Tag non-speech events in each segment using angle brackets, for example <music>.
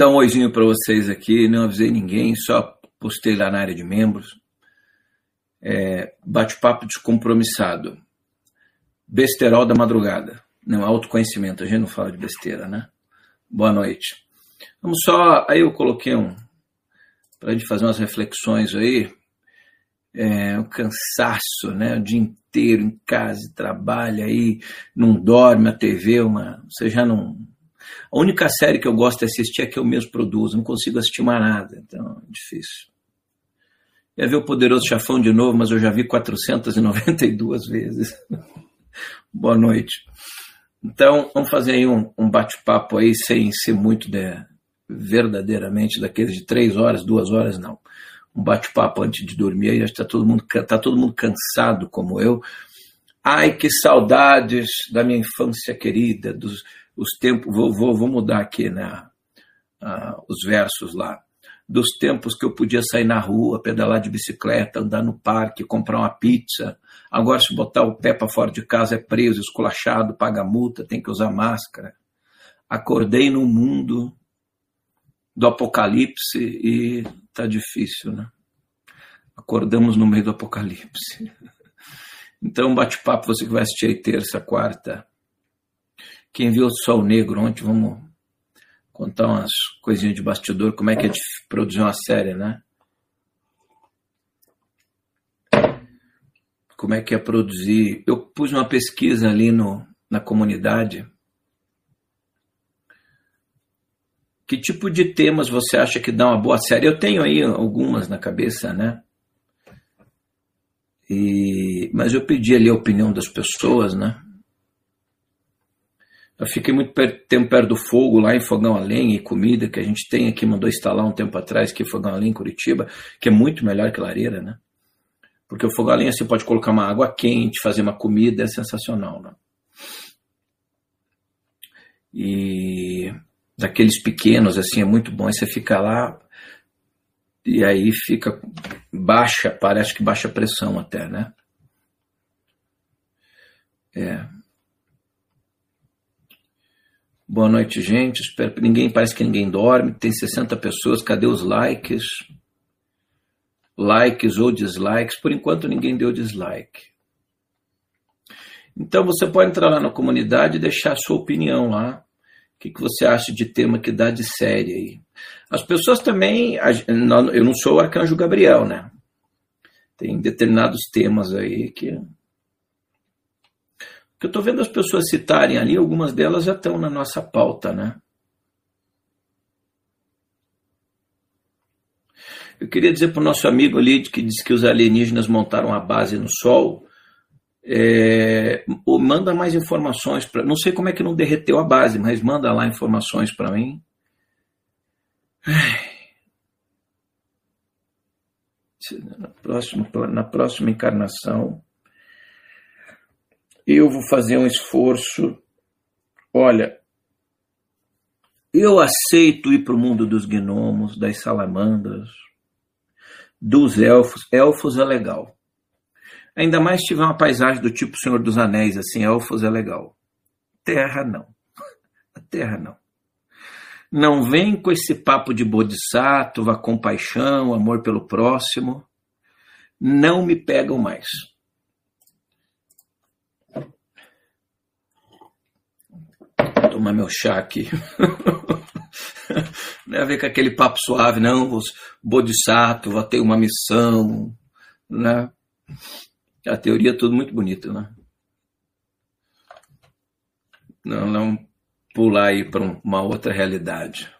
Dar um oizinho para vocês aqui, não avisei ninguém, só postei lá na área de membros. É, Bate-papo descompromissado. Besterol da madrugada. Não, autoconhecimento, a gente não fala de besteira, né? Boa noite. Vamos só. Aí eu coloquei um. Para a gente fazer umas reflexões aí. É, o cansaço, né? O dia inteiro em casa, trabalha aí, não dorme, a TV, uma, você já não, a única série que eu gosto de assistir é que eu mesmo produzo, não consigo assistir mais nada, então é difícil. Ia ver o Poderoso Chafão de novo, mas eu já vi 492 <laughs> vezes. Boa noite. Então, vamos fazer aí um, um bate-papo aí, sem ser muito de, verdadeiramente daqueles de três horas, duas horas, não. Um bate-papo antes de dormir, aí está todo mundo, tá todo mundo cansado como eu. Ai, que saudades da minha infância querida, dos, os tempos, vou, vou, vou mudar aqui né, os versos lá, dos tempos que eu podia sair na rua, pedalar de bicicleta, andar no parque, comprar uma pizza. Agora, se botar o pé para fora de casa, é preso, esculachado, paga multa, tem que usar máscara. Acordei no mundo do apocalipse e tá difícil, né? Acordamos no meio do apocalipse. <laughs> Então, bate-papo, você que vai assistir aí terça, quarta, quem viu o Sol Negro ontem, vamos contar umas coisinhas de bastidor, como é que é de produzir uma série, né? Como é que é produzir. Eu pus uma pesquisa ali no, na comunidade. Que tipo de temas você acha que dá uma boa série? Eu tenho aí algumas na cabeça, né? E, mas eu pedi ali a opinião das pessoas, né? Eu fiquei muito tempo perto do fogo, lá em fogão a lenha e comida, que a gente tem aqui, mandou instalar um tempo atrás, que é fogão a lenha em Curitiba, que é muito melhor que lareira, né? Porque o fogão a lenha você pode colocar uma água quente, fazer uma comida, é sensacional, né? E daqueles pequenos, assim, é muito bom. você fica lá e aí fica baixa, parece que baixa pressão até, né? É. Boa noite, gente. Espero que ninguém parece que ninguém dorme. Tem 60 pessoas. Cadê os likes? Likes ou dislikes? Por enquanto ninguém deu dislike. Então você pode entrar lá na comunidade e deixar a sua opinião lá. O que, que você acha de tema que dá de série aí? As pessoas também. Eu não sou o arcanjo Gabriel, né? Tem determinados temas aí que que eu estou vendo as pessoas citarem ali, algumas delas já estão na nossa pauta, né? Eu queria dizer para o nosso amigo ali que disse que os alienígenas montaram a base no Sol, é, manda mais informações para. Não sei como é que não derreteu a base, mas manda lá informações para mim. Na próxima, na próxima encarnação, eu vou fazer um esforço. Olha, eu aceito ir para o mundo dos gnomos, das salamandras, dos elfos. Elfos é legal. Ainda mais se tiver uma paisagem do tipo Senhor dos Anéis, assim, elfos é legal. Terra não. A <laughs> terra não. Não vem com esse papo de bodhisattva, compaixão, amor pelo próximo. Não me pegam mais. Tomar meu chá aqui. <laughs> não é a ver com aquele papo suave, não, bodhisattva ter uma missão, né? A teoria é tudo muito bonito, né? Não, não pular aí para uma outra realidade.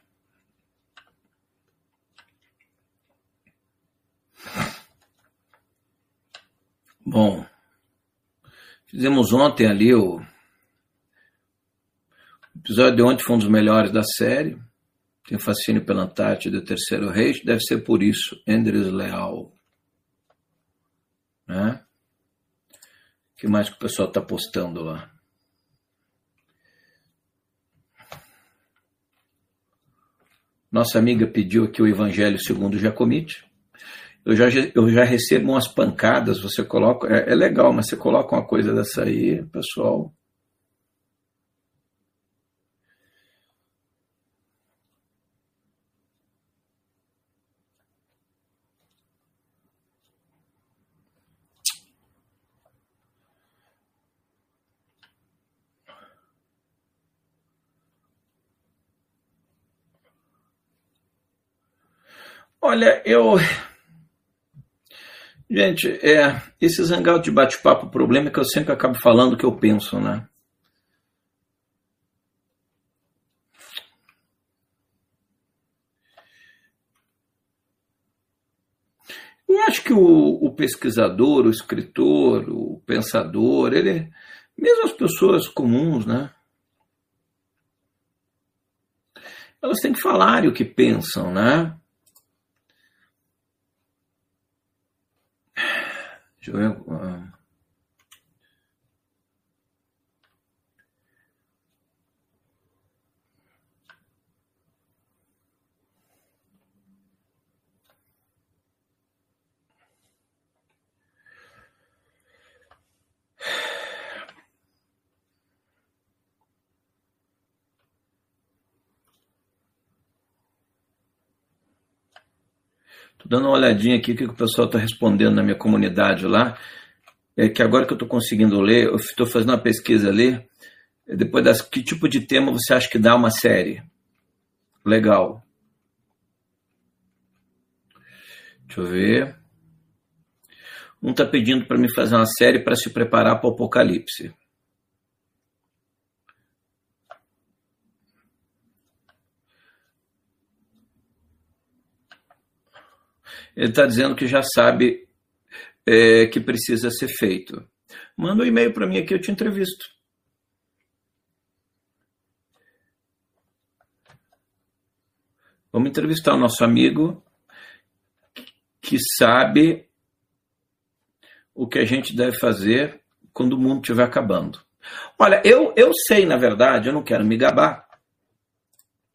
Bom, fizemos ontem ali o o episódio de ontem foi um dos melhores da série. Tem fascínio pela Antártida e o Terceiro Reich. Deve ser por isso. Endres Leal. Né? O que mais que o pessoal está postando lá? Nossa amiga pediu aqui o Evangelho segundo Jacomite. Eu já, eu já recebo umas pancadas, você coloca. É, é legal, mas você coloca uma coisa dessa aí, pessoal Olha, eu. Gente, é, esses hangouts de bate-papo, o problema é que eu sempre acabo falando o que eu penso, né? Eu acho que o, o, pesquisador, o escritor, o pensador, ele, mesmo as pessoas comuns, né? Elas têm que falar o que pensam, né? Deixa eu ver. Tô dando uma olhadinha aqui o que o pessoal está respondendo na minha comunidade lá. É que agora que eu estou conseguindo ler, eu estou fazendo uma pesquisa ali. Depois das que tipo de tema você acha que dá uma série? Legal. Deixa eu ver. Um está pedindo para me fazer uma série para se preparar para o apocalipse. Ele está dizendo que já sabe é, que precisa ser feito. Manda um e-mail para mim aqui, eu te entrevisto. Vamos entrevistar o nosso amigo que sabe o que a gente deve fazer quando o mundo estiver acabando. Olha, eu, eu sei, na verdade, eu não quero me gabar,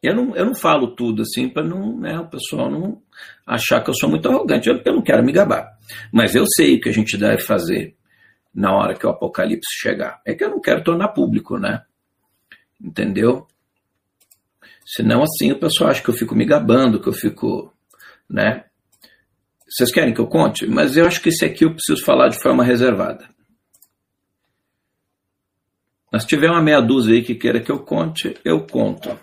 eu não, eu não falo tudo assim para não, né, o pessoal não achar que eu sou muito arrogante. Eu, eu não quero me gabar. Mas eu sei o que a gente deve fazer na hora que o apocalipse chegar. É que eu não quero tornar público, né? Entendeu? Senão assim o pessoal acha que eu fico me gabando, que eu fico, né? Vocês querem que eu conte? Mas eu acho que esse aqui eu preciso falar de forma reservada. Mas se tiver uma meia dúzia aí que queira que eu conte, eu conto.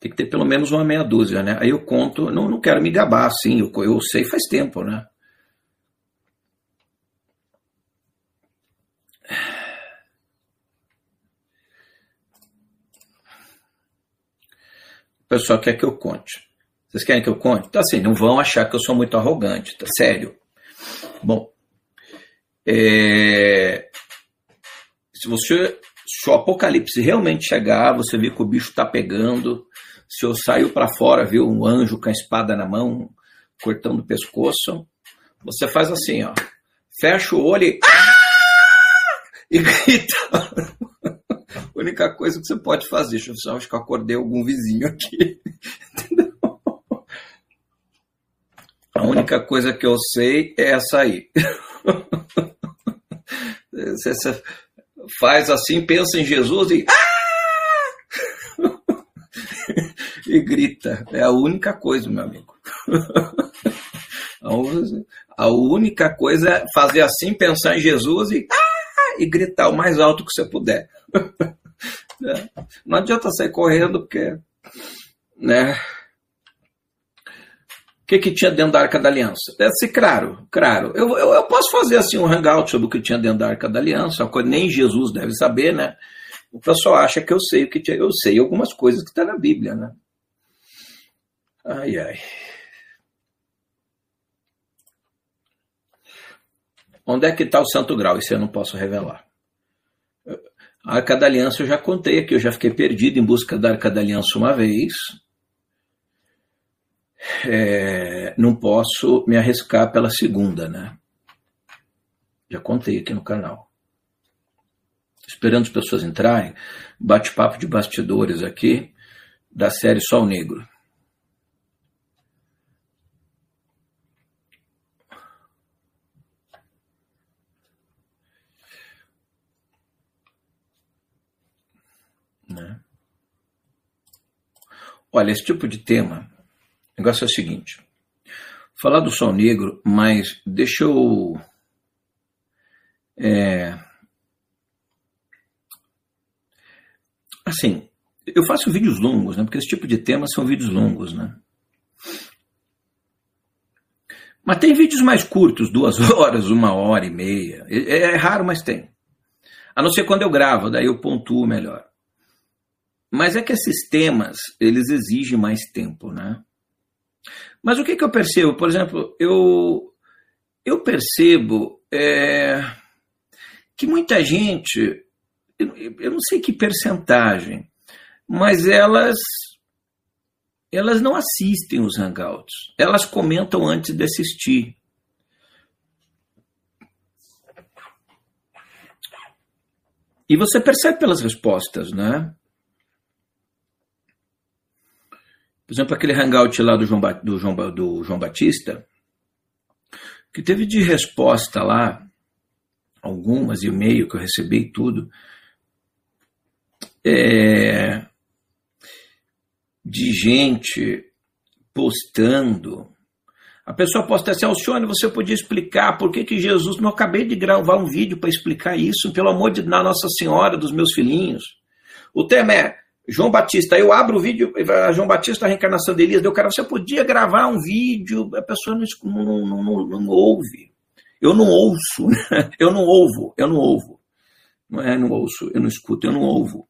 Tem que ter pelo menos uma meia dúzia, né? Aí eu conto, não, não quero me gabar assim, eu, eu sei faz tempo, né? O pessoal quer que eu conte. Vocês querem que eu conte? Então, assim, não vão achar que eu sou muito arrogante, tá sério. Bom, é... se você, se o apocalipse realmente chegar, você vê que o bicho está pegando, se eu saio para fora, viu, um anjo com a espada na mão, cortando o pescoço, você faz assim, ó. Fecha o olho e. Ah! <laughs> E grita. A única coisa que você pode fazer. Deixa eu ver, acho que eu acordei algum vizinho aqui. <laughs> Entendeu? A única coisa que eu sei é essa aí. <laughs> Você faz assim, pensa em Jesus e. Ah! E grita. É a única coisa, meu amigo. <laughs> A única coisa é fazer assim, pensar em Jesus e, ah! e gritar o mais alto que você puder. <laughs> É. Não adianta sair correndo, porque. Né? O que, que tinha dentro da Arca da Aliança? Deve ser claro, claro. Eu, eu, eu, posso fazer assim um hangout sobre o que tinha dentro da Arca da Aliança, coisa nem Jesus deve saber, né? O pessoal acha que eu sei o que tinha. Eu sei algumas coisas que está na Bíblia, né? Ai, ai. Onde é que está o Santo Grau? Isso eu não posso revelar. A Arca da Aliança eu já contei aqui, eu já fiquei perdido em busca da Arca da Aliança uma vez. É, não posso me arriscar pela segunda, né? Já contei aqui no canal. Esperando as pessoas entrarem, bate-papo de bastidores aqui da série Sol Negro. Né? Olha, esse tipo de tema, o negócio é o seguinte: falar do sol negro, mas deixa eu. É, assim, eu faço vídeos longos, né? Porque esse tipo de tema são vídeos longos, né? Mas tem vídeos mais curtos, duas <laughs> horas, uma hora e meia. É, é raro, mas tem. A não ser quando eu gravo, daí eu pontuo melhor. Mas é que esses temas, eles exigem mais tempo, né? Mas o que, que eu percebo? Por exemplo, eu, eu percebo é, que muita gente, eu, eu não sei que percentagem, mas elas elas não assistem os hangouts, elas comentam antes de assistir. E você percebe pelas respostas, né? Por exemplo, aquele hangout lá do João, do João, do João Batista, que teve de resposta lá, algumas, e-mail que eu recebi tudo, é, de gente postando. A pessoa posta assim, Alcione, você podia explicar por que, que Jesus. Não acabei de gravar um vídeo para explicar isso, pelo amor de Nossa Senhora dos meus filhinhos. O tema é João Batista. Eu abro o vídeo, João Batista, a reencarnação de Elias. Deu cara, você podia gravar um vídeo, a pessoa não, não, não, não, ouve. Eu não ouço, né? <laughs> eu não ouvo, eu não ouvo. Não é, não ouço, eu não escuto, eu não ouvo.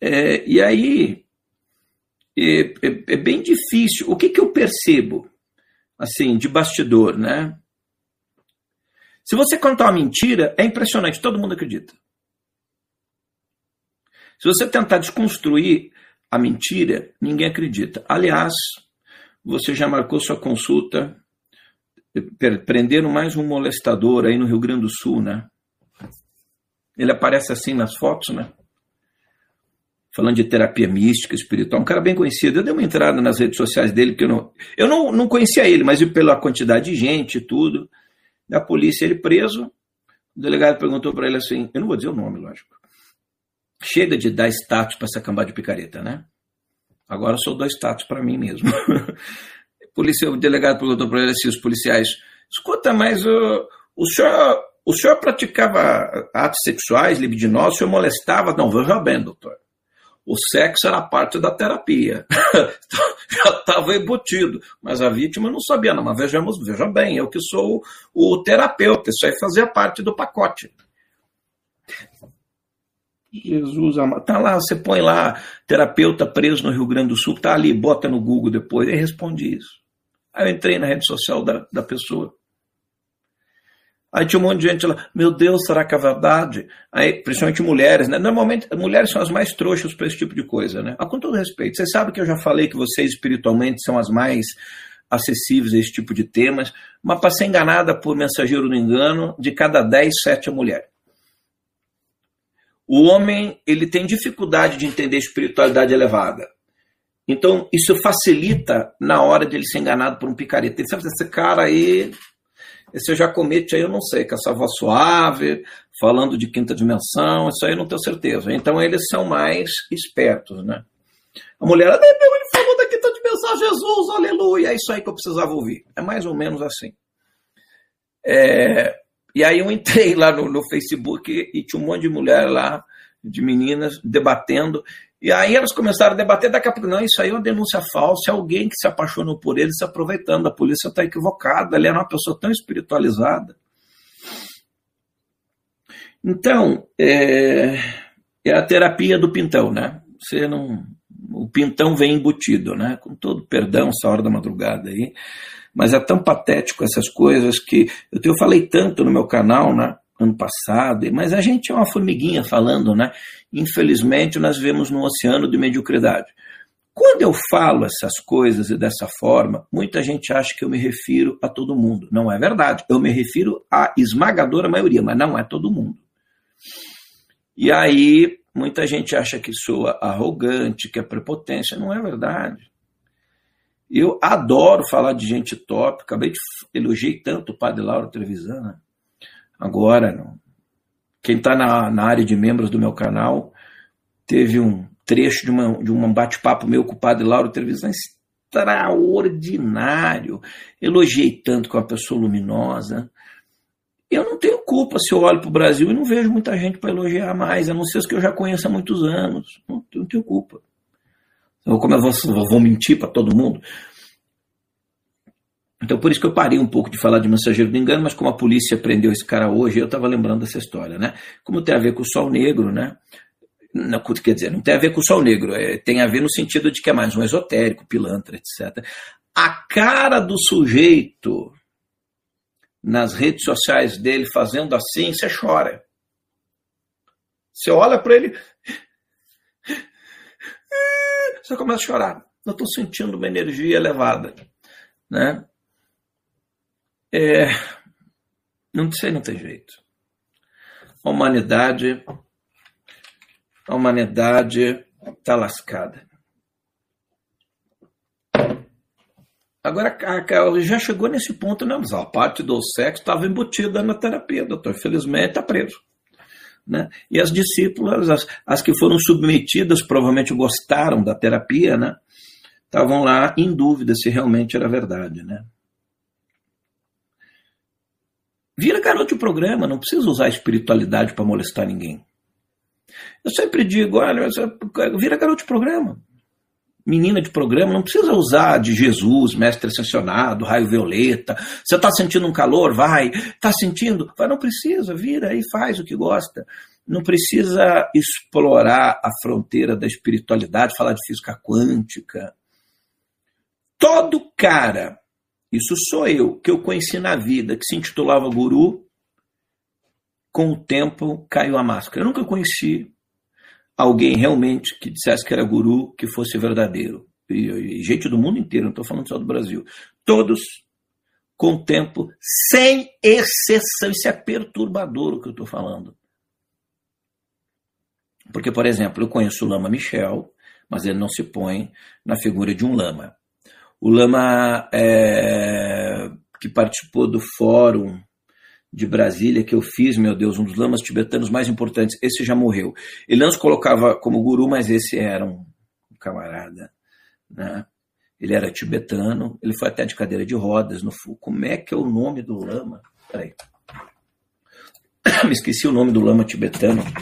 É, e aí, é, é, é, bem difícil. O que, que eu percebo, assim, de bastidor, né? Se você contar uma mentira, é impressionante, todo mundo acredita. Se você tentar desconstruir a mentira, ninguém acredita. Aliás, você já marcou sua consulta, prenderam mais um molestador aí no Rio Grande do Sul, né? Ele aparece assim nas fotos, né? falando de terapia mística, espiritual, um cara bem conhecido. Eu dei uma entrada nas redes sociais dele, porque eu não, eu não, não conhecia ele, mas pela quantidade de gente e tudo. Da polícia, ele preso. O delegado perguntou para ele assim: eu não vou dizer o nome, lógico. Chega de dar status para essa cambada de picareta, né? Agora só dou status para mim mesmo. <laughs> polícia, o delegado perguntou para ele assim: os policiais, escuta, mas o, o senhor. O senhor praticava atos sexuais, libidinosos, o senhor molestava? Não, veja bem, doutor o sexo era parte da terapia. <laughs> Já estava embutido. Mas a vítima não sabia, não. Mas vejamos, veja bem, eu que sou o, o terapeuta, isso aí fazia parte do pacote. Jesus amado. Tá lá, você põe lá, terapeuta preso no Rio Grande do Sul, tá ali, bota no Google depois, e responde isso. Aí eu entrei na rede social da, da pessoa. Aí tinha um monte de gente lá, meu Deus, será que é verdade? Aí, principalmente mulheres, né? Normalmente, mulheres são as mais trouxas para esse tipo de coisa, né? Mas, com todo respeito, você sabe que eu já falei que vocês espiritualmente são as mais acessíveis a esse tipo de temas, mas para ser enganada por mensageiro do engano, de cada 10, 7 é mulher. O homem, ele tem dificuldade de entender espiritualidade elevada. Então, isso facilita na hora de ele ser enganado por um picareta. Ele sabe, esse cara aí esse eu comete aí, eu não sei, com essa voz suave, falando de quinta dimensão, isso aí eu não tenho certeza. Então eles são mais espertos, né? A mulher, meu, ele falou da quinta dimensão, Jesus, aleluia, é isso aí que eu precisava ouvir. É mais ou menos assim. É, e aí eu entrei lá no, no Facebook e tinha um monte de mulher lá, de meninas, debatendo. E aí elas começaram a debater, daqui a pouco, não, isso aí é uma denúncia falsa, é alguém que se apaixonou por ele se aproveitando, a polícia está equivocada, ele era uma pessoa tão espiritualizada. Então, é, é a terapia do pintão, né? Você não, o pintão vem embutido, né? Com todo perdão, essa hora da madrugada aí, mas é tão patético essas coisas que eu, falei tanto no meu canal, né? ano passado, mas a gente é uma formiguinha falando, né? Infelizmente, nós vivemos num oceano de mediocridade. Quando eu falo essas coisas e dessa forma, muita gente acha que eu me refiro a todo mundo. Não é verdade. Eu me refiro à esmagadora maioria, mas não é todo mundo. E aí, muita gente acha que sou arrogante, que é prepotência. Não é verdade. Eu adoro falar de gente top. Acabei de elogiar tanto o padre Lauro Trevisan. Né? agora. Quem está na, na área de membros do meu canal teve um trecho de, uma, de um bate-papo meu com o padre Lauro Televisão extraordinário. Elogiei tanto com a pessoa luminosa. eu não tenho culpa se eu olho para o Brasil e não vejo muita gente para elogiar mais, a não ser os que eu já conheço há muitos anos. Não, não tenho culpa. Como eu vou, vou mentir para todo mundo? Então, por isso que eu parei um pouco de falar de mensageiro do engano, mas como a polícia prendeu esse cara hoje, eu estava lembrando dessa história, né? Como tem a ver com o sol negro, né? Não, quer dizer, não tem a ver com o sol negro, é, tem a ver no sentido de que é mais um esotérico, pilantra, etc. A cara do sujeito nas redes sociais dele fazendo assim, você chora. Você olha para ele, você começa a chorar. Eu estou sentindo uma energia elevada, né? É, não sei, não tem jeito. A humanidade, a humanidade está lascada. Agora, já chegou nesse ponto, né? Mas a parte do sexo estava embutida na terapia, doutor. Felizmente está preso. Né? E as discípulas, as, as que foram submetidas, provavelmente gostaram da terapia, né? Estavam lá em dúvida se realmente era verdade, né? Vira garoto de programa, não precisa usar a espiritualidade para molestar ninguém. Eu sempre digo, olha, vira garoto de programa menina de programa, não precisa usar de Jesus, mestre ascensionado, raio violeta. Você está sentindo um calor? Vai. Está sentindo? Vai, não precisa, vira e faz o que gosta. Não precisa explorar a fronteira da espiritualidade, falar de física quântica. Todo cara, isso sou eu, que eu conheci na vida, que se intitulava guru, com o tempo caiu a máscara. Eu nunca conheci alguém realmente que dissesse que era guru, que fosse verdadeiro. E, gente do mundo inteiro, não estou falando só do Brasil. Todos, com o tempo, sem exceção. Isso é perturbador o que eu estou falando. Porque, por exemplo, eu conheço o Lama Michel, mas ele não se põe na figura de um lama. O lama é, que participou do fórum de Brasília que eu fiz, meu Deus, um dos lamas tibetanos mais importantes. Esse já morreu. Ele não se colocava como guru, mas esse era um camarada. Né? Ele era tibetano, ele foi até de cadeira de rodas no Fu. Como é que é o nome do lama? Peraí. <coughs> Me esqueci o nome do lama tibetano. <coughs>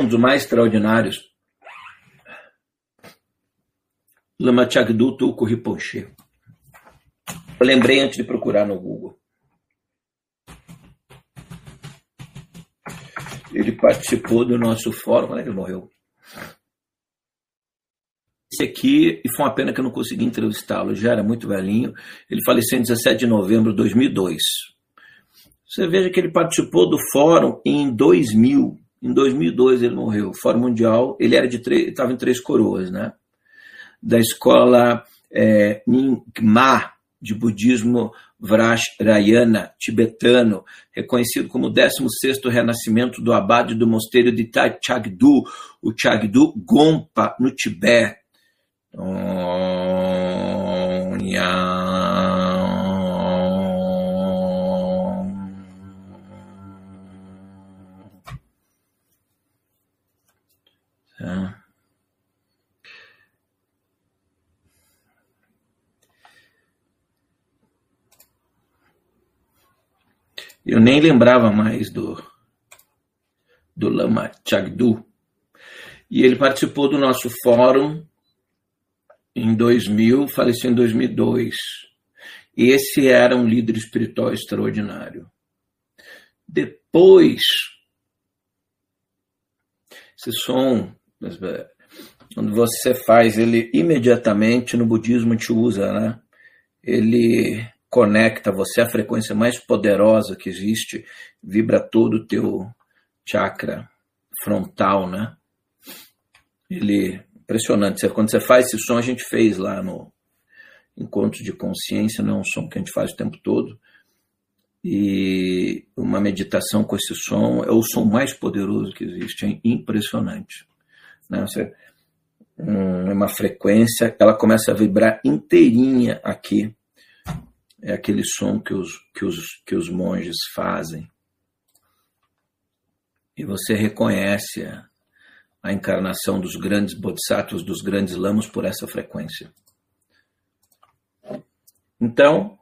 Um dos mais extraordinários. Lama Chagdu Tulku Rinpoche. Eu lembrei antes de procurar no Google. Ele participou do nosso fórum. É que ele morreu? Esse aqui, e foi uma pena que eu não consegui entrevistá-lo, já era muito velhinho. Ele faleceu em 17 de novembro de 2002. Você veja que ele participou do fórum em 2000. Em 2002 ele morreu. Fórum Mundial, ele era de estava em Três Coroas, né? Da escola é, Nyingma, de budismo Vrajrayana tibetano, reconhecido como o 16º renascimento do abade do mosteiro de Chagdu, o Chagdu Gompa, no Tibete. Eu nem lembrava mais do, do Lama Chagdu. E ele participou do nosso fórum em 2000, faleceu em 2002. Esse era um líder espiritual extraordinário. Depois, esse som, quando você faz ele imediatamente no budismo gente usa, né? Ele conecta você à frequência mais poderosa que existe, vibra todo o teu chakra frontal, né? Ele impressionante. Quando você faz esse som, a gente fez lá no encontro de consciência, não é um som que a gente faz o tempo todo. E uma meditação com esse som é o som mais poderoso que existe, é impressionante. Né? Você, um, uma frequência, ela começa a vibrar inteirinha aqui é aquele som que os, que os, que os monges fazem. E você reconhece a, encarnação dos grandes bodhisattvas, dos grandes lamos por essa frequência. Então,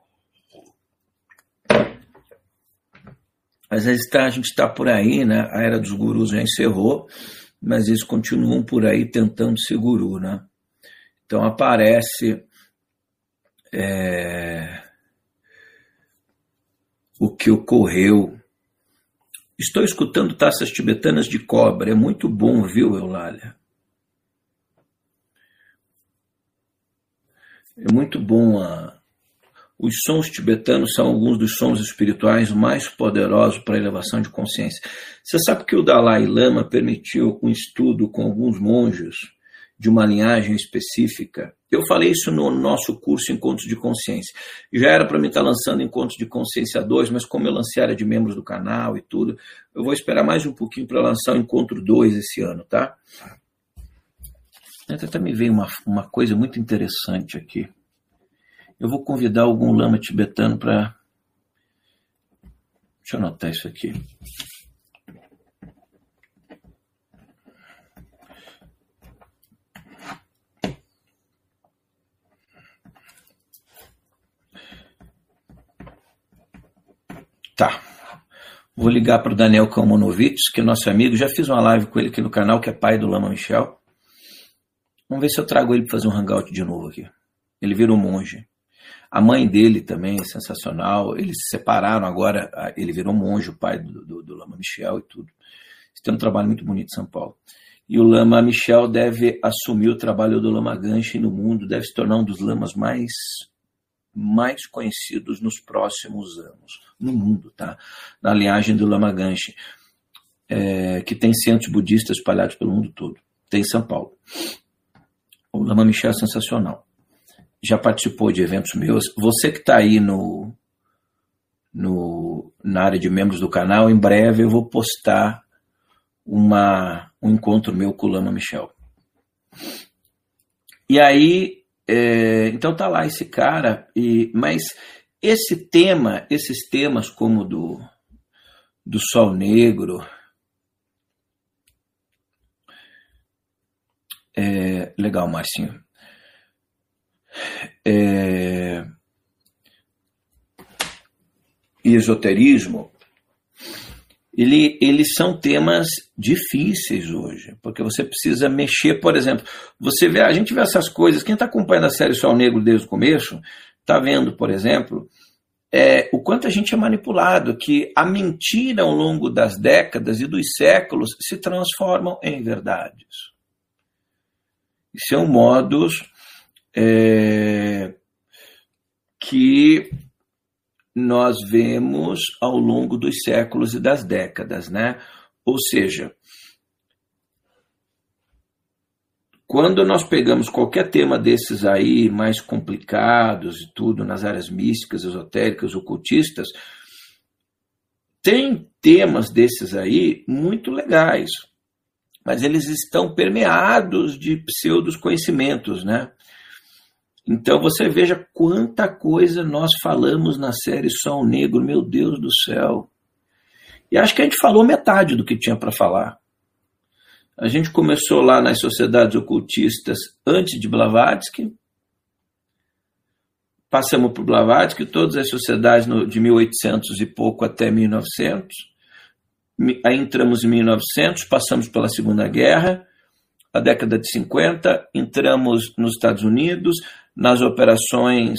às vezes tá, a gente está por aí, né? A era dos gurus já encerrou, mas eles continuam por aí tentando ser guru, né? Então aparece é, o que ocorreu. Estou escutando taças tibetanas de cobra, é muito bom, viu, Eulália? É muito bom a, os sons tibetanos são alguns dos sons espirituais mais poderosos para a elevação de consciência. Você sabe que o Dalai Lama permitiu um estudo com alguns monges de uma linhagem específica. Eu falei isso no nosso curso Encontros de Consciência. Já era para mim estar lançando Encontros de Consciência 2, mas como eu lancei área de membros do canal e tudo, eu vou esperar mais um pouquinho para lançar o Encontro 2 esse ano, tá? Até me veio uma, uma coisa muito interessante aqui. Eu vou convidar algum lama tibetano para. Deixa eu anotar isso aqui. Tá. Vou ligar para o Daniel Kalmanovitz, que é nosso amigo. Já fiz uma live com ele aqui no canal, que é pai do Lama Michel. Vamos ver se eu trago ele para fazer um hangout de novo aqui. Ele vira um monge. A mãe dele também é sensacional. Eles se separaram agora. Ele virou monge, o pai do, do, do Lama Michel e tudo. Têm um trabalho muito bonito em São Paulo. E o Lama Michel deve assumir o trabalho do Lama Ganshi no mundo, deve se tornar um dos lamas mais mais conhecidos nos próximos anos, no mundo, tá? Na linhagem do Lama Ganshi, é, que tem centros budistas espalhados pelo mundo todo. Tem em São Paulo. O Lama Michel é sensacional. Já participou de eventos meus. Você que está aí no, no, na área de membros do canal, em breve eu vou postar uma, um encontro meu com o Lama Michel. E aí é, então tá lá esse cara, e, mas esse tema, esses temas como do, do Sol Negro, é, legal, Marcinho. É, e esoterismo, ele, eles são temas difíceis hoje, porque você precisa mexer, por exemplo, você vê, a gente vê essas coisas, quem está acompanhando a série Sol Negro desde o começo, está vendo, por exemplo, é, o quanto a gente é manipulado, que a mentira ao longo das décadas e dos séculos se transformam em verdades. E são modos é, que nós vemos ao longo dos séculos e das décadas, né? Ou seja, quando nós pegamos qualquer tema desses aí, mais complicados e tudo, nas áreas místicas, esotéricas, ocultistas, tem temas desses aí muito legais, mas eles estão permeados de pseudos conhecimentos, né? Então você veja quanta coisa nós falamos na série Sol Negro, meu Deus do céu. E acho que a gente falou metade do que tinha para falar. A gente começou lá nas sociedades ocultistas antes de Blavatsky. Passamos por Blavatsky, todas as sociedades de 1800 e pouco até 1900. Aí entramos em 1900, passamos pela Segunda Guerra, a década de 50, entramos nos Estados Unidos, nas operações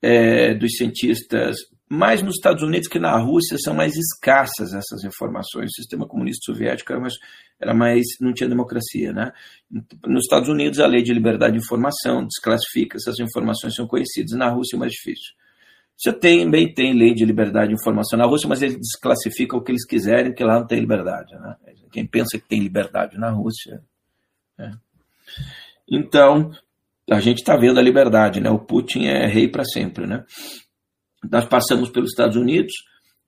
é, dos cientistas, mais nos Estados Unidos que na Rússia são mais escassas essas informações. O sistema comunista soviético era mais, era mais não tinha democracia, né? Nos Estados Unidos a lei de liberdade de informação desclassifica essas informações são conhecidas. Na Rússia é mais difícil. Você também tem lei de liberdade de informação na Rússia, mas eles desclassificam o que eles quiserem, porque lá não tem liberdade. Né? Quem pensa que tem liberdade na Rússia. É. Então, a gente está vendo a liberdade, né? O Putin é rei para sempre, né? Nós passamos pelos Estados Unidos,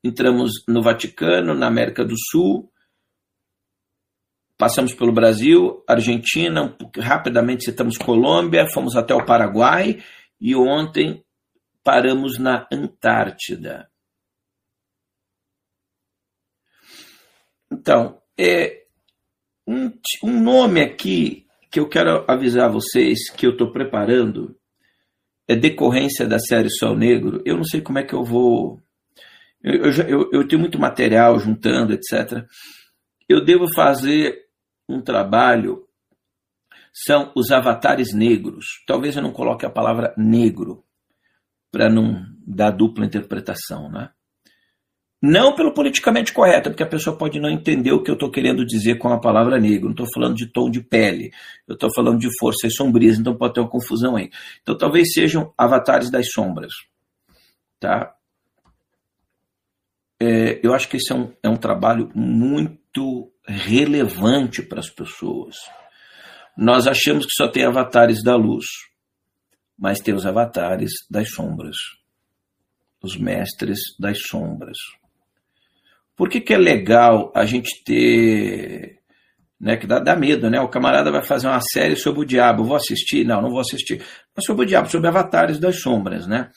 entramos no Vaticano, na América do Sul, passamos pelo Brasil, Argentina, rapidamente citamos Colômbia, fomos até o Paraguai e ontem paramos na Antártida. Então, é um, um nome aqui que eu quero avisar vocês que eu estou preparando é decorrência da série Sol Negro, eu não sei como é que eu vou. Eu, eu, eu, eu tenho muito material juntando, etc. Eu devo fazer um trabalho. São os avatares negros. Talvez eu não coloque a palavra negro para não dar dupla interpretação, né? Não pelo politicamente correto, porque a pessoa pode não entender o que eu estou querendo dizer com a palavra negro. Não estou falando de tom de pele, eu estou falando de forças sombrias, então pode ter uma confusão aí. Então talvez sejam avatares das sombras. Tá? É, eu acho que esse é um, é um trabalho muito relevante para as pessoas. Nós achamos que só tem avatares da luz, mas tem os avatares das sombras, os mestres das sombras. Por que, que é legal a gente ter. Né, que dá, dá medo, né? O camarada vai fazer uma série sobre o diabo. Vou assistir? Não, não vou assistir. Mas sobre o diabo, sobre avatares das sombras, né?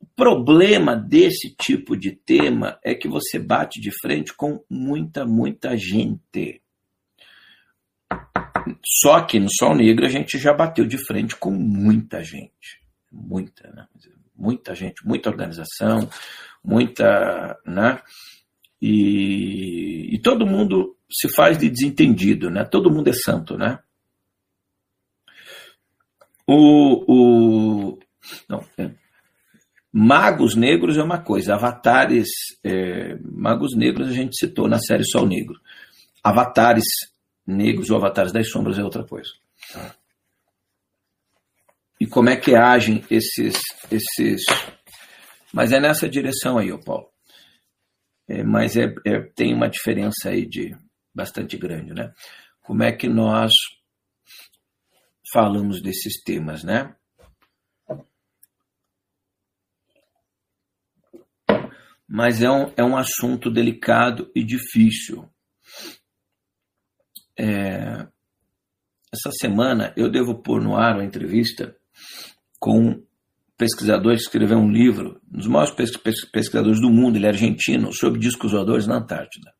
O problema desse tipo de tema é que você bate de frente com muita, muita gente. Só que no Sol Negro a gente já bateu de frente com muita gente. Muita, né? Muita gente, muita organização, muita. Né? E, e todo mundo se faz de desentendido, né? Todo mundo é santo, né? O, o não, é, magos negros é uma coisa, avatares é, magos negros a gente citou na série Sol Negro. Avatares negros ou avatares das sombras é outra coisa. E como é que agem esses esses mas é nessa direção aí, ô Paulo. É, mas é, é, tem uma diferença aí de bastante grande, né? Como é que nós falamos desses temas, né? Mas é um, é um assunto delicado e difícil. É, essa semana eu devo pôr no ar uma entrevista com pesquisador escreveu um livro, um dos maiores pesquisadores do mundo, ele é argentino, sobre discos voadores na Antártida.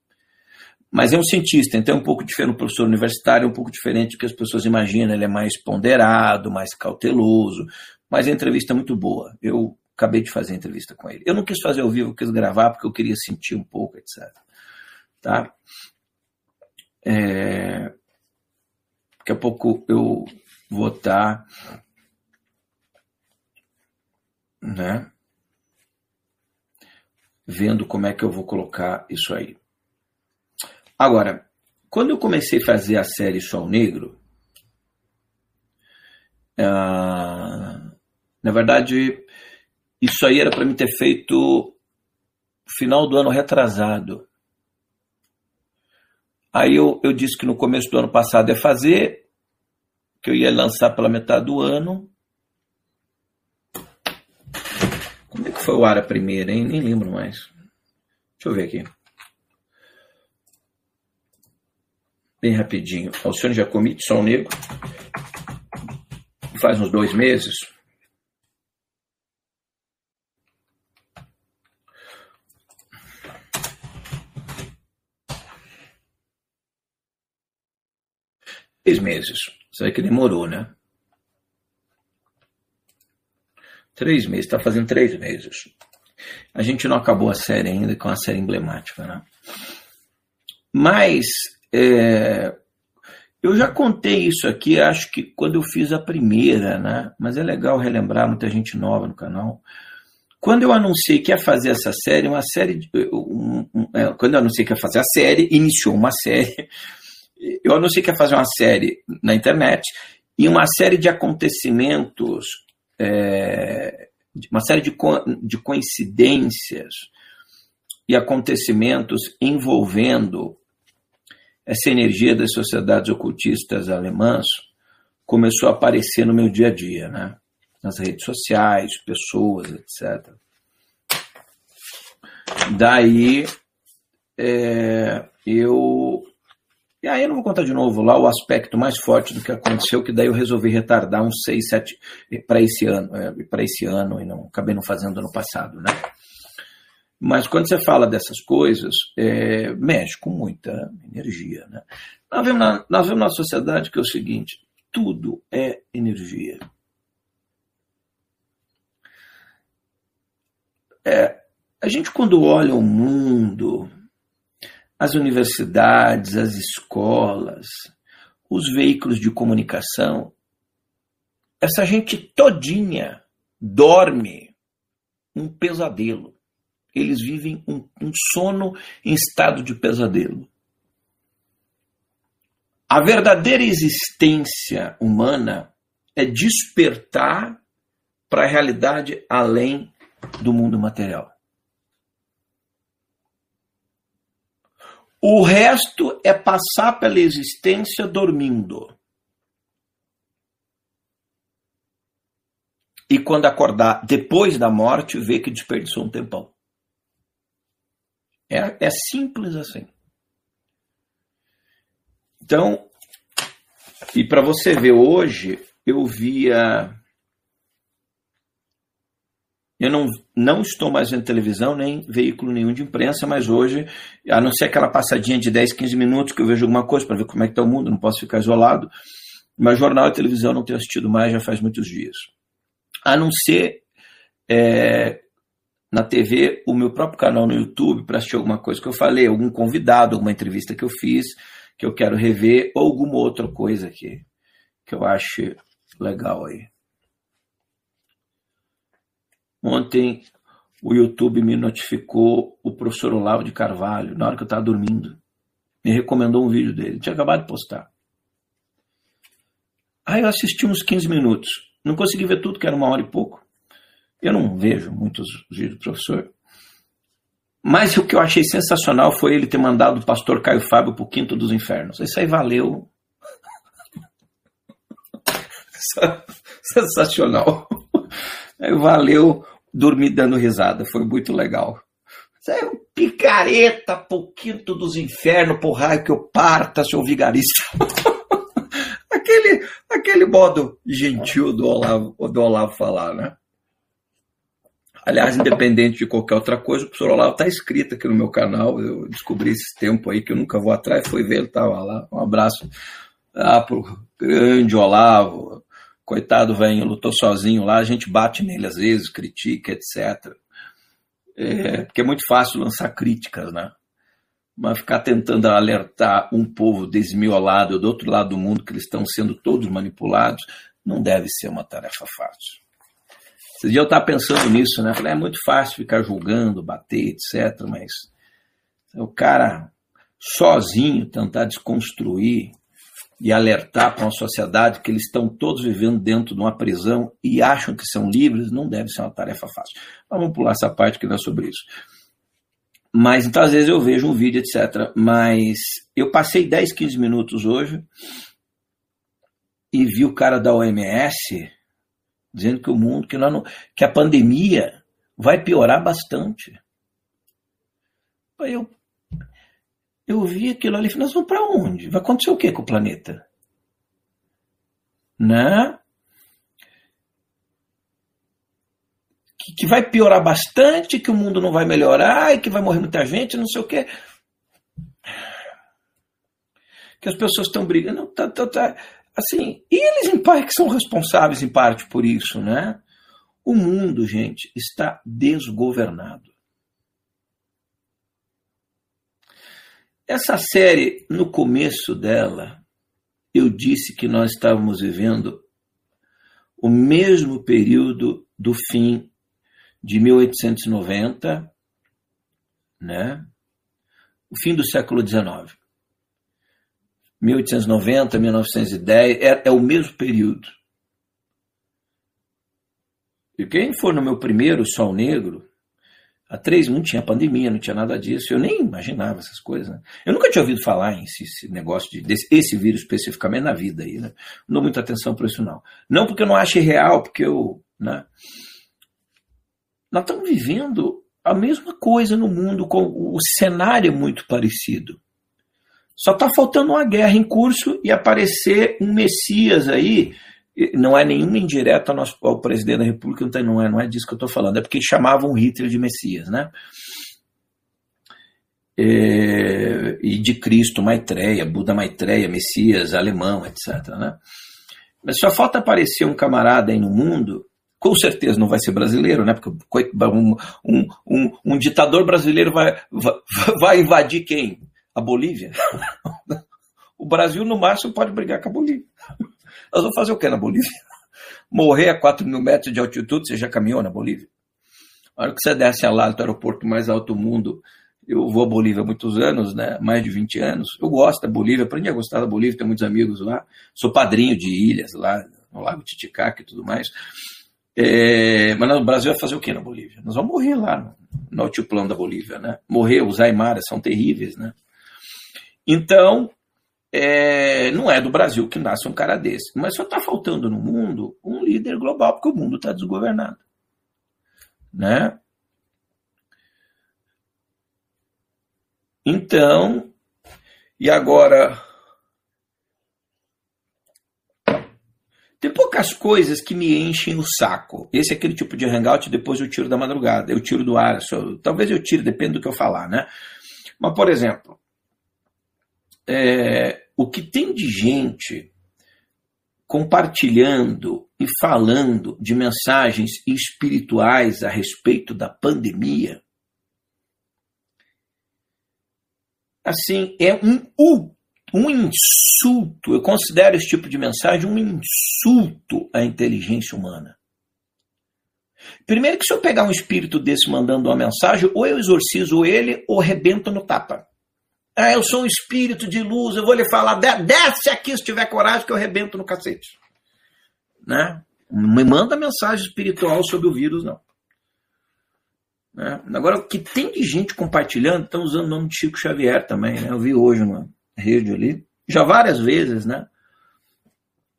Mas é um cientista, então é um pouco diferente, um professor universitário é um pouco diferente do que as pessoas imaginam, ele é mais ponderado, mais cauteloso, mas a entrevista é muito boa. Eu acabei de fazer a entrevista com ele. Eu não quis fazer ao vivo, quis gravar porque eu queria sentir um pouco, etc. Tá? É... Daqui a pouco eu vou estar né? Vendo como é que eu vou colocar isso aí. Agora, quando eu comecei a fazer a série Sol Negro, uh, na verdade, isso aí era para mim ter feito final do ano retrasado. Aí eu, eu disse que no começo do ano passado é fazer, que eu ia lançar pela metade do ano, Como é que foi o ar a primeira, hein? Nem lembro mais. Deixa eu ver aqui. Bem rapidinho. Alcione Jacomite, Sol Negro. Faz uns dois meses. Seis meses. Isso que demorou, né? Três meses, está fazendo três meses. A gente não acabou a série ainda, com é uma série emblemática, né? Mas é, eu já contei isso aqui, acho que quando eu fiz a primeira, né? Mas é legal relembrar, muita gente nova no canal. Quando eu anunciei que ia fazer essa série, uma série. De, um, um, é, quando eu anunciei que ia fazer a série, iniciou uma série. Eu anunciei que ia fazer uma série na internet e uma série de acontecimentos é, uma série de, co de coincidências e acontecimentos envolvendo essa energia das sociedades ocultistas alemãs começou a aparecer no meu dia a dia, né? nas redes sociais, pessoas, etc. Daí é, eu e aí eu não vou contar de novo lá o aspecto mais forte do que aconteceu, que daí eu resolvi retardar uns 6, 7 para esse ano, é, para esse ano e não acabei não fazendo ano passado, né? Mas quando você fala dessas coisas, é, mexe com muita energia, né? Nós vemos, na, nós vemos na sociedade que é o seguinte, tudo é energia. é, a gente quando olha o mundo, as universidades, as escolas, os veículos de comunicação, essa gente todinha dorme um pesadelo. Eles vivem um, um sono em estado de pesadelo. A verdadeira existência humana é despertar para a realidade além do mundo material. O resto é passar pela existência dormindo. E quando acordar depois da morte, ver que desperdiçou um tempão. É, é simples assim. Então, e para você ver hoje, eu via. Eu não, não estou mais vendo televisão, nem veículo nenhum de imprensa, mas hoje, a não ser aquela passadinha de 10, 15 minutos que eu vejo alguma coisa para ver como é que está o mundo, não posso ficar isolado, mas jornal e televisão não tenho assistido mais já faz muitos dias. A não ser é, na TV, o meu próprio canal no YouTube para assistir alguma coisa que eu falei, algum convidado, alguma entrevista que eu fiz, que eu quero rever, ou alguma outra coisa aqui que eu acho legal aí. Ontem o YouTube me notificou o professor Olavo de Carvalho, na hora que eu estava dormindo. Me recomendou um vídeo dele. Tinha acabado de postar. Aí eu assisti uns 15 minutos. Não consegui ver tudo, que era uma hora e pouco. Eu não vejo muitos vídeos do professor. Mas o que eu achei sensacional foi ele ter mandado o pastor Caio Fábio para o Quinto dos Infernos. Isso aí valeu. <laughs> Sensacional. Valeu dormir dando risada. Foi muito legal. Aí é um picareta pro Quinto dos Infernos, por raio que eu parta, seu vigarista. <laughs> aquele, aquele modo gentil do Olavo, do Olavo falar, né? Aliás, independente de qualquer outra coisa, o professor Olavo está escrito aqui no meu canal. Eu descobri esse tempo aí que eu nunca vou atrás, foi ver, ele estava lá. Um abraço ah, pro grande Olavo. Coitado, velho, lutou sozinho lá. A gente bate nele às vezes, critica, etc. É, porque é muito fácil lançar críticas, né? Mas ficar tentando alertar um povo desmiolado do outro lado do mundo, que eles estão sendo todos manipulados, não deve ser uma tarefa fácil. Esse dia eu estava pensando nisso, né? Falei, é muito fácil ficar julgando, bater, etc. Mas o cara sozinho tentar desconstruir e alertar para uma sociedade que eles estão todos vivendo dentro de uma prisão e acham que são livres, não deve ser uma tarefa fácil. Vamos pular essa parte que não é sobre isso. Mas então, às vezes, eu vejo um vídeo, etc. Mas eu passei 10, 15 minutos hoje e vi o cara da OMS dizendo que o mundo, que, não, que a pandemia vai piorar bastante. Eu, eu vi aquilo ali e falei, nós vamos para onde? Vai acontecer o que com o planeta? Né? Que, que vai piorar bastante, que o mundo não vai melhorar e que vai morrer muita gente, não sei o quê. Que as pessoas estão brigando. Tá, tá, tá Assim, e eles em parte são responsáveis em parte por isso, né? O mundo, gente, está desgovernado. Essa série, no começo dela, eu disse que nós estávamos vivendo o mesmo período do fim de 1890, né? O fim do século XIX. 1890, 1910, é, é o mesmo período. E quem for no meu primeiro Sol Negro, há três não tinha pandemia, não tinha nada disso. Eu nem imaginava essas coisas. Né? Eu nunca tinha ouvido falar em esse, esse negócio de desse, esse vírus especificamente na vida aí. Né? Não dou muita atenção para isso, não. Não porque eu não ache real, porque eu. Né? Nós estamos vivendo a mesma coisa no mundo, com o cenário é muito parecido. Só está faltando uma guerra em curso e aparecer um Messias aí. Não é nenhuma indireta ao, nosso, ao presidente da República, não é, não é disso que eu estou falando, é porque chamavam Hitler de Messias, né? É, e de Cristo, Maitreya, Buda Maitreya, Messias, alemão, etc. Né? Mas só falta aparecer um camarada aí no mundo Com certeza não vai ser brasileiro, né? Porque um, um, um, um ditador brasileiro vai, <laughs> vai invadir quem? A Bolívia? <laughs> O Brasil, no máximo, pode brigar com a Bolívia. Nós vamos fazer o que na Bolívia? <laughs> Morrer a 4 mil metros de altitude, você já caminhou na Bolívia? A hora que você desce lá do aeroporto mais alto do mundo, eu vou à Bolívia há muitos anos, né? mais de 20 anos. Eu gosto da Bolívia, aprendi a gostar da Bolívia, tenho muitos amigos lá. Sou padrinho de ilhas lá, no Lago Titicaca e tudo mais. É, mas no Brasil vai fazer o que na Bolívia? Nós vamos morrer lá no, no altiplano da Bolívia, né? Morrer, os aimaras são terríveis, né? Então, é, não é do Brasil que nasce um cara desse. Mas só está faltando no mundo um líder global, porque o mundo está desgovernado. Né? Então, e agora. Tem poucas coisas que me enchem o saco. Esse é aquele tipo de hangout, depois eu tiro da madrugada, eu tiro do ar. Só, talvez eu tire, depende do que eu falar, né? Mas, por exemplo, é, o que tem de gente compartilhando e falando de mensagens espirituais a respeito da pandemia, assim, é um, um insulto. Eu considero esse tipo de mensagem um insulto à inteligência humana. Primeiro que se eu pegar um espírito desse mandando uma mensagem, ou eu exorcizo ele ou rebento no tapa. Ah, eu sou um espírito de luz, eu vou lhe falar, desce aqui se tiver coragem que eu arrebento no cacete. Né? Não me manda mensagem espiritual sobre o vírus, não. Né? Agora, o que tem de gente compartilhando, estão usando o nome de Chico Xavier também, né? Eu vi hoje numa rede ali, já várias vezes, né?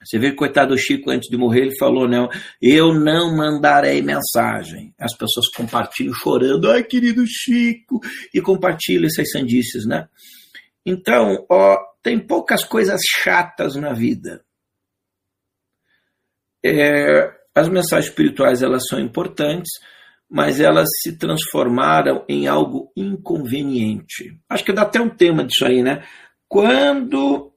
Você vê que coitado do Chico, antes de morrer, ele falou, né? Eu não mandarei mensagem. As pessoas compartilham chorando, ai, querido Chico, e compartilham essas sandices, né? Então, ó, tem poucas coisas chatas na vida. É, as mensagens espirituais, elas são importantes, mas elas se transformaram em algo inconveniente. Acho que dá até um tema disso aí, né? Quando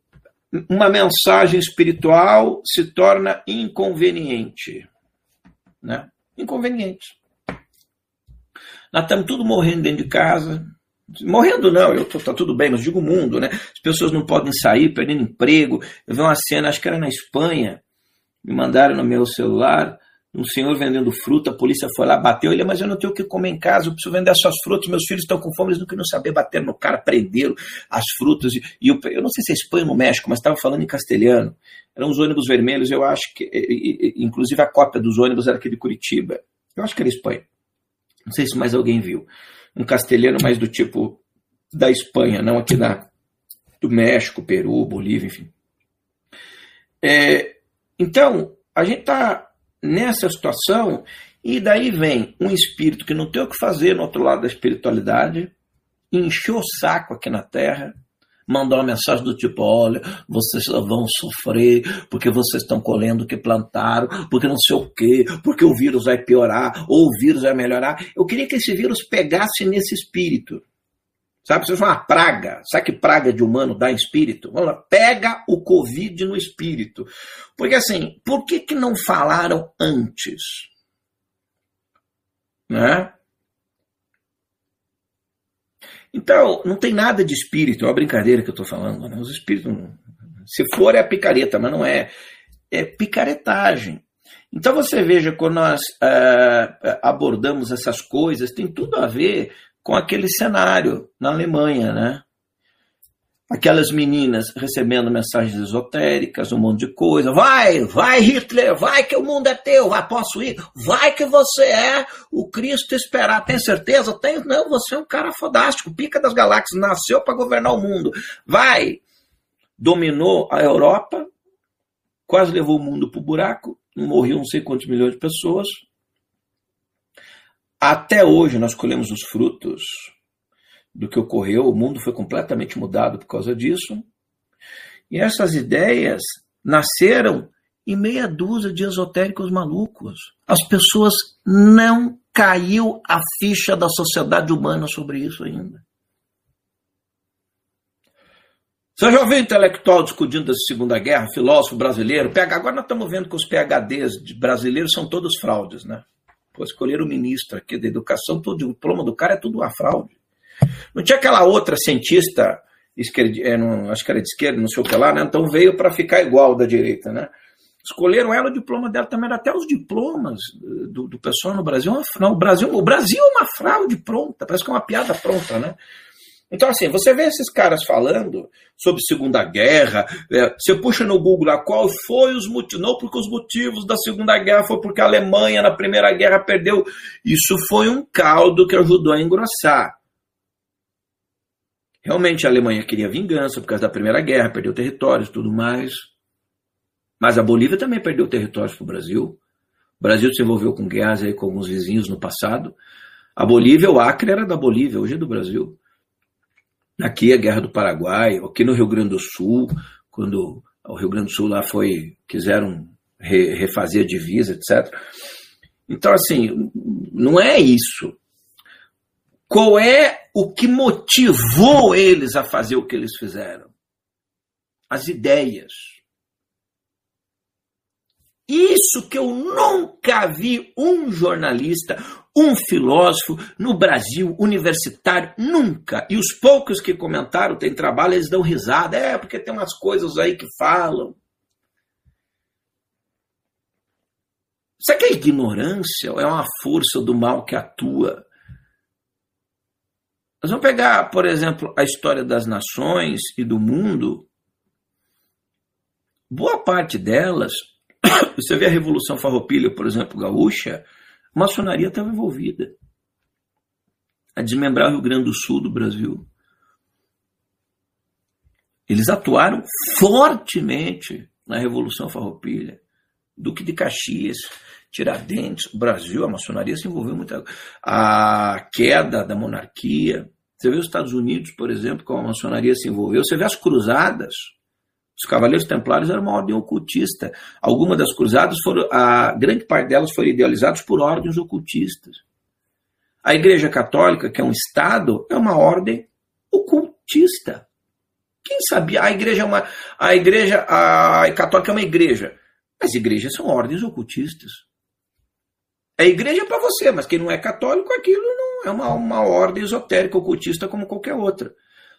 uma mensagem espiritual se torna inconveniente. Né? Inconveniente. Nós estamos tudo morrendo dentro de casa. Morrendo não, eu tô, tá tudo bem, mas digo o mundo, né? As pessoas não podem sair, perdendo emprego. Eu vi uma cena, acho que era na Espanha, me mandaram no meu celular, um senhor vendendo fruta, a polícia foi lá, bateu ele, mas eu não tenho o que comer em casa, eu preciso vender as suas frutas, meus filhos estão com fome, eles não queriam saber, bater no cara, prenderam as frutas, e, e eu, eu, não sei se é Espanha ou México, mas estava falando em castelhano, eram os ônibus vermelhos, eu acho que, e, e, inclusive a cópia dos ônibus era aquele de Curitiba, eu acho que era Espanha, não sei se mais alguém viu, um castelhano mais do tipo da Espanha, não aqui da, do México, Peru, Bolívia, enfim. É, então, a gente está nessa situação, e daí vem um espírito que não tem o que fazer no outro lado da espiritualidade, encheu o saco aqui na Terra, mandou uma mensagem do tipo: olha, vocês vão sofrer porque vocês estão colhendo o que plantaram, porque não sei o quê, porque o vírus vai piorar, ou o vírus vai melhorar. Eu queria que esse vírus pegasse nesse espírito. Sabe, você uma praga. Sabe que praga de humano dá em espírito? Vamos lá, pega o Covid no espírito. Porque assim, por que, que não falaram antes? Né? Então, não tem nada de espírito, é uma brincadeira que eu estou falando. Né? Os espíritos, se for, é a picareta, mas não é. É picaretagem. Então você veja, quando nós uh, abordamos essas coisas, tem tudo a ver com aquele cenário na Alemanha, né? Aquelas meninas recebendo mensagens esotéricas, um monte de coisa. Vai, vai Hitler, vai que o mundo é teu, vai, posso ir? Vai que você é o Cristo esperar. Tem certeza? Tem? Não, você é um cara fodástico, pica das galáxias, nasceu para governar o mundo. Vai! Dominou a Europa, quase levou o mundo para o buraco, morreu não sei quantos milhões de pessoas, até hoje nós colhemos os frutos do que ocorreu, o mundo foi completamente mudado por causa disso. E essas ideias nasceram em meia dúzia de esotéricos malucos. As pessoas não caiu a ficha da sociedade humana sobre isso ainda. Você já ouviu intelectual discutindo da Segunda Guerra, filósofo brasileiro? PH, agora nós estamos vendo que os PHDs brasileiros são todos fraudes, né? Pô, escolheram o ministro aqui da educação, todo o diploma do cara é tudo uma fraude. Não tinha aquela outra cientista, esquerda, é, não, acho que era de esquerda, não sei o que lá, né? Então veio para ficar igual da direita, né? Escolheram ela, o diploma dela também era até os diplomas do, do pessoal no Brasil. Não, o Brasil, o Brasil é uma fraude pronta, parece que é uma piada pronta, né? Então, assim, você vê esses caras falando sobre Segunda Guerra, é, você puxa no Google lá qual foi os motivos, não porque os motivos da Segunda Guerra foi porque a Alemanha na Primeira Guerra perdeu. Isso foi um caldo que ajudou a engrossar. Realmente a Alemanha queria vingança por causa da Primeira Guerra, perdeu territórios e tudo mais. Mas a Bolívia também perdeu territórios para o Brasil. O Brasil se envolveu com guerras aí com alguns vizinhos no passado. A Bolívia, o Acre era da Bolívia, hoje é do Brasil. Aqui a Guerra do Paraguai, aqui no Rio Grande do Sul, quando o Rio Grande do Sul lá foi, quiseram re, refazer a divisa, etc. Então, assim, não é isso. Qual é o que motivou eles a fazer o que eles fizeram? As ideias. Isso que eu nunca vi um jornalista, um filósofo no Brasil universitário, nunca. E os poucos que comentaram, tem trabalho, eles dão risada. É, porque tem umas coisas aí que falam. Será que a ignorância é uma força do mal que atua? Nós vamos pegar, por exemplo, a história das nações e do mundo. Boa parte delas, <coughs> você vê a Revolução Farroupilha, por exemplo, gaúcha, a maçonaria estava envolvida a desmembrar o Rio Grande do Sul do Brasil. Eles atuaram fortemente na Revolução Farroupilha. Duque de Caxias, Tiradentes, Brasil, a maçonaria se envolveu muito. A queda da monarquia. Você vê os Estados Unidos, por exemplo, como a maçonaria se envolveu. Você vê as cruzadas. Os Cavaleiros Templários eram uma ordem ocultista. Algumas das cruzadas foram, a grande parte delas foram idealizadas por ordens ocultistas. A Igreja Católica, que é um Estado, é uma ordem ocultista. Quem sabia? A igreja é uma. A igreja a católica é uma igreja. As igrejas são ordens ocultistas. A igreja é para você, mas quem não é católico, aquilo não é uma, uma ordem esotérica ocultista como qualquer outra.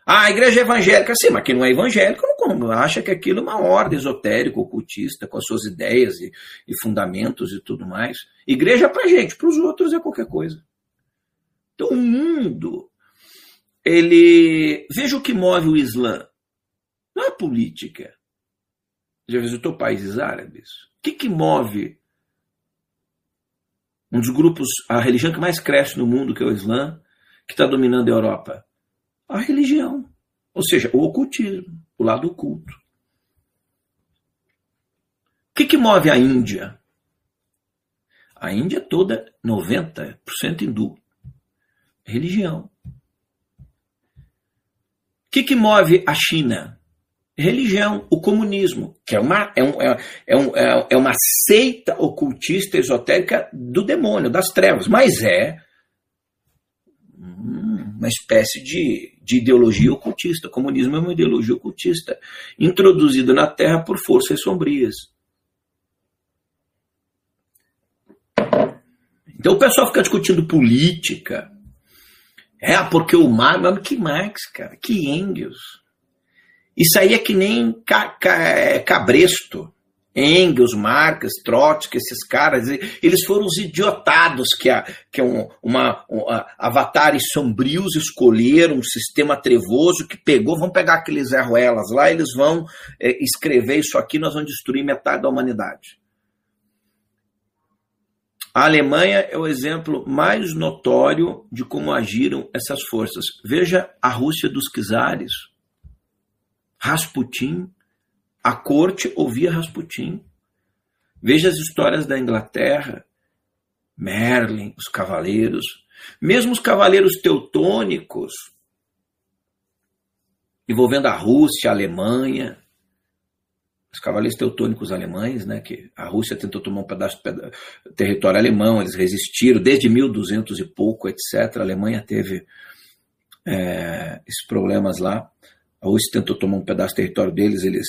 Ah, a igreja é evangélica, sim, mas quem não é evangélico não acha que aquilo é uma ordem esotérica, ocultista, com as suas ideias e, e fundamentos e tudo mais. Igreja é para gente, para os outros é qualquer coisa. Então o mundo, ele. Veja o que move o Islã. Não é política. Já visitou países árabes? O que, que move um dos grupos, a religião que mais cresce no mundo, que é o Islã, que está dominando a Europa? A religião. Ou seja, o ocultismo, o lado oculto. O que, que move a Índia? A Índia toda 90% hindu. Religião. O que, que move a China? Religião, o comunismo, que é uma, é, um, é, é, um, é, é uma seita ocultista esotérica do demônio, das trevas, mas é uma espécie de, de ideologia ocultista. O comunismo é uma ideologia ocultista, introduzida na Terra por forças sombrias. Então o pessoal fica discutindo política. É, porque o Marx, que Marx, cara, que Engels. Isso aí é que nem é, cabresto. Engels, Marx, Trotsky, esses caras, eles foram os idiotados que, a, que um, uma, um, avatares sombrios escolheram um sistema trevoso que pegou, vão pegar aqueles Zé Ruelas lá, eles vão é, escrever isso aqui, nós vamos destruir metade da humanidade. A Alemanha é o exemplo mais notório de como agiram essas forças. Veja a Rússia dos czares, Rasputin, a corte ouvia Rasputin. Veja as histórias da Inglaterra, Merlin, os cavaleiros, mesmo os cavaleiros teutônicos, envolvendo a Rússia, a Alemanha, os cavaleiros teutônicos alemães, né, que a Rússia tentou tomar um pedaço do território alemão, eles resistiram desde 1200 e pouco, etc. A Alemanha teve é, esses problemas lá A Rússia tentou tomar um pedaço do território deles, eles,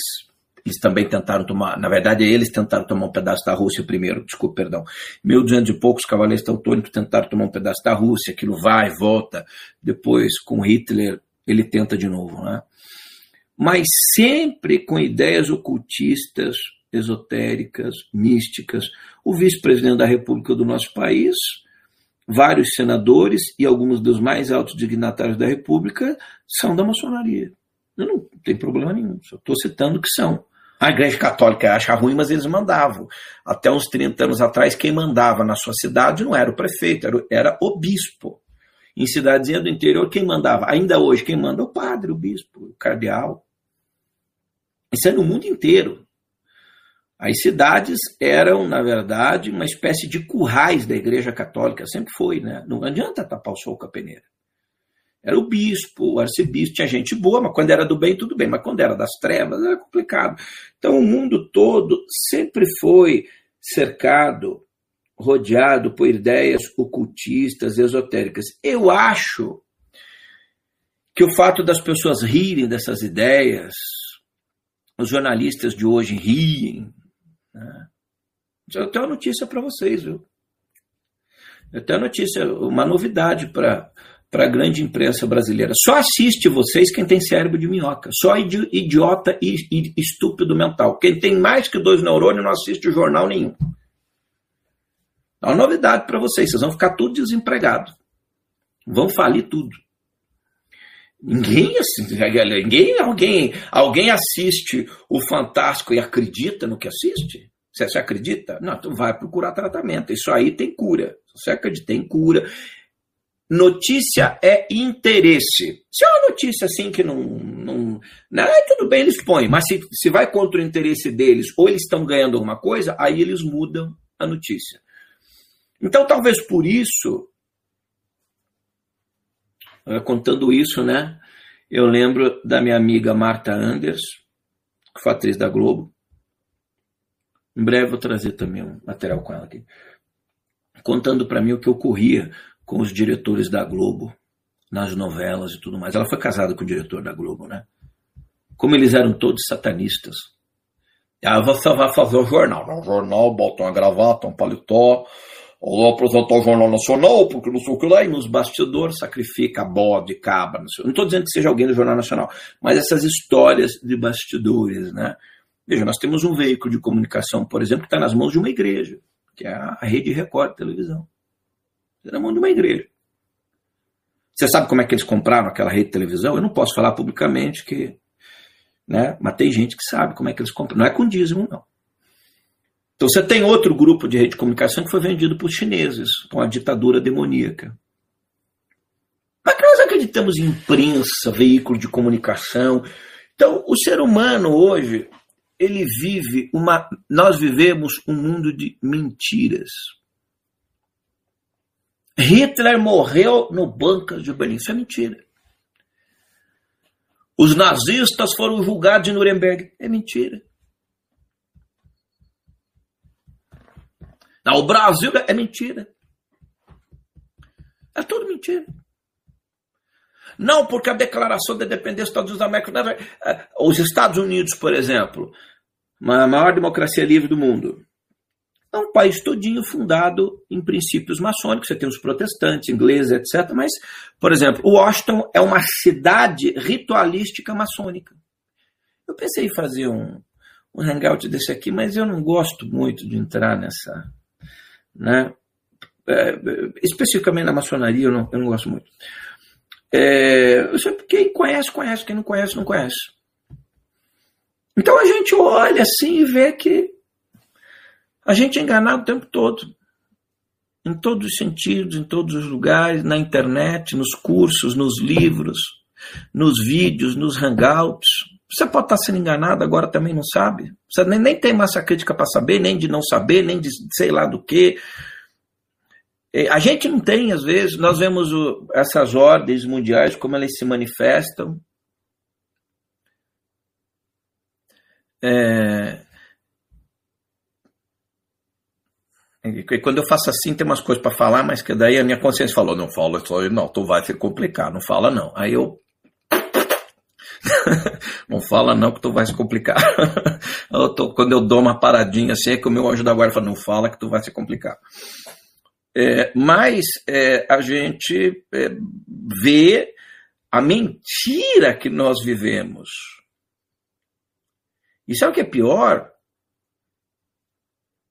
eles também tentaram tomar, na verdade, eles tentaram tomar um pedaço da Rússia primeiro, desculpa, perdão. 1200 e poucos cavaleiros teutônicos tentaram tomar um pedaço da Rússia, aquilo vai, volta, depois com Hitler ele tenta de novo, né? Mas sempre com ideias ocultistas, esotéricas, místicas. O vice-presidente da República do nosso país, vários senadores e alguns dos mais altos dignatários da República são da maçonaria. Não tem problema nenhum, só estou citando que são. A Igreja Católica acha ruim, mas eles mandavam. Até uns 30 anos atrás, quem mandava na sua cidade não era o prefeito, era, era o bispo. Em cidadezinha do interior, quem mandava? Ainda hoje, quem manda é o padre, o bispo, o cardeal. Isso é no mundo inteiro. As cidades eram, na verdade, uma espécie de currais da Igreja Católica, sempre foi, né? Não adianta tapar o sol com a peneira. Era o bispo, o arcebispo, tinha gente boa, mas quando era do bem, tudo bem, mas quando era das trevas, era complicado. Então o mundo todo sempre foi cercado, rodeado por ideias ocultistas, esotéricas. Eu acho que o fato das pessoas rirem dessas ideias, os jornalistas de hoje riem. Né? Eu tenho uma notícia para vocês, viu? Eu tenho uma notícia, uma novidade para para a grande imprensa brasileira. Só assiste vocês quem tem cérebro de minhoca. Só idiota e, e estúpido mental. Quem tem mais que dois neurônios não assiste jornal nenhum. É uma novidade para vocês. Vocês vão ficar tudo desempregados. Vão falir tudo. Ninguém, ninguém alguém, alguém assiste o Fantástico e acredita no que assiste? Você, acredita? Não, então vai procurar tratamento. Isso aí tem cura. Você acredita em cura. Notícia é interesse. Se é uma notícia assim que não. não, não tudo bem, eles põem, mas se, se vai contra o interesse deles ou eles estão ganhando alguma coisa, aí eles mudam a notícia. Então, talvez por isso contando isso, né? Eu lembro da minha amiga Marta Anders, que foi atriz da Globo. Em breve vou trazer também um material com ela aqui. Contando para mim o que ocorria com os diretores da Globo nas novelas e tudo mais. Ela foi casada com o diretor da Globo, né? Como eles eram todos satanistas. Ah, você vai fazer o jornal. O jornal bota uma gravata, um paletó, ou apresentar o Jornal Nacional, porque não sei o que lá, e nos bastidores sacrifica bode, cabra. Não estou dizendo que seja alguém do Jornal Nacional, mas essas histórias de bastidores, né? Veja, nós temos um veículo de comunicação, por exemplo, que está nas mãos de uma igreja, que é a Rede Record televisão. Está na mão de uma igreja. Você sabe como é que eles compraram aquela rede de televisão? Eu não posso falar publicamente que. Né? Mas tem gente que sabe como é que eles compram. Não é com dízimo, não. Então você tem outro grupo de rede de comunicação que foi vendido por chineses, com a ditadura demoníaca. Mas nós acreditamos em imprensa, veículo de comunicação. Então, o ser humano hoje, ele vive uma. Nós vivemos um mundo de mentiras. Hitler morreu no bunker de Berlim. Isso é mentira. Os nazistas foram julgados em Nuremberg. É mentira. Não, o Brasil é mentira. É tudo mentira. Não, porque a declaração da independência dos Estados Unidos da América. É, os Estados Unidos, por exemplo, a maior democracia livre do mundo, é um país todinho fundado em princípios maçônicos. Você tem os protestantes, ingleses, etc. Mas, por exemplo, Washington é uma cidade ritualística maçônica. Eu pensei em fazer um, um hangout desse aqui, mas eu não gosto muito de entrar nessa né? É, especificamente na maçonaria, eu não, eu não gosto muito. É, quem conhece, conhece, quem não conhece, não conhece. Então a gente olha assim e vê que a gente é enganado o tempo todo. Em todos os sentidos, em todos os lugares, na internet, nos cursos, nos livros, nos vídeos, nos hangouts. Você pode estar sendo enganado, agora também não sabe. Você nem, nem tem massa crítica para saber, nem de não saber, nem de sei lá do que. É, a gente não tem, às vezes, nós vemos o, essas ordens mundiais, como elas se manifestam. É, E quando eu faço assim, tem umas coisas para falar, mas que daí a minha consciência falou: não fala aí, não, tu vai se complicar, não fala não. Aí eu. <laughs> não fala não que tu vai se complicar. <laughs> eu tô, quando eu dou uma paradinha assim, é que o meu anjo da guarda fala, não fala que tu vai se complicar. É, mas é, a gente é, vê a mentira que nós vivemos. E sabe o que é pior?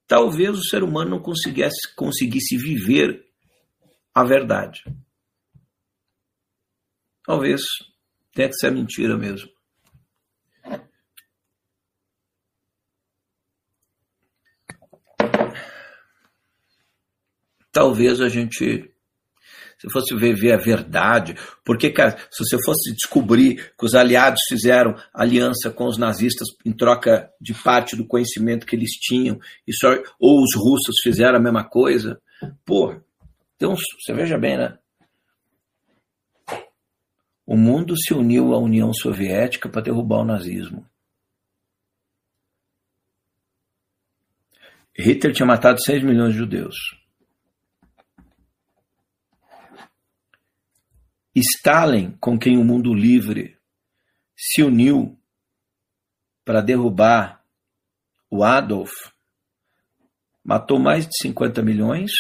Talvez o ser humano não conseguisse, conseguisse viver a verdade. Talvez tenha que ser mentira mesmo. Talvez a gente se fosse ver, a verdade, porque, cara, se você fosse descobrir que os aliados fizeram aliança com os nazistas em troca de parte do conhecimento que eles tinham, e só, ou os russos fizeram a mesma coisa, porra, então, você veja bem, né? O mundo se uniu à União Soviética para derrubar o nazismo. Hitler tinha matado 6 milhões de judeus. Stalin, com quem o mundo livre se uniu para derrubar o Adolf, matou mais de 50 milhões,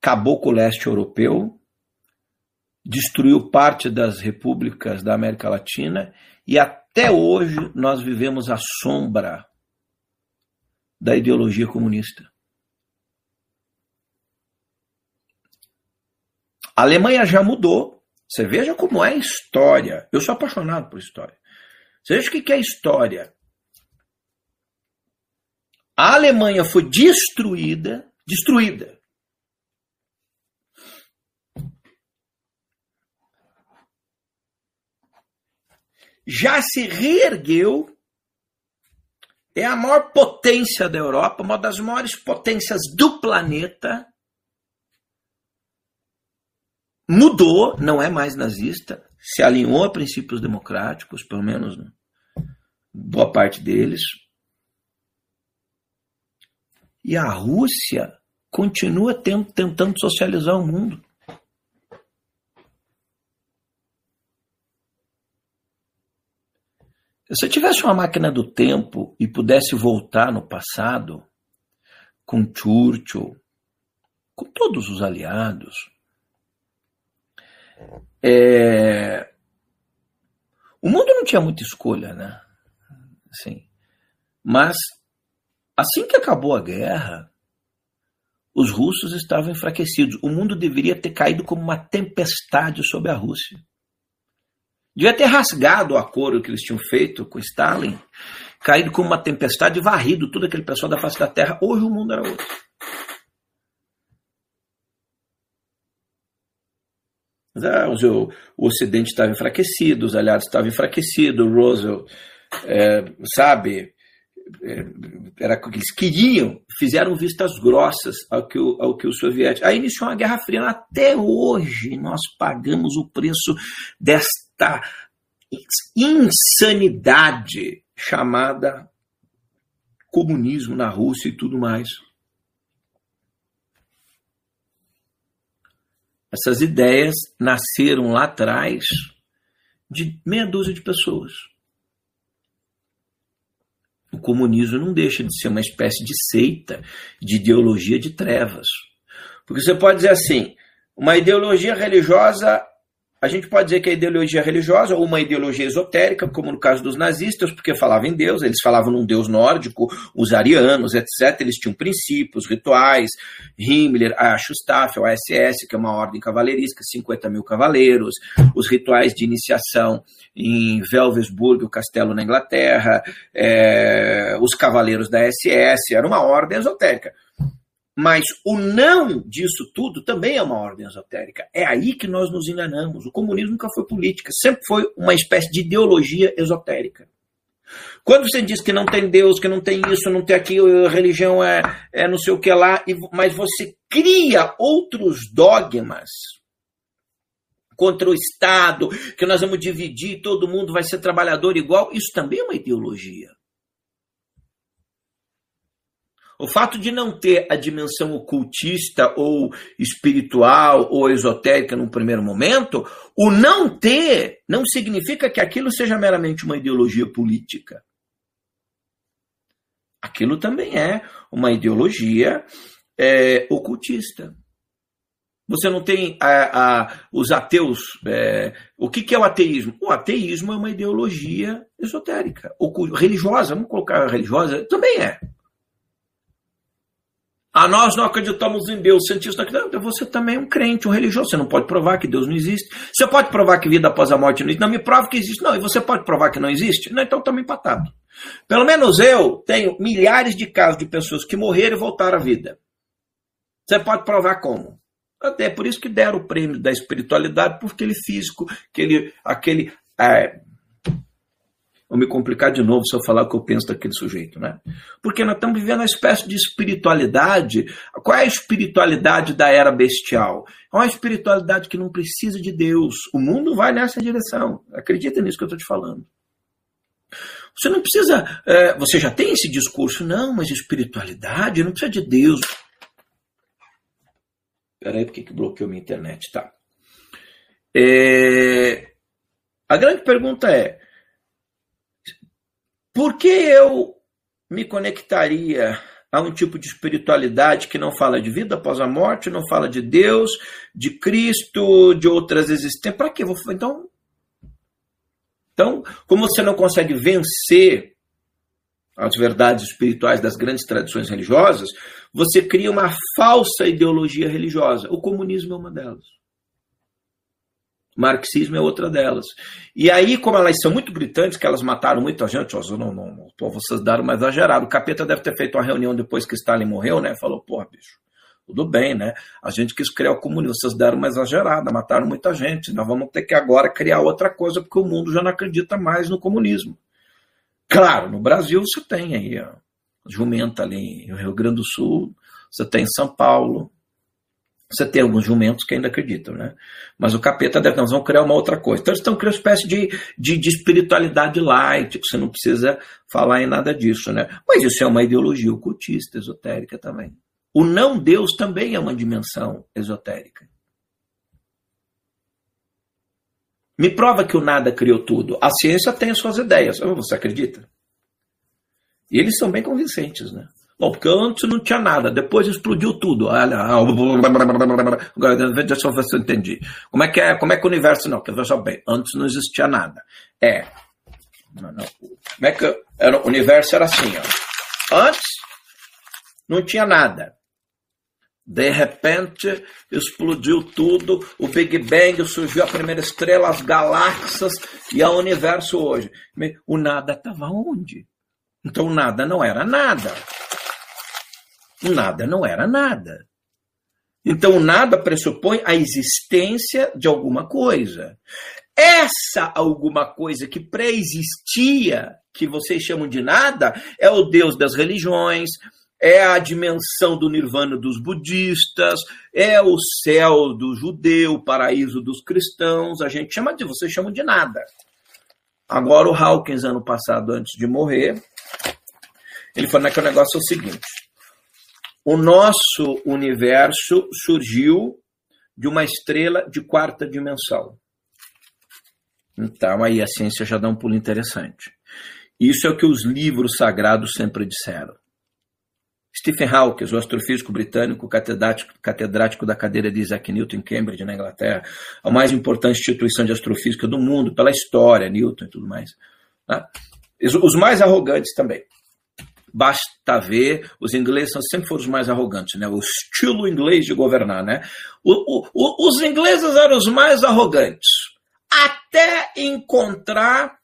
acabou com o leste europeu, destruiu parte das repúblicas da América Latina. E até hoje nós vivemos à sombra da ideologia comunista. A Alemanha já mudou. Você veja como é a história. Eu sou apaixonado por história. Você veja o que é história. A Alemanha foi destruída, destruída. Já se reergueu, é a maior potência da Europa, uma das maiores potências do planeta mudou, não é mais nazista, se alinhou a princípios democráticos, pelo menos boa parte deles. E a Rússia continua tentando socializar o mundo. Se eu tivesse uma máquina do tempo e pudesse voltar no passado, com Churchill, com todos os aliados, é... O mundo não tinha muita escolha, né? Assim. Mas, assim que acabou a guerra, os russos estavam enfraquecidos. O mundo deveria ter caído como uma tempestade sobre a Rússia. Devia ter rasgado o acordo que eles tinham feito com Stalin, caído como uma tempestade e varrido todo aquele pessoal da face da terra. Hoje o mundo era outro. Ah, o, o Ocidente estava enfraquecido, os aliados estavam enfraquecidos, o Roosevelt, é, sabe, é, era o que eles queriam, fizeram vistas grossas ao que, o, ao que os soviéticos. Aí iniciou uma Guerra Fria. Até hoje nós pagamos o preço desta insanidade chamada comunismo na Rússia e tudo mais. Essas ideias nasceram lá atrás de meia dúzia de pessoas. O comunismo não deixa de ser uma espécie de seita, de ideologia de trevas. Porque você pode dizer assim: uma ideologia religiosa a gente pode dizer que a ideologia religiosa ou uma ideologia esotérica, como no caso dos nazistas, porque falavam em Deus, eles falavam num Deus nórdico, os arianos, etc. Eles tinham princípios, rituais. Himmler, a Schustaffel, a SS, que é uma ordem cavaleirística, 50 mil cavaleiros, os rituais de iniciação em Velvesburg, o castelo na Inglaterra, é, os cavaleiros da SS, era uma ordem esotérica. Mas o não disso tudo também é uma ordem esotérica. É aí que nós nos enganamos. O comunismo nunca foi política, sempre foi uma espécie de ideologia esotérica. Quando você diz que não tem Deus, que não tem isso, não tem aquilo, religião é, é não sei o que lá, mas você cria outros dogmas contra o Estado, que nós vamos dividir, todo mundo vai ser trabalhador igual, isso também é uma ideologia. O fato de não ter a dimensão ocultista ou espiritual ou esotérica num primeiro momento, o não ter não significa que aquilo seja meramente uma ideologia política. Aquilo também é uma ideologia é, ocultista. Você não tem a, a, os ateus. É, o que, que, é o ateísmo? O ateísmo é uma ideologia esotérica, religiosa, vamos colocar religiosa, também é. Ah, nós não acreditamos em Deus, cientista não, você também é um crente, um religioso. Você não pode provar que Deus não existe. Você pode provar que vida após a morte não existe. Não me prova que existe. Não, e você pode provar que não existe? Não, então estamos empatados. Pelo menos eu tenho milhares de casos de pessoas que morreram e voltaram à vida. Você pode provar como? Até por isso que deram o prêmio da espiritualidade por aquele físico, aquele, aquele é, Vou me complicar de novo se eu falar o que eu penso daquele sujeito, né? Porque nós estamos vivendo uma espécie de espiritualidade. Qual é a espiritualidade da era bestial? É uma espiritualidade que não precisa de Deus. O mundo vai nessa direção. Acredita nisso que eu estou te falando. Você não precisa. É, você já tem esse discurso, não, mas espiritualidade não precisa de Deus. Peraí, por que bloqueou minha internet? Tá. É, a grande pergunta é: por que eu me conectaria a um tipo de espiritualidade que não fala de vida após a morte, não fala de Deus, de Cristo, de outras existências? Para que então? Então, como você não consegue vencer as verdades espirituais das grandes tradições religiosas, você cria uma falsa ideologia religiosa. O comunismo é uma delas. Marxismo é outra delas. E aí, como elas são muito gritantes, que elas mataram muita gente, ó, não, não, não, vocês deram uma exagerada. O capeta deve ter feito uma reunião depois que Stalin morreu, né? Falou, porra, bicho, tudo bem, né? A gente quis criar o comunismo, vocês deram uma exagerada, mataram muita gente. Nós vamos ter que agora criar outra coisa, porque o mundo já não acredita mais no comunismo. Claro, no Brasil você tem aí, ó, jumenta ali no Rio Grande do Sul, você tem em São Paulo, você tem alguns jumentos que ainda acreditam, né? Mas o capeta deve, nós vamos criar uma outra coisa. Então eles estão criando uma espécie de, de, de, espiritualidade light, que você não precisa falar em nada disso, né? Mas isso é uma ideologia ocultista, esotérica também. O não Deus também é uma dimensão esotérica. Me prova que o nada criou tudo. A ciência tem as suas ideias. Você acredita? E eles são bem convincentes, né? Bom, porque antes não tinha nada, depois explodiu tudo. Agora deixa eu ver se eu entendi. Como é que é, como é que o universo não? Porque veja bem, antes não existia nada. É. Não, não. Como é que era, o universo era assim, ó. Antes não tinha nada. De repente explodiu tudo, o Big Bang surgiu a primeira estrela, as galáxias e o universo hoje. O nada estava onde? Então nada não era nada nada não era nada. Então, nada pressupõe a existência de alguma coisa. Essa alguma coisa que pré-existia, que vocês chamam de nada, é o Deus das religiões, é a dimensão do nirvana dos budistas, é o céu do judeu, o paraíso dos cristãos. A gente chama de, vocês chamam de nada. Agora, o Hawkins, ano passado, antes de morrer, ele falou que o negócio é o seguinte: o nosso universo surgiu de uma estrela de quarta dimensão. Então, aí a ciência já dá um pulo interessante. Isso é o que os livros sagrados sempre disseram. Stephen Hawking, o astrofísico britânico, catedrático, catedrático da cadeira de Isaac Newton em Cambridge, na Inglaterra, a mais importante instituição de astrofísica do mundo, pela história, Newton e tudo mais. Tá? Os mais arrogantes também basta ver, os ingleses sempre foram os mais arrogantes, né? O estilo inglês de governar, né? O, o, os ingleses eram os mais arrogantes, até encontrar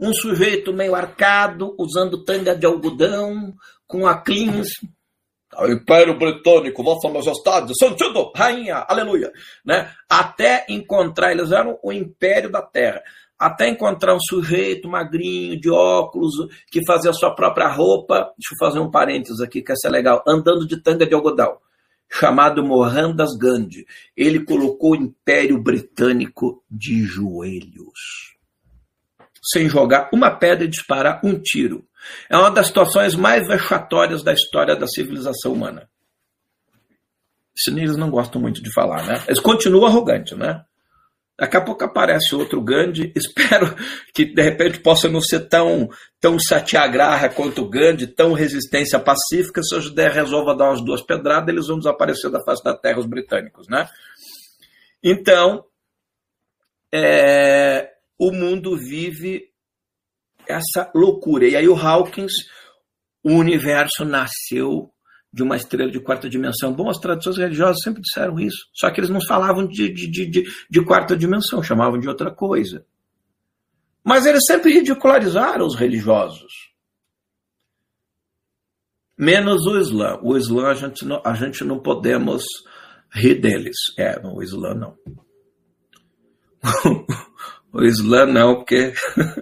um sujeito meio arcado, usando tanga de algodão, com a cleans, o Império Britânico, Vossa Majestade, sentido, rainha, aleluia, né? Até encontrar, eles eram o império da terra até encontrar um sujeito magrinho, de óculos, que fazia a sua própria roupa, deixa eu fazer um parênteses aqui, que essa é legal, andando de tanga de algodão, chamado Mohandas Gandhi. Ele colocou o Império Britânico de joelhos, sem jogar uma pedra e disparar um tiro. É uma das situações mais vexatórias da história da civilização humana. Isso eles não gostam muito de falar, né? Eles continuam arrogantes, né? Daqui a pouco aparece outro Gandhi. <laughs> Espero que de repente possa não ser tão, tão satyagraha quanto o Gandhi, tão resistência pacífica. Se a Judéia resolva dar umas duas pedradas, eles vão desaparecer da face da terra, os britânicos, né? Então, é, o mundo vive essa loucura. E aí o Hawkins, o universo nasceu de uma estrela de quarta dimensão. Bom, as tradições religiosas sempre disseram isso, só que eles não falavam de, de, de, de, quarta dimensão, chamavam de outra coisa. Mas eles sempre ridicularizaram os religiosos. Menos o Islã. O Islã a gente não, a gente não podemos rir deles. É, o Islã não. o Islã não, porque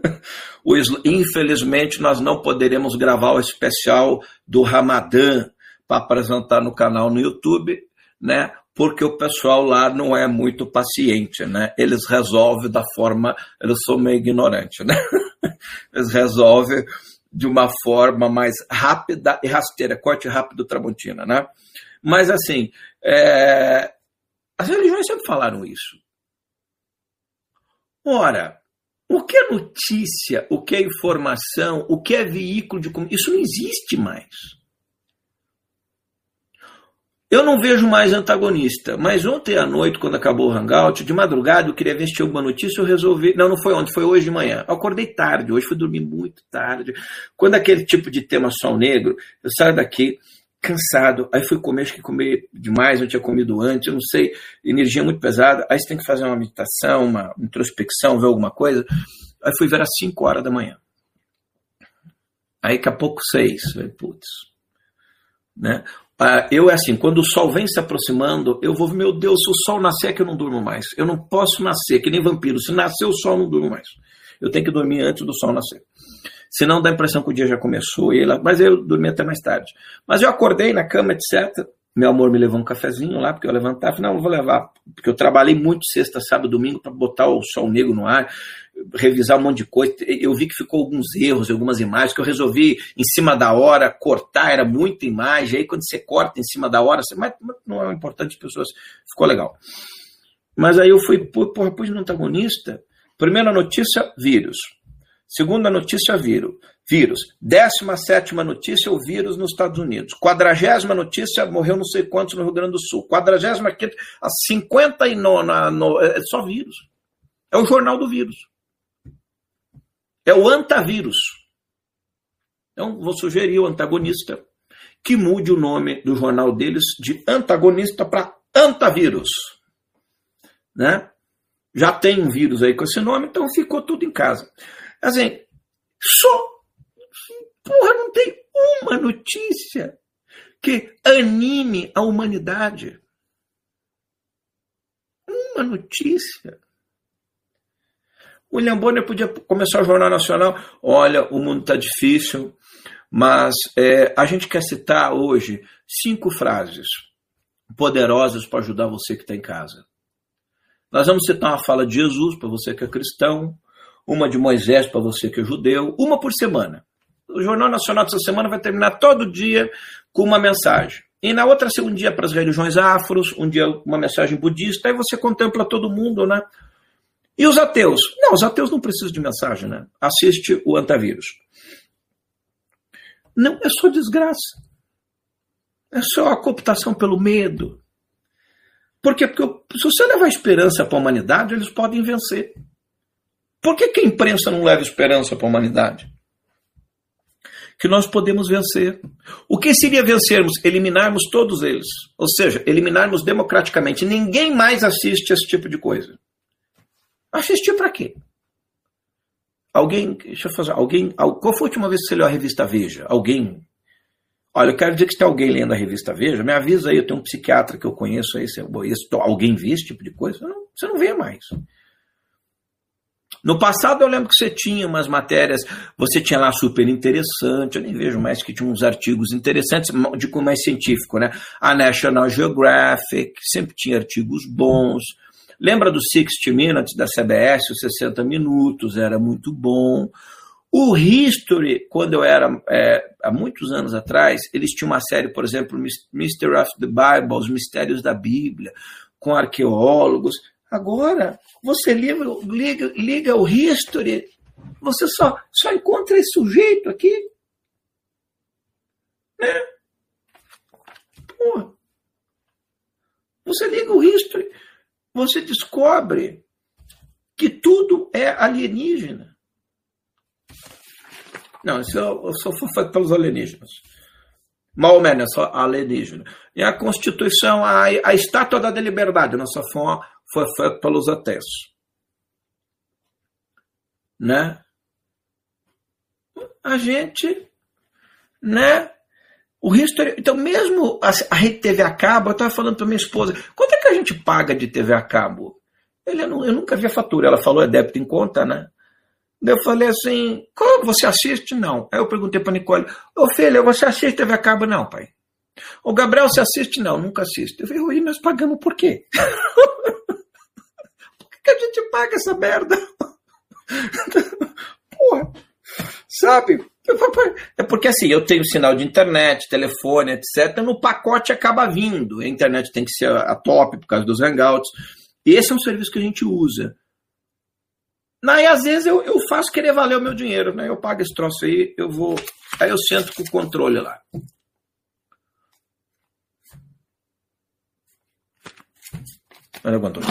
<laughs> o Islã, <laughs> infelizmente nós não poderemos gravar o especial do Ramadã para apresentar no canal no YouTube, né? Porque o pessoal lá não é muito paciente, né? Eles resolvem da forma, eles são meio ignorantes, né? <laughs> Eles resolvem de uma forma mais rápida e rasteira, corte rápido Tramontina, né? Mas assim, é... as religiões sempre falaram isso. Ora, o que é notícia, o que é informação, o que é veículo de isso não existe mais. Eu não vejo mais antagonista, mas ontem à noite, quando acabou o Hangout, de madrugada eu queria ver se tinha alguma notícia, eu resolvi. Não, não foi ontem, foi hoje de manhã. Eu acordei tarde, hoje fui dormir muito tarde. Quando aquele tipo de tema sol negro, eu saio daqui cansado, aí fui comer, acho que comer demais, eu tinha comido antes, eu não sei, energia muito pesada, aí você tem que fazer uma meditação, uma introspecção, ver alguma coisa. Aí fui ver às 5 horas da manhã. Aí daqui a pouco 6, falei, putz. Né? Ah, eu é assim, quando o sol vem se aproximando, eu vou, meu Deus, se o sol nascer é que eu não durmo mais. Eu não posso nascer, que nem vampiro. Se nascer o sol, não durmo mais. Eu tenho que dormir antes do sol nascer. Senão dá a impressão que o dia já começou, e mas eu dormi até mais tarde. Mas eu acordei na cama, etc. Meu amor me levou um cafezinho lá, porque eu levantava, não, eu vou levar, porque eu trabalhei muito sexta, sábado, domingo para botar o sol negro no ar revisar um monte de coisa. Eu vi que ficou alguns erros, algumas imagens que eu resolvi em cima da hora cortar, era muita imagem. Aí quando você corta em cima da hora, você, mas não é importante, pessoas, ficou legal. Mas aí eu fui, porra, pus no antagonista. Primeira notícia, vírus. Segunda notícia, vírus. Vírus. Décima sétima notícia, o vírus nos Estados Unidos. Quadragésima notícia, morreu não sei quantos no Rio Grande do Sul. Quadragésima quinta, a cinquenta e nona, no, é só vírus. É o jornal do vírus. É o antavírus. Então, vou sugerir o antagonista que mude o nome do jornal deles de antagonista para antavírus. Né? Já tem um vírus aí com esse nome, então ficou tudo em casa. Assim, só. Porra, não tem uma notícia que anime a humanidade. Uma notícia. William Bonner podia começar o Jornal Nacional. Olha, o mundo está difícil, mas é, a gente quer citar hoje cinco frases poderosas para ajudar você que está em casa. Nós vamos citar uma fala de Jesus para você que é cristão, uma de Moisés para você que é judeu, uma por semana. O Jornal Nacional dessa semana vai terminar todo dia com uma mensagem. E na outra, um dia para as religiões afros, um dia uma mensagem budista, aí você contempla todo mundo, né? E os ateus? Não, os ateus não precisam de mensagem, né? Assiste o antavírus. Não, é só desgraça. É só a cooptação pelo medo. Por quê? Porque se você levar esperança para a humanidade, eles podem vencer. Por que, que a imprensa não leva esperança para a humanidade? Que nós podemos vencer. O que seria vencermos? Eliminarmos todos eles. Ou seja, eliminarmos democraticamente. Ninguém mais assiste esse tipo de coisa. Assistir para quê? Alguém, deixa eu fazer, alguém, qual foi a última vez que você leu a revista Veja? Alguém? Olha, eu quero dizer que se tem alguém lendo a revista Veja, me avisa aí, eu tenho um psiquiatra que eu conheço aí, se, alguém vê esse tipo de coisa? Não, você não vê mais. No passado eu lembro que você tinha umas matérias, você tinha lá super interessante, eu nem vejo mais que tinha uns artigos interessantes, de como mais científico, né? A National Geographic sempre tinha artigos bons. Lembra do 60 Minutes da CBS, os 60 minutos, era muito bom. O History, quando eu era, é, há muitos anos atrás, eles tinham uma série, por exemplo, Mystery of the Bible, Os Mistérios da Bíblia, com arqueólogos. Agora, você liga, liga, liga o History, você só, só encontra esse sujeito aqui. Né? Porra. Você liga o History, você descobre que tudo é alienígena. Não, isso só foi feito pelos alienígenas. Maomé não é só alienígena. E a Constituição, a, a Estátua da Liberdade, só foi, foi feita pelos ateus. Né? A gente, né? O history, então, mesmo a, a rede TV a cabo, eu estava falando para minha esposa, quanto é que a gente paga de TV a cabo? Ele, eu, eu nunca vi a fatura. Ela falou, é débito em conta, né? Eu falei assim, como você assiste? Não. Aí eu perguntei para Nicole, ô filha, você assiste TV a cabo? Não, pai. O Gabriel, você assiste? Não, nunca assiste. Eu falei, nós pagamos por quê? <laughs> que a gente paga essa merda? Porra, sabe? É porque assim, eu tenho sinal de internet, telefone, etc. No pacote acaba vindo. A internet tem que ser a top por causa dos hangouts. Esse é um serviço que a gente usa. Aí, às vezes, eu, eu faço querer valer o meu dinheiro, né? Eu pago esse troço aí, eu vou. Aí eu sento com o controle lá. Olha o controle.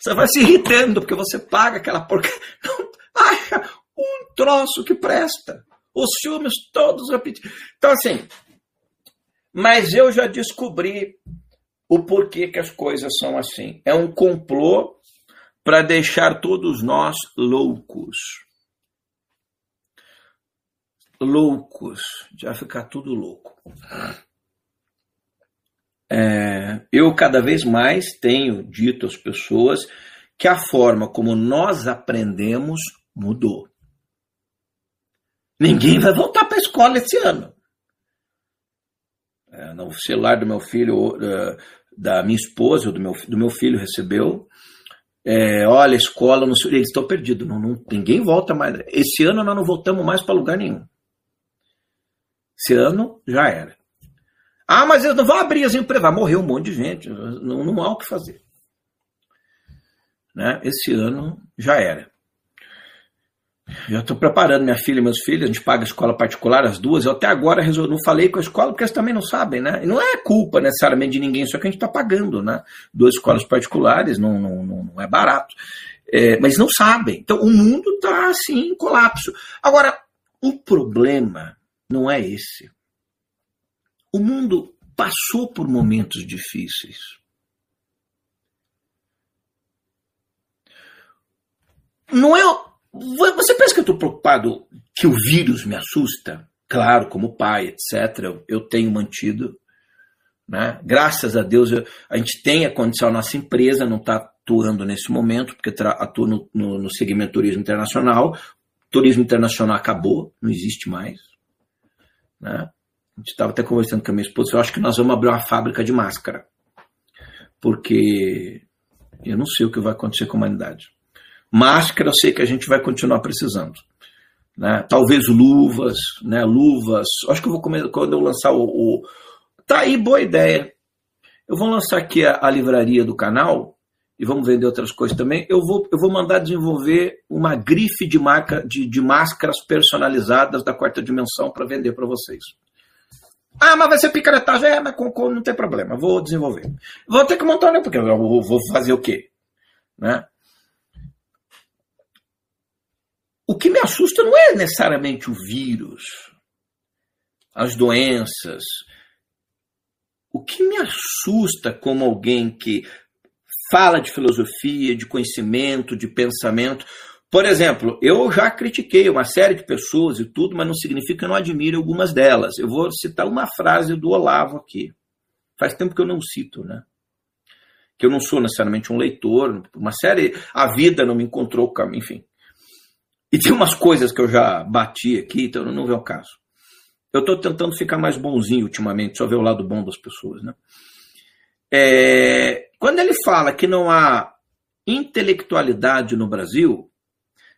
Você vai se irritando porque você paga aquela porca. Acha um troço que presta. Os filmes todos repetidos. Então, assim, mas eu já descobri o porquê que as coisas são assim. É um complô para deixar todos nós loucos. Loucos. Já ficar tudo louco. É, eu cada vez mais tenho dito às pessoas que a forma como nós aprendemos mudou. Ninguém vai voltar para a escola esse ano. É, no celular do meu filho, da minha esposa, do meu, do meu filho recebeu. É, olha, escola, não sei, eles estão perdidos, não, não, ninguém volta mais. Esse ano nós não voltamos mais para lugar nenhum. Esse ano já era. Ah, mas eu não vou abrir as empresas. Vai morrer um monte de gente. Não, não há o que fazer. Né? Esse ano já era. Já estou preparando minha filha e meus filhos, a gente paga escola particular, as duas. Eu até agora não falei com a escola, porque eles também não sabem, né? E não é culpa necessariamente de ninguém, só que a gente está pagando, né? Duas escolas particulares, não, não, não é barato. É, mas não sabem. Então o mundo está assim em colapso. Agora, o problema não é esse. O mundo passou por momentos difíceis. Não é. Você pensa que eu estou preocupado que o vírus me assusta? Claro, como pai, etc., eu tenho mantido. Né? Graças a Deus eu, a gente tem a condição, a nossa empresa não está atuando nesse momento, porque atua no, no, no segmento turismo internacional. Turismo internacional acabou, não existe mais. Né? Estava até conversando com a minha esposa, eu acho que nós vamos abrir uma fábrica de máscara. Porque eu não sei o que vai acontecer com a humanidade. Máscara eu sei que a gente vai continuar precisando. Né? Talvez luvas, né? Luvas. Acho que eu vou comer quando eu lançar o, o. Tá aí, boa ideia. Eu vou lançar aqui a, a livraria do canal e vamos vender outras coisas também. Eu vou, eu vou mandar desenvolver uma grife de marca de, de máscaras personalizadas da quarta dimensão para vender para vocês. Ah, mas vai ser picaretagem. É, mas com, com, não tem problema, vou desenvolver. Vou ter que montar, né? Porque eu vou, fazer o quê? Né? O que me assusta não é necessariamente o vírus, as doenças. O que me assusta como alguém que fala de filosofia, de conhecimento, de pensamento, por exemplo, eu já critiquei uma série de pessoas e tudo, mas não significa que eu não admire algumas delas. Eu vou citar uma frase do Olavo aqui. Faz tempo que eu não cito, né? Que eu não sou necessariamente um leitor, uma série, a vida não me encontrou enfim. E tem umas coisas que eu já bati aqui, então não vê o caso. Eu estou tentando ficar mais bonzinho ultimamente, só ver o lado bom das pessoas. Né? É, quando ele fala que não há intelectualidade no Brasil,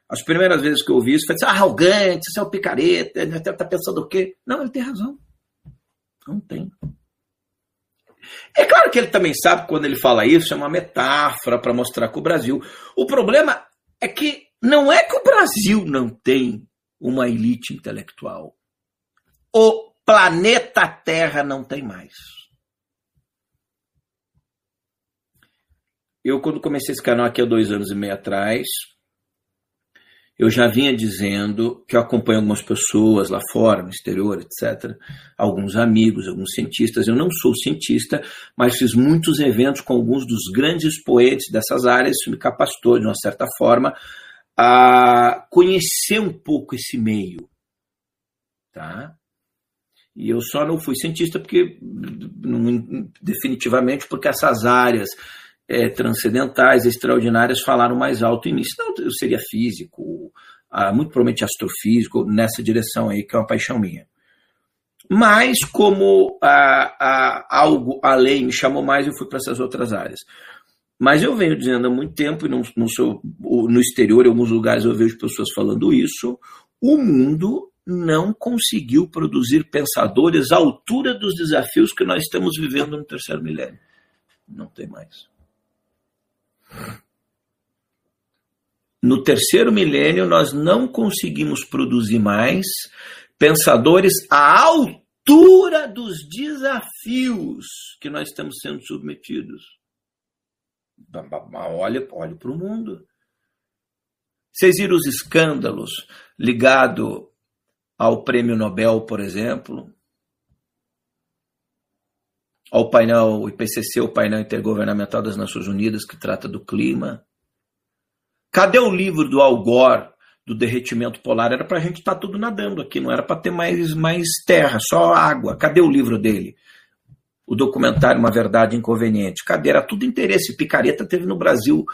as primeiras vezes que eu ouvi isso, falei assim, ah, arrogante, você é o picareta, está pensando o quê? Não, ele tem razão. Não tem. É claro que ele também sabe quando ele fala isso, é uma metáfora para mostrar que o Brasil. O problema é que não é que o Brasil não tem uma elite intelectual. O planeta Terra não tem mais. Eu, quando comecei esse canal aqui há dois anos e meio atrás, eu já vinha dizendo que eu acompanho algumas pessoas lá fora, no exterior, etc. Alguns amigos, alguns cientistas. Eu não sou cientista, mas fiz muitos eventos com alguns dos grandes expoentes dessas áreas. Isso me capacitou, de uma certa forma, a conhecer um pouco esse meio. Tá? E eu só não fui cientista porque, definitivamente, porque essas áreas é, transcendentais, extraordinárias, falaram mais alto em mim. Eu seria físico, ah, muito provavelmente astrofísico, nessa direção aí, que é uma paixão minha. Mas, como ah, ah, algo além me chamou mais, eu fui para essas outras áreas. Mas eu venho dizendo há muito tempo, e no exterior, em alguns lugares eu vejo pessoas falando isso, o mundo não conseguiu produzir pensadores à altura dos desafios que nós estamos vivendo no terceiro milênio. Não tem mais. No terceiro milênio, nós não conseguimos produzir mais pensadores à altura dos desafios que nós estamos sendo submetidos. Olha, olha para o mundo. Vocês viram os escândalos ligados ao prêmio Nobel, por exemplo? Ao painel IPCC, o painel intergovernamental das Nações Unidas, que trata do clima. Cadê o livro do Al Gore, do derretimento polar? Era para a gente estar tá tudo nadando aqui, não era para ter mais, mais terra, só água. Cadê o livro dele? O documentário Uma Verdade Inconveniente. Cadê? Era tudo interesse. Picareta teve no Brasil.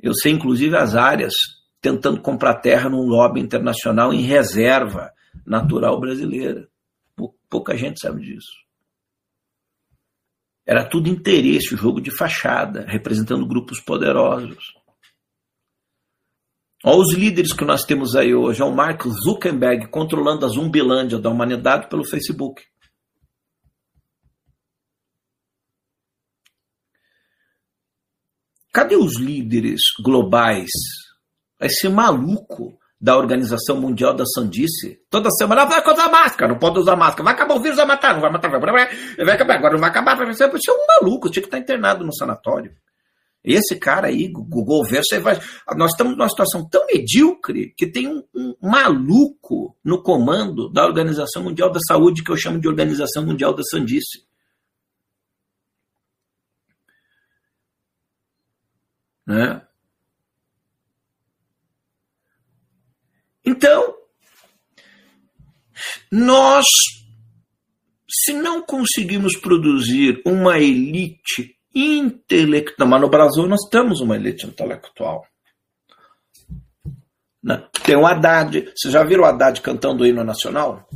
Eu sei, inclusive, as áreas tentando comprar terra num lobby internacional em reserva natural brasileira. Pouca gente sabe disso. Era tudo interesse, jogo de fachada, representando grupos poderosos. Olha os líderes que nós temos aí hoje. É o Mark Zuckerberg controlando a zumbilândia da humanidade pelo Facebook. Cadê os líderes globais? Esse maluco da Organização Mundial da Sandice, toda semana vai usar máscara, não pode usar máscara, vai acabar o vírus, vai matar, não vai matar, vai, vai acabar, agora não vai acabar, vai você é um maluco, tinha que estar internado no sanatório. Esse cara aí, o governo, você vai. Nós estamos numa situação tão medíocre que tem um, um, maluco no comando da Organização Mundial da Saúde, que eu chamo de Organização Mundial da Sandice. Né? Então, nós, se não conseguimos produzir uma elite intelectual, mas no Brasil nós temos uma elite intelectual. Né? Tem o Haddad, vocês já viram o Haddad cantando o hino nacional?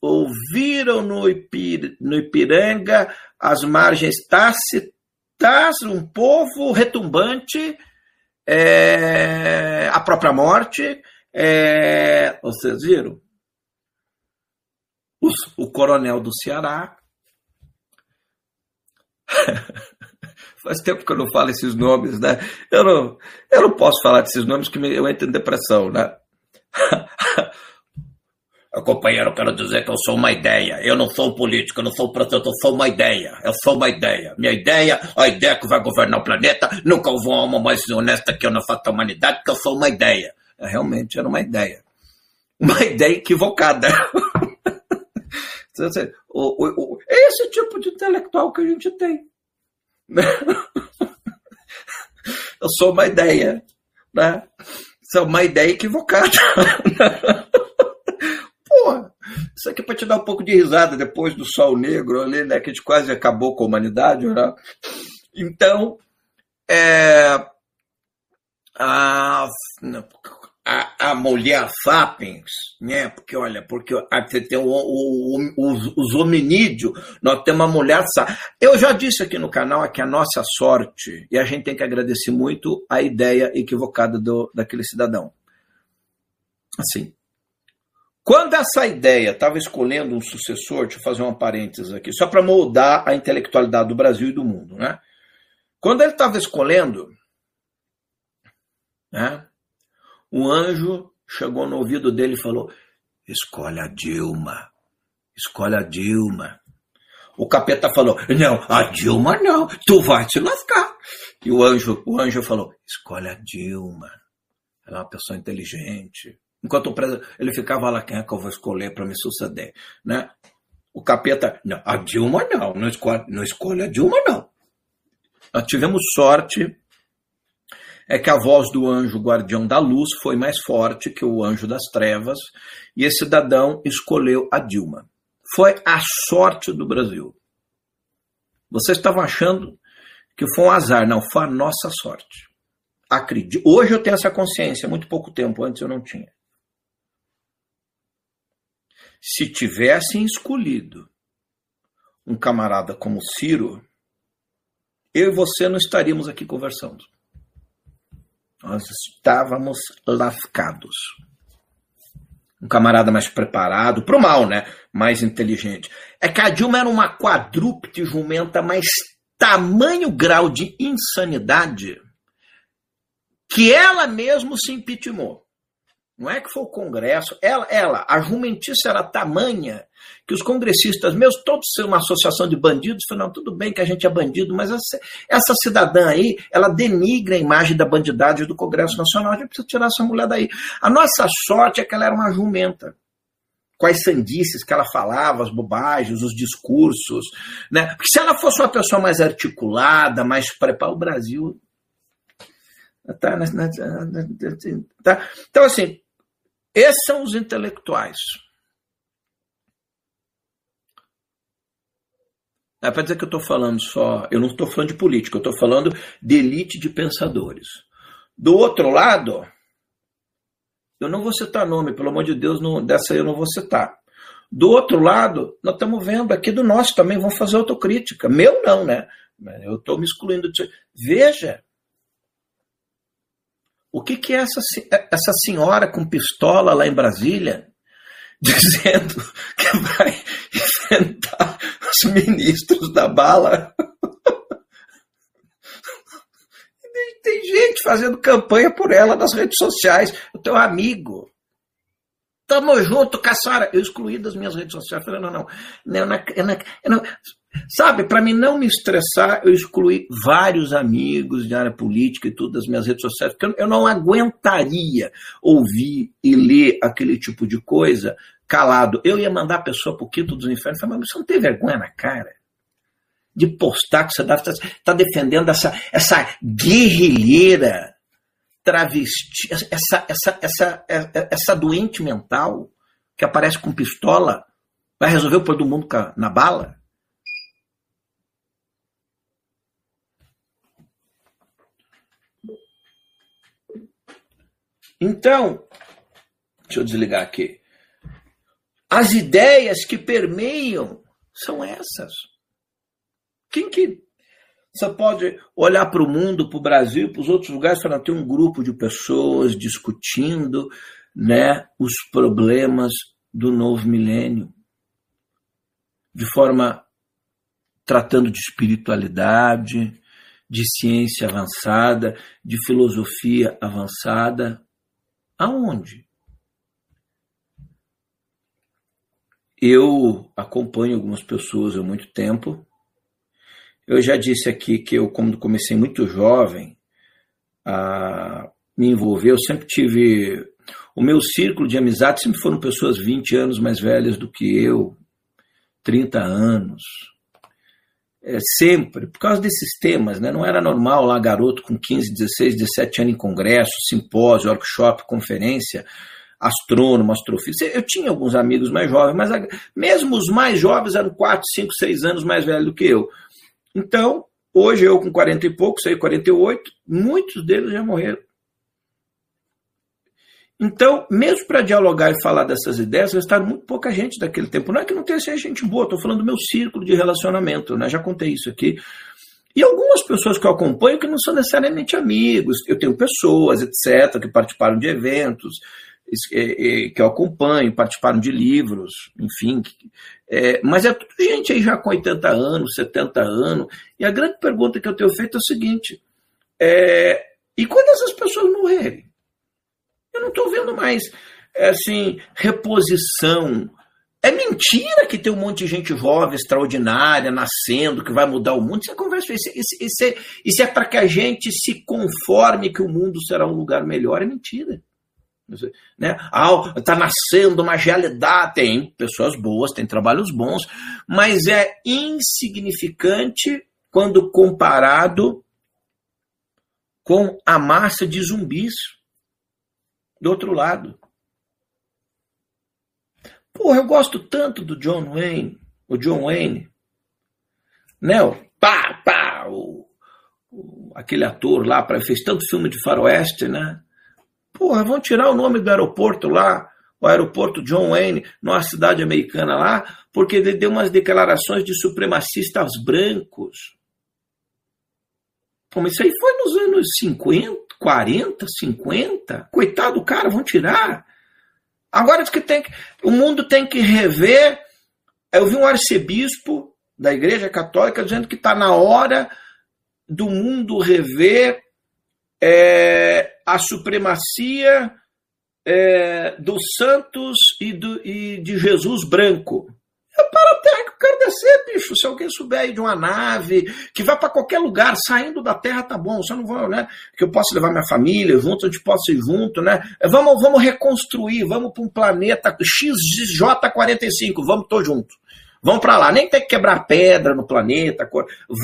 Ouviram no, Ipir, no Ipiranga as margens tácitas, um povo retumbante, é, a própria morte, é, vocês viram? O, coronel do Ceará. <laughs> Faz tempo que eu não falo esses nomes, né? Eu não, eu não posso falar desses nomes que eu entro em depressão, né? <laughs> Companheiro, quero dizer que eu sou uma ideia. Eu não sou político, eu não sou protetor, eu sou uma ideia. Eu sou uma ideia. Minha ideia, a ideia que vai governar o planeta, nunca houve uma alma mais honesta que eu na face da humanidade, porque eu sou uma ideia. Realmente era uma ideia. Uma ideia equivocada. <laughs> é esse tipo de intelectual que a gente tem. <laughs> Eu sou uma ideia. Né? Sou uma ideia equivocada. <laughs> Isso aqui é para te dar um pouco de risada depois do Sol Negro ali, né? Que a gente quase acabou com a humanidade, né? Então, é, a, a, a mulher sapiens, né? Porque, olha, porque você tem o, o, o, os, os hominídeos, nós temos uma mulher. Eu já disse aqui no canal que a nossa sorte, e a gente tem que agradecer muito a ideia equivocada do, daquele cidadão. Assim, quando essa ideia estava escolhendo um sucessor, deixa eu fazer um parênteses aqui, só para moldar a intelectualidade do Brasil e do mundo, né? Quando ele estava escolhendo, né? Um anjo chegou no ouvido dele e falou: Escolhe a Dilma. Escolhe a Dilma. O capeta falou: Não, a Dilma não, tu vai te lascar. E o anjo, o anjo falou: Escolhe a Dilma. Ela é uma pessoa inteligente. Enquanto o preso, ele ficava lá, quem é que eu vou escolher para me suceder? Né? O capeta, não, a Dilma não, não escolhe, não escolhe a Dilma não. Nós tivemos sorte é que a voz do anjo guardião da luz foi mais forte que o anjo das trevas e esse cidadão escolheu a Dilma. Foi a sorte do Brasil. Vocês estavam achando que foi um azar, não, foi a nossa sorte. Acredito. Hoje eu tenho essa consciência, muito pouco tempo antes eu não tinha. Se tivessem escolhido um camarada como Ciro, eu e você não estaríamos aqui conversando. Nós estávamos lascados. Um camarada mais preparado, pro mal, né? Mais inteligente. É que a Dilma era uma quadrúpede jumenta, mas tamanho grau de insanidade que ela mesmo se impeachmentou. Não é que foi o Congresso, ela, ela, a jumentice era tamanha que os congressistas, mesmo todos sendo uma associação de bandidos, falaram, tudo bem que a gente é bandido, mas essa, essa cidadã aí, ela denigra a imagem da bandidagem do Congresso Nacional, a gente precisa tirar essa mulher daí. A nossa sorte é que ela era uma jumenta. As sandices que ela falava, as bobagens, os discursos. Né? Porque se ela fosse uma pessoa mais articulada, mais preparada, o Brasil Tá, tá, Então, assim, esses são os intelectuais. É para dizer que eu estou falando só. Eu não estou falando de política, eu estou falando de elite de pensadores. Do outro lado, eu não vou citar nome, pelo amor de Deus, não, dessa eu não vou citar. Do outro lado, nós estamos vendo aqui do nosso também, vão fazer autocrítica. Meu não, né? Eu estou me excluindo. Veja, o que, que é essa, essa senhora com pistola lá em Brasília <laughs> dizendo que vai <laughs> enfrentar os ministros da bala? <laughs> Tem gente fazendo campanha por ela nas redes sociais. O teu amigo. Tamo junto, caçara. Eu excluí das minhas redes sociais. Falei, não, não. não, não, não Sabe, para mim não me estressar, eu excluí vários amigos de área política e tudo das minhas redes sociais, porque eu não aguentaria ouvir e ler aquele tipo de coisa calado. Eu ia mandar a pessoa para o quinto dos infernos e falar, mas você não tem vergonha na cara? De postar que você está tá defendendo essa, essa guerrilheira travesti, essa, essa, essa, essa doente mental que aparece com pistola, vai resolver o problema do mundo na bala? Então, deixa eu desligar aqui. As ideias que permeiam são essas. Quem que. Você pode olhar para o mundo, para o Brasil, para os outros lugares e falar: tem um grupo de pessoas discutindo né, os problemas do novo milênio, de forma tratando de espiritualidade, de ciência avançada, de filosofia avançada, Aonde? Eu acompanho algumas pessoas há muito tempo. Eu já disse aqui que eu, como comecei muito jovem a me envolver, eu sempre tive. O meu círculo de amizade sempre foram pessoas 20 anos mais velhas do que eu, 30 anos é, sempre, por causa desses temas, né? não era normal lá garoto com 15, 16, 17 anos em congresso, simpósio, workshop, conferência, astrônomo, astrofísico. Eu tinha alguns amigos mais jovens, mas mesmo os mais jovens eram 4, 5, 6 anos mais velhos do que eu. Então, hoje eu com 40 e pouco, sei 48, muitos deles já morreram. Então, mesmo para dialogar e falar dessas ideias, restaram muito pouca gente daquele tempo. Não é que não tenha gente boa, estou falando do meu círculo de relacionamento, né? já contei isso aqui. E algumas pessoas que eu acompanho que não são necessariamente amigos. Eu tenho pessoas, etc., que participaram de eventos, que eu acompanho, participaram de livros, enfim. É, mas é tudo gente aí já com 80 anos, 70 anos. E a grande pergunta que eu tenho feito é o seguinte: é, e quando essas pessoas morrerem? Eu não estou vendo mais assim, reposição. É mentira que tem um monte de gente jovem, extraordinária, nascendo, que vai mudar o mundo. Isso é conversa. Isso, isso, isso é, é para que a gente se conforme que o mundo será um lugar melhor. É mentira. Né? Ah, está nascendo uma realidade. Tem pessoas boas, tem trabalhos bons, mas é insignificante quando comparado com a massa de zumbis do outro lado. Porra, eu gosto tanto do John Wayne, o John Wayne. Né? O pá, pá, o, o, aquele ator lá, pra, fez tanto filme de faroeste, né? Porra, vão tirar o nome do aeroporto lá, o aeroporto John Wayne, numa cidade americana lá, porque ele deu umas declarações de supremacistas brancos. Pô, mas isso aí foi nos anos 50, 40, 50. Coitado do cara, vão tirar. Agora diz que tem que, o mundo tem que rever. Eu vi um arcebispo da Igreja Católica dizendo que está na hora do mundo rever é, a supremacia é, dos santos e, do, e de Jesus branco. É para a terra que eu quero descer, bicho. Se alguém souber aí de uma nave, que vai para qualquer lugar, saindo da terra, tá bom. Só não vou, né? Que eu possa levar minha família junto, a gente possa ir junto, né? É, vamos, vamos reconstruir, vamos para um planeta XJ45, vamos tô junto. Vamos para lá, nem tem que quebrar pedra no planeta,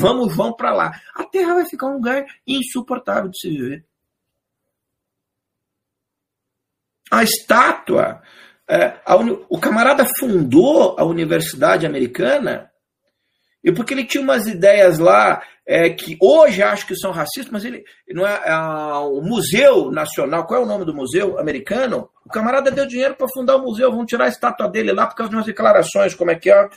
vamos, vamos para lá. A Terra vai ficar um lugar insuportável de se viver. A estátua é, o camarada fundou a Universidade Americana e porque ele tinha umas ideias lá é, que hoje acho que são racistas, mas ele não é, é, o Museu Nacional. Qual é o nome do museu americano? O camarada deu dinheiro para fundar o museu. Vão tirar a estátua dele lá por causa de umas declarações. Como é que é?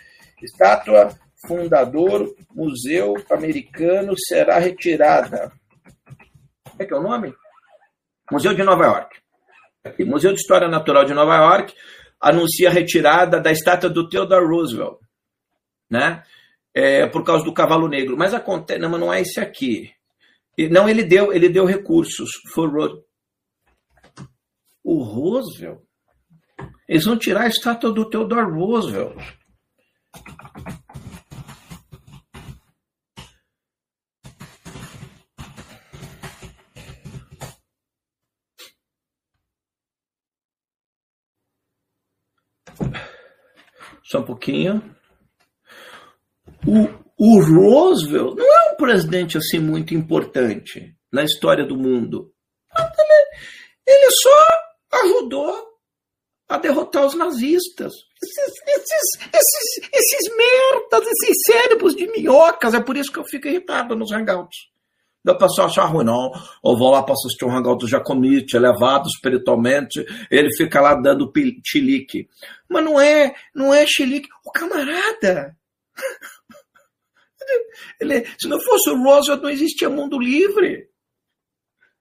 Estátua fundador Museu Americano será retirada. Como é que é o nome? Museu de Nova York. O Museu de História Natural de Nova York anuncia a retirada da estátua do Theodore Roosevelt, né? É, por causa do cavalo negro. Mas acontece, não, não é esse aqui. Não, ele deu, ele deu recursos. For o Roosevelt. Eles vão tirar a estátua do Theodore Roosevelt. Só um pouquinho. O, o Roosevelt não é um presidente assim muito importante na história do mundo. Ele, ele só ajudou a derrotar os nazistas. Esses, esses, esses, esses merdas, esses cérebros de minhocas. É por isso que eu fico irritado nos hangouts. Da pessoa achar ruim, não. Eu vou lá para assistir um hangout do Jacomite, elevado espiritualmente, ele fica lá dando chilique. Mas não é, não é chilique. O camarada. <laughs> Ele, se não fosse o Roosevelt, não existia mundo livre.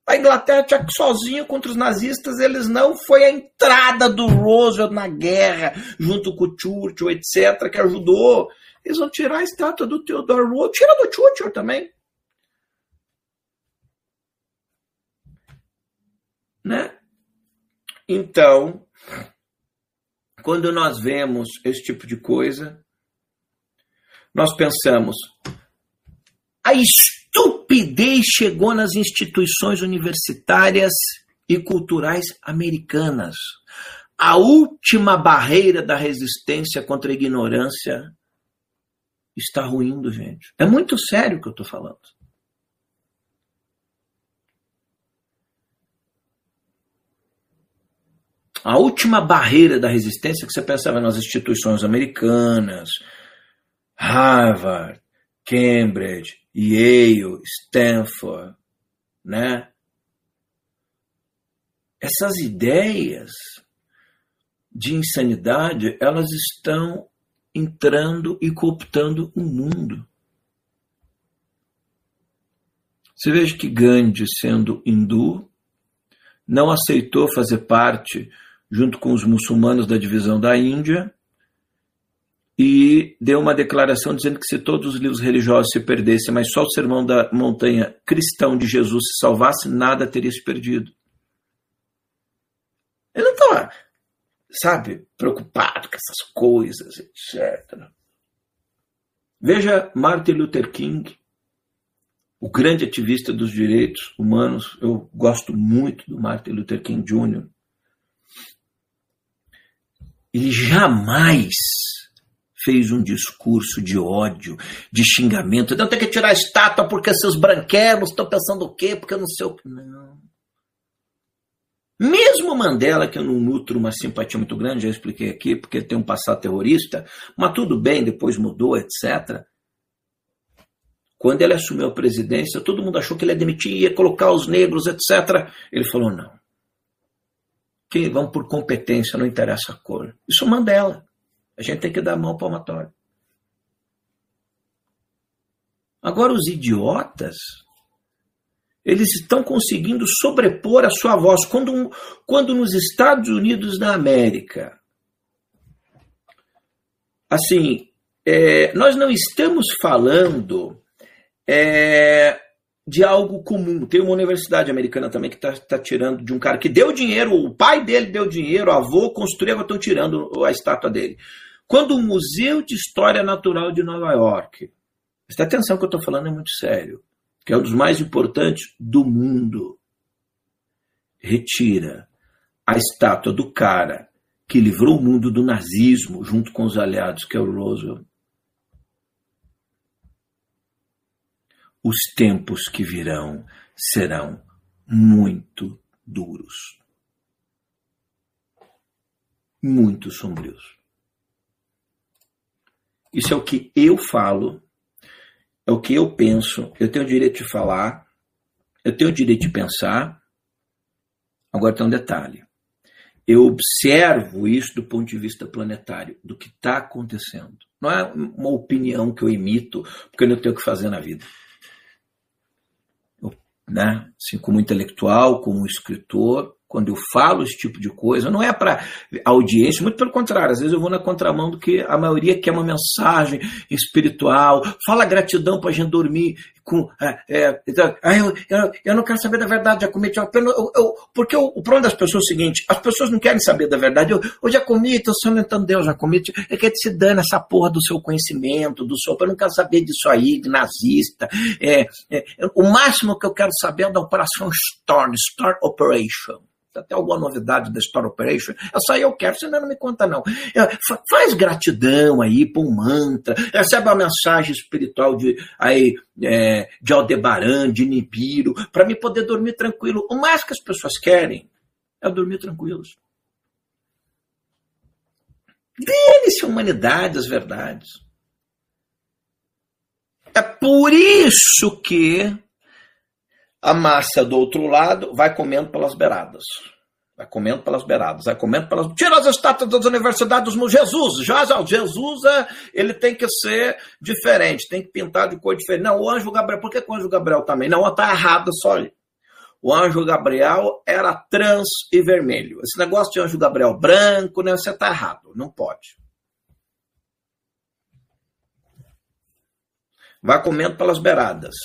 A Inglaterra tinha sozinho contra os nazistas, eles não. Foi a entrada do Roosevelt na guerra, junto com o Churchill, etc., que ajudou. Eles vão tirar a estátua do Theodore Roosevelt. Tira do Churchill também. Né? Então, quando nós vemos esse tipo de coisa, nós pensamos: a estupidez chegou nas instituições universitárias e culturais americanas. A última barreira da resistência contra a ignorância está ruindo, gente. É muito sério o que eu estou falando. A última barreira da resistência que você pensava nas instituições americanas, Harvard, Cambridge, Yale, Stanford, né? essas ideias de insanidade, elas estão entrando e cooptando o mundo. Você veja que Gandhi, sendo hindu, não aceitou fazer parte, junto com os muçulmanos da divisão da Índia, e deu uma declaração dizendo que se todos os livros religiosos se perdessem, mas só o sermão da montanha cristão de Jesus se salvasse, nada teria se perdido. Ele não estava, sabe, preocupado com essas coisas, etc. Veja Martin Luther King, o grande ativista dos direitos humanos. Eu gosto muito do Martin Luther King Jr. Ele jamais fez um discurso de ódio, de xingamento. Não tem que tirar a estátua porque seus branquelos estão pensando o quê? Porque eu não sei o que. Não. Mesmo Mandela, que eu não nutro uma simpatia muito grande, já expliquei aqui, porque tem um passado terrorista, mas tudo bem, depois mudou, etc. Quando ele assumiu a presidência, todo mundo achou que ele ia demitir, ia colocar os negros, etc. Ele falou: não. Que vão por competência, não interessa a cor. Isso Mandela. A gente tem que dar a mão palmatória. Agora, os idiotas, eles estão conseguindo sobrepor a sua voz. Quando, quando nos Estados Unidos da América, assim, é, nós não estamos falando é, de algo comum. Tem uma universidade americana também que está tá tirando de um cara que deu dinheiro, o pai dele deu dinheiro, o avô construiu, estão tirando a estátua dele. Quando o Museu de História Natural de Nova York, presta atenção que eu estou falando é muito sério, que é um dos mais importantes do mundo, retira a estátua do cara que livrou o mundo do nazismo junto com os aliados, que é o Roosevelt. Os tempos que virão serão muito duros, muito sombrios. Isso é o que eu falo, é o que eu penso. Eu tenho o direito de falar, eu tenho o direito de pensar. Agora tem um detalhe. Eu observo isso do ponto de vista planetário, do que está acontecendo. Não é uma opinião que eu imito, porque eu não tenho o que fazer na vida né? Assim, como intelectual, como escritor, quando eu falo esse tipo de coisa, não é para audiência, muito pelo contrário, às vezes eu vou na contramão do que a maioria quer uma mensagem espiritual, fala gratidão para a gente dormir com. É, é, então, eu, eu, eu, não quero saber da verdade, já cometi uma pena. Eu, eu, porque o, problema das pessoas é o seguinte: as pessoas não querem saber da verdade. Eu, eu já comi, estou somentando Deus, já comi. É que se dane essa porra do seu conhecimento, do seu. Eu não quero saber disso aí, de nazista. É, é, o máximo que eu quero saber é da Operação Storm, Star Operation até alguma novidade da Star Operation, essa aí eu quero, senão não me conta não. Faz gratidão aí, põe um mantra, recebe uma mensagem espiritual de, aí, é, de Aldebaran, de Nibiru, para me poder dormir tranquilo. O mais que as pessoas querem é dormir tranquilos. A humanidade as verdades. É por isso que a massa do outro lado vai comendo pelas beiradas. Vai comendo pelas beiradas, vai comendo pelas. Tira as estátuas das universidades dos Jesus. Já, já, Jesus é, ele tem que ser diferente, tem que pintar de cor diferente. Não, o anjo Gabriel, por que, o anjo Gabriel também? Não, está errado só ali. O anjo Gabriel era trans e vermelho. Esse negócio de anjo Gabriel branco, né, você está errado, não pode. Vai comendo pelas beiradas.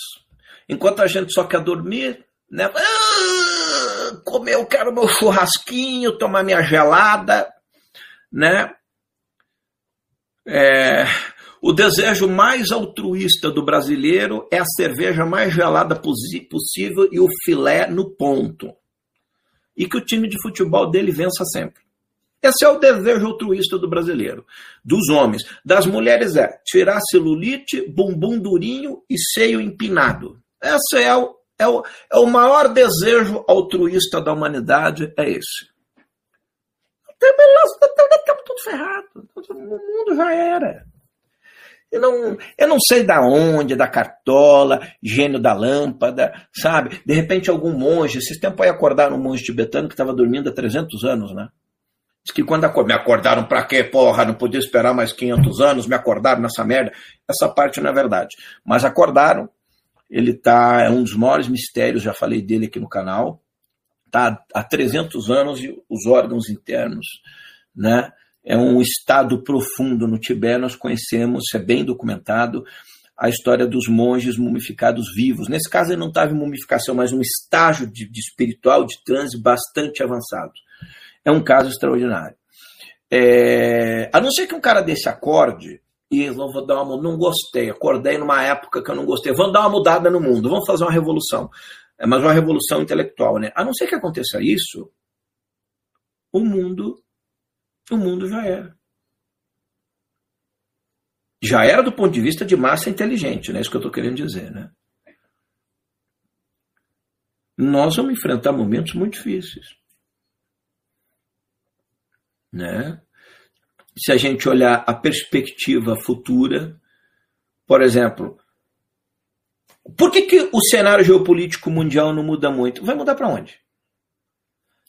Enquanto a gente só quer dormir, né? Ah, comer, eu quero meu churrasquinho, tomar minha gelada, né? É, o desejo mais altruísta do brasileiro é a cerveja mais gelada possível e o filé no ponto. E que o time de futebol dele vença sempre. Esse é o desejo altruísta do brasileiro, dos homens. Das mulheres é tirar celulite, bumbum durinho e seio empinado. Esse é o, é o, é o maior desejo altruísta da humanidade, é esse. Estamos tudo ferrado. O mundo já era. Eu não, eu não sei da onde, da cartola, gênio da lâmpada, sabe? De repente algum monge, esses tempos aí acordaram um monge tibetano que estava dormindo há 300 anos, né? Diz que quando me acordaram pra quê, porra, não podia esperar mais 500 anos, me acordaram nessa merda. Essa parte não é verdade. Mas acordaram. Ele tá, é um dos maiores mistérios, já falei dele aqui no canal. Tá há 300 anos e os órgãos internos, né? é um estado profundo no Tibete. Nós conhecemos, é bem documentado, a história dos monges mumificados vivos. Nesse caso, ele não estava em mumificação, mas um estágio de, de espiritual, de transe bastante avançado. É um caso extraordinário. É, a não ser que um cara desse acorde e vou dar uma não gostei, acordei numa época que eu não gostei, vamos dar uma mudada no mundo, vamos fazer uma revolução, é, mas uma revolução intelectual, né? A não ser que aconteça isso, o mundo o mundo já era. Já era do ponto de vista de massa inteligente, né? É isso que eu estou querendo dizer, né? Nós vamos enfrentar momentos muito difíceis. Né? Se a gente olhar a perspectiva futura, por exemplo, por que, que o cenário geopolítico mundial não muda muito? Vai mudar para onde?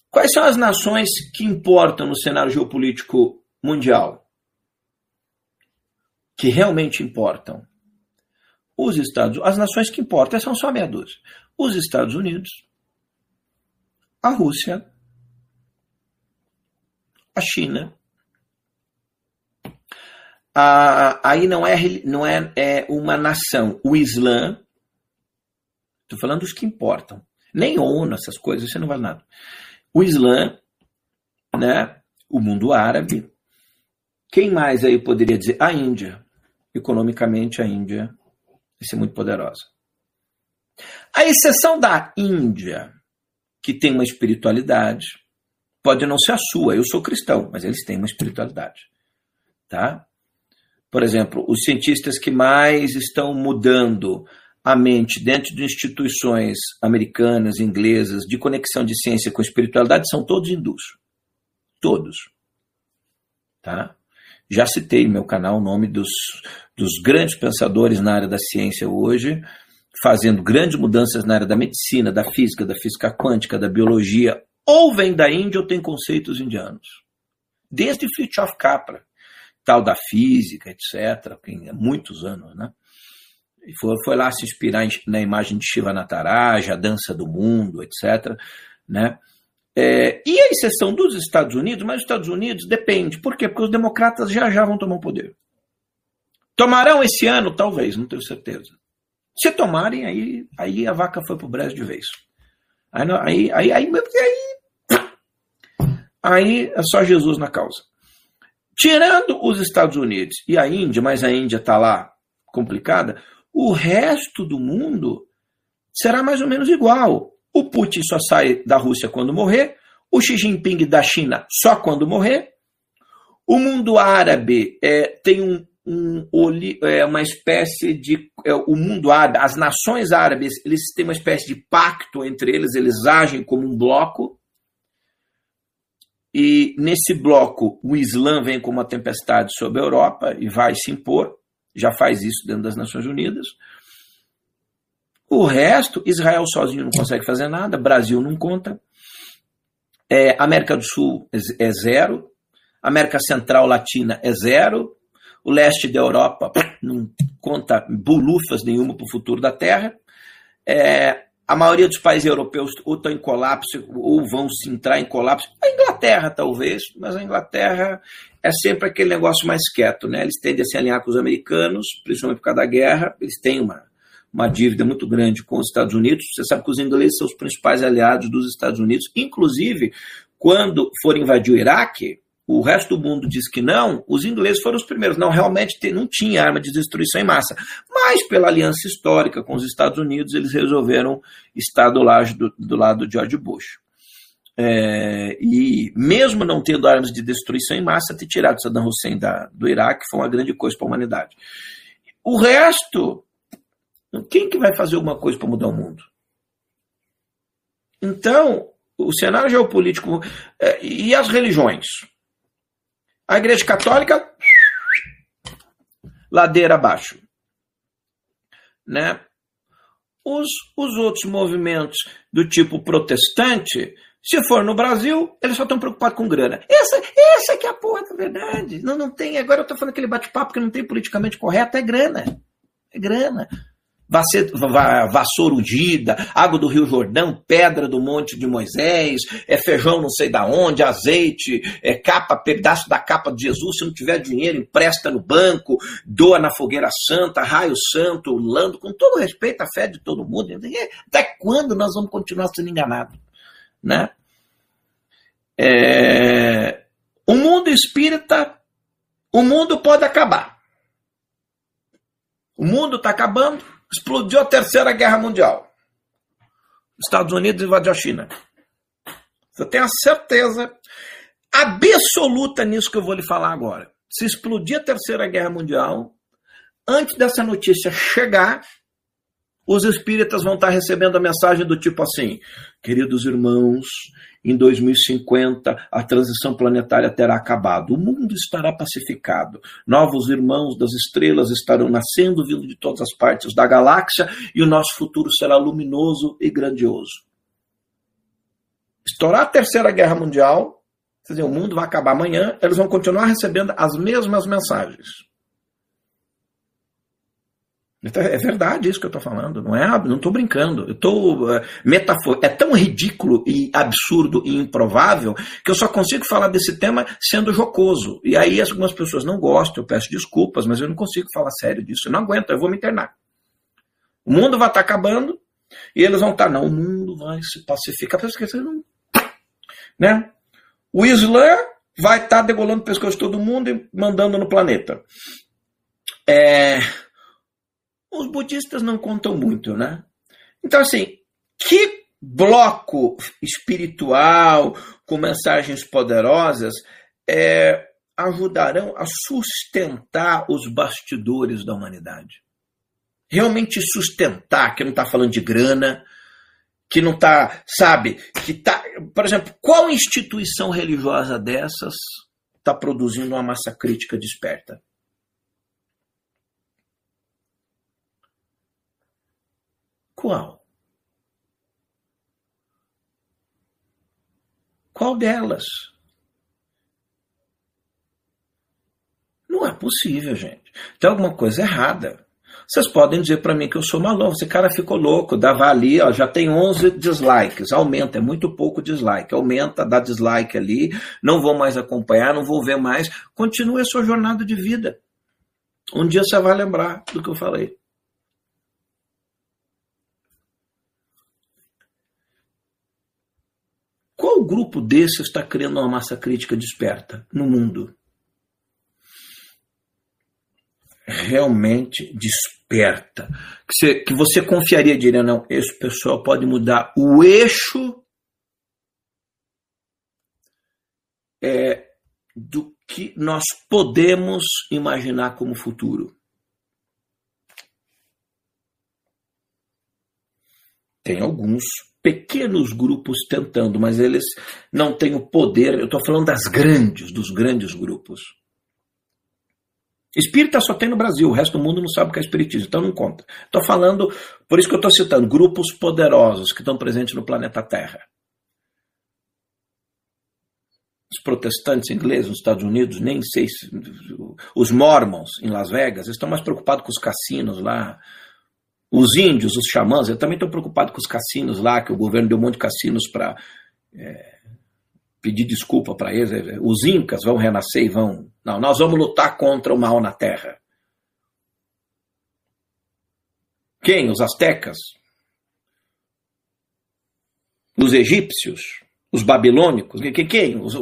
Quais são as nações que importam no cenário geopolítico mundial? Que realmente importam? Os Estados As nações que importam são só meia dúzia. Os Estados Unidos, a Rússia, a China. Aí não é, não é, é uma nação. O Islã, estou falando dos que importam. Nem ONU, essas coisas, você não vale nada o Islã, né, o mundo árabe. Quem mais aí poderia dizer? A Índia. Economicamente, a Índia vai ser muito poderosa. A exceção da Índia, que tem uma espiritualidade, pode não ser a sua. Eu sou cristão, mas eles têm uma espiritualidade. Tá? Por exemplo, os cientistas que mais estão mudando a mente dentro de instituições americanas, inglesas, de conexão de ciência com espiritualidade, são todos hindus. Todos. Tá? Já citei no meu canal o nome dos, dos grandes pensadores na área da ciência hoje, fazendo grandes mudanças na área da medicina, da física, da física quântica, da biologia, ou vem da Índia ou tem conceitos indianos. Desde Fritjof Capra, tal da física, etc., muitos anos, né? foi, foi lá se inspirar na imagem de Shiva Nataraja, a dança do mundo, etc. Né? É, e a exceção dos Estados Unidos, mas os Estados Unidos depende. Por quê? Porque os democratas já já vão tomar o poder. Tomarão esse ano? Talvez, não tenho certeza. Se tomarem, aí, aí a vaca foi pro Brasil de vez. Aí, aí, aí, aí, aí, aí é só Jesus na causa. Tirando os Estados Unidos e a Índia, mas a Índia está lá complicada, o resto do mundo será mais ou menos igual. O Putin só sai da Rússia quando morrer, o Xi Jinping da China só quando morrer. O mundo árabe é, tem um, um, é, uma espécie de. É, o mundo árabe, as nações árabes, eles têm uma espécie de pacto entre eles, eles agem como um bloco. E nesse bloco, o Islã vem como uma tempestade sobre a Europa e vai se impor já faz isso dentro das Nações Unidas. O resto, Israel sozinho não consegue fazer nada, Brasil não conta, é, América do Sul é, é zero, América Central Latina é zero, o leste da Europa <coughs> não conta bolufas nenhuma para o futuro da Terra. É, a maioria dos países europeus ou estão em colapso ou vão se entrar em colapso. A Inglaterra, talvez, mas a Inglaterra é sempre aquele negócio mais quieto, né? Eles tendem a se alinhar com os americanos, principalmente por causa da guerra, eles têm uma, uma dívida muito grande com os Estados Unidos. Você sabe que os ingleses são os principais aliados dos Estados Unidos, inclusive quando for invadir o Iraque, o resto do mundo diz que não, os ingleses foram os primeiros. Não, realmente não tinha arma de destruição em massa. Mas, pela aliança histórica com os Estados Unidos, eles resolveram estar do lado, do, do lado de George Bush. É, e mesmo não tendo armas de destruição em massa, ter tirado Saddam Hussein da, do Iraque foi uma grande coisa para a humanidade. O resto, quem que vai fazer alguma coisa para mudar o mundo? Então, o cenário geopolítico é, e as religiões. A Igreja Católica ladeira abaixo. Né? Os, os outros movimentos do tipo protestante, se for no Brasil, eles só estão preocupados com grana. Essa, essa que é a porra da verdade. Não, não tem. Agora eu estou falando aquele bate-papo que não tem politicamente correto, é grana. É grana vassoura ungida, água do Rio Jordão, pedra do Monte de Moisés, é feijão não sei da onde, azeite, é capa, pedaço da capa de Jesus, se não tiver dinheiro, empresta no banco, doa na fogueira santa, raio santo, lando, com todo respeito à fé de todo mundo. Até quando nós vamos continuar sendo enganados? Né? É... O mundo espírita, o mundo pode acabar. O mundo está acabando, explodiu a Terceira Guerra Mundial. Estados Unidos invadiu a China. Você tem a certeza absoluta nisso que eu vou lhe falar agora. Se explodir a Terceira Guerra Mundial, antes dessa notícia chegar, os espíritas vão estar recebendo a mensagem do tipo assim: queridos irmãos, em 2050 a transição planetária terá acabado, o mundo estará pacificado, novos irmãos das estrelas estarão nascendo, vindo de todas as partes da galáxia e o nosso futuro será luminoso e grandioso. Estourar a Terceira Guerra Mundial, quer dizer, o mundo vai acabar amanhã, eles vão continuar recebendo as mesmas mensagens. Então, é verdade isso que eu estou falando, não é? Não estou brincando. Eu uh, metafor... É tão ridículo e absurdo e improvável que eu só consigo falar desse tema sendo jocoso. E aí algumas pessoas não gostam, eu peço desculpas, mas eu não consigo falar sério disso. Eu não aguento, eu vou me internar. O mundo vai estar tá acabando e eles vão estar, tá, não, o mundo vai se pacificar. Não... Né? O Islã vai estar tá degolando o pescoço de todo mundo e mandando no planeta. É os budistas não contam muito, né? Então, assim, que bloco espiritual com mensagens poderosas é, ajudarão a sustentar os bastidores da humanidade? Realmente sustentar, que não está falando de grana, que não está, sabe, que está. Por exemplo, qual instituição religiosa dessas está produzindo uma massa crítica desperta? Qual? Qual delas? Não é possível, gente. Tem alguma coisa errada. Vocês podem dizer para mim que eu sou maluco, esse cara ficou louco, dava ali, ó, já tem 11 dislikes, aumenta, é muito pouco dislike, aumenta, dá dislike ali, não vou mais acompanhar, não vou ver mais, continue a sua jornada de vida. Um dia você vai lembrar do que eu falei. Qual grupo desse está criando uma massa crítica desperta no mundo? Realmente desperta. Que você, que você confiaria, diria, não, esse pessoal pode mudar o eixo é, do que nós podemos imaginar como futuro. Tem alguns pequenos grupos tentando, mas eles não têm o poder. Eu estou falando das grandes, dos grandes grupos. Espírita só tem no Brasil, o resto do mundo não sabe o que é espiritismo, então não conta. Estou falando, por isso que eu estou citando, grupos poderosos que estão presentes no planeta Terra. Os protestantes ingleses nos Estados Unidos, nem sei se. Os mormons em Las Vegas estão mais preocupados com os cassinos lá, os índios, os xamãs, eu também estou preocupado com os cassinos lá, que o governo deu um monte de cassinos para é, pedir desculpa para eles. É, os incas vão renascer e vão. Não, nós vamos lutar contra o mal na terra. Quem? Os astecas? Os egípcios? Os babilônicos? Quem? quem? Os,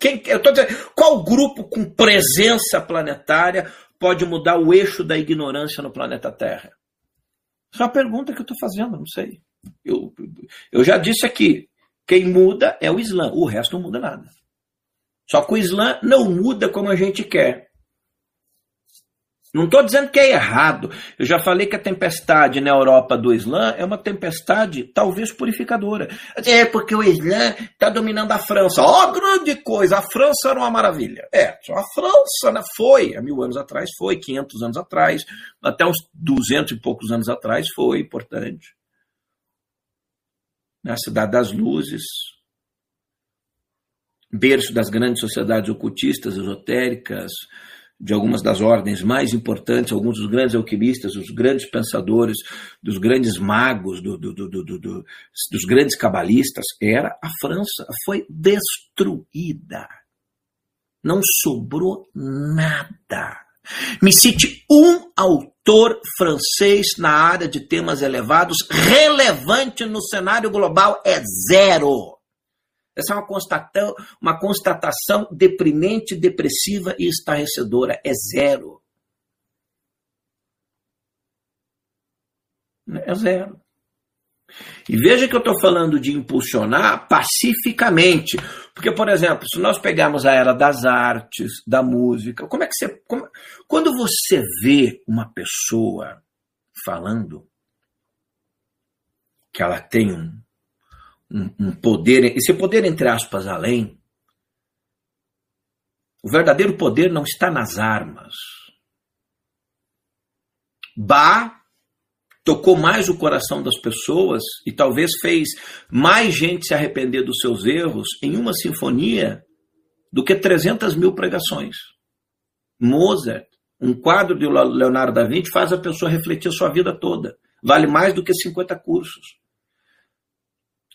quem eu tô dizendo, qual grupo com presença planetária pode mudar o eixo da ignorância no planeta Terra? Isso é uma pergunta que eu estou fazendo, não sei. Eu, eu já disse aqui, quem muda é o Islã, o resto não muda nada. Só que o Islã não muda como a gente quer. Não estou dizendo que é errado. Eu já falei que a tempestade na Europa do Islã é uma tempestade talvez purificadora. É porque o Islã está dominando a França. Ó, oh, grande coisa! A França era uma maravilha. É, a França né, foi, há mil anos atrás foi, 500 anos atrás, até uns 200 e poucos anos atrás foi importante. Na Cidade das Luzes, berço das grandes sociedades ocultistas, esotéricas, de algumas das ordens mais importantes, alguns dos grandes alquimistas, os grandes pensadores, dos grandes magos, do, do, do, dos grandes cabalistas, era a França. Foi destruída. Não sobrou nada. Me cite um autor francês na área de temas elevados relevante no cenário global. É zero. Essa é uma constatação, uma constatação deprimente, depressiva e estarrecedora. É zero. É zero. E veja que eu estou falando de impulsionar pacificamente. Porque, por exemplo, se nós pegarmos a era das artes, da música, como é que você. Como, quando você vê uma pessoa falando que ela tem um, um, um poder, esse poder entre aspas além, o verdadeiro poder não está nas armas. Bá tocou mais o coração das pessoas e talvez fez mais gente se arrepender dos seus erros em uma sinfonia do que 300 mil pregações. Mozart, um quadro de Leonardo da Vinci faz a pessoa refletir a sua vida toda. Vale mais do que 50 cursos.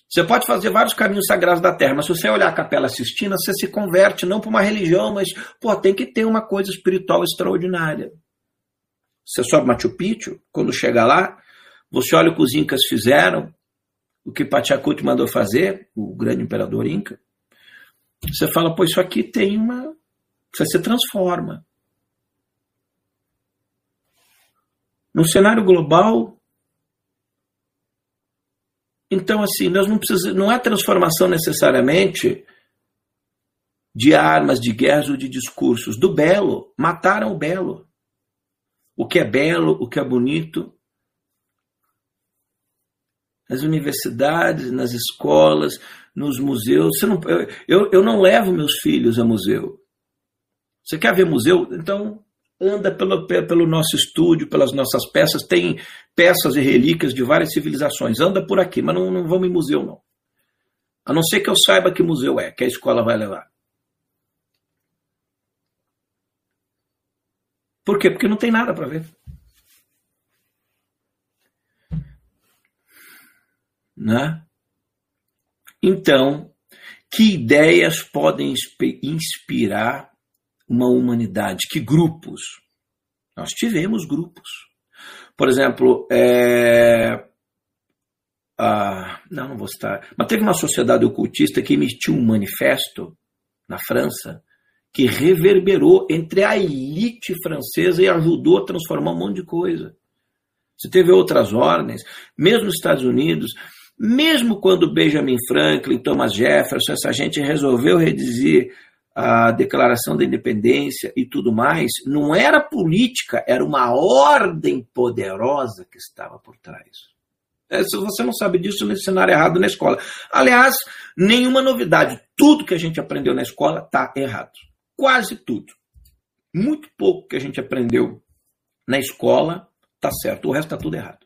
Você pode fazer vários caminhos sagrados da terra, mas se você olhar a Capela Sistina, você se converte não para uma religião, mas pô, tem que ter uma coisa espiritual extraordinária. Você sobe Machu Picchu, quando chega lá, você olha o que os incas fizeram, o que Pachacuti mandou fazer, o grande imperador inca. Você fala, pô, isso aqui tem uma. Você se transforma. No cenário global, então, assim, nós não precisamos, não é transformação necessariamente de armas, de guerras ou de discursos. Do belo, mataram o belo. O que é belo, o que é bonito. Nas universidades, nas escolas, nos museus. Não, eu, eu não levo meus filhos a museu. Você quer ver museu? Então, anda pelo, pelo nosso estúdio, pelas nossas peças, tem peças e relíquias de várias civilizações. Anda por aqui, mas não, não vamos em museu, não. A não ser que eu saiba que museu é, que a escola vai levar. Por quê? Porque não tem nada para ver. Né? Então, que ideias podem inspirar uma humanidade? Que grupos? Nós tivemos grupos. Por exemplo, é... ah, não, não vou citar, mas teve uma sociedade ocultista que emitiu um manifesto na França que reverberou entre a elite francesa e ajudou a transformar um monte de coisa. Você teve outras ordens, mesmo nos Estados Unidos, mesmo quando Benjamin Franklin, Thomas Jefferson, essa gente resolveu reduzir a Declaração da Independência e tudo mais, não era política, era uma ordem poderosa que estava por trás. É, se você não sabe disso, ensinar errado na escola. Aliás, nenhuma novidade. Tudo que a gente aprendeu na escola está errado. Quase tudo. Muito pouco que a gente aprendeu na escola está certo. O resto está tudo errado.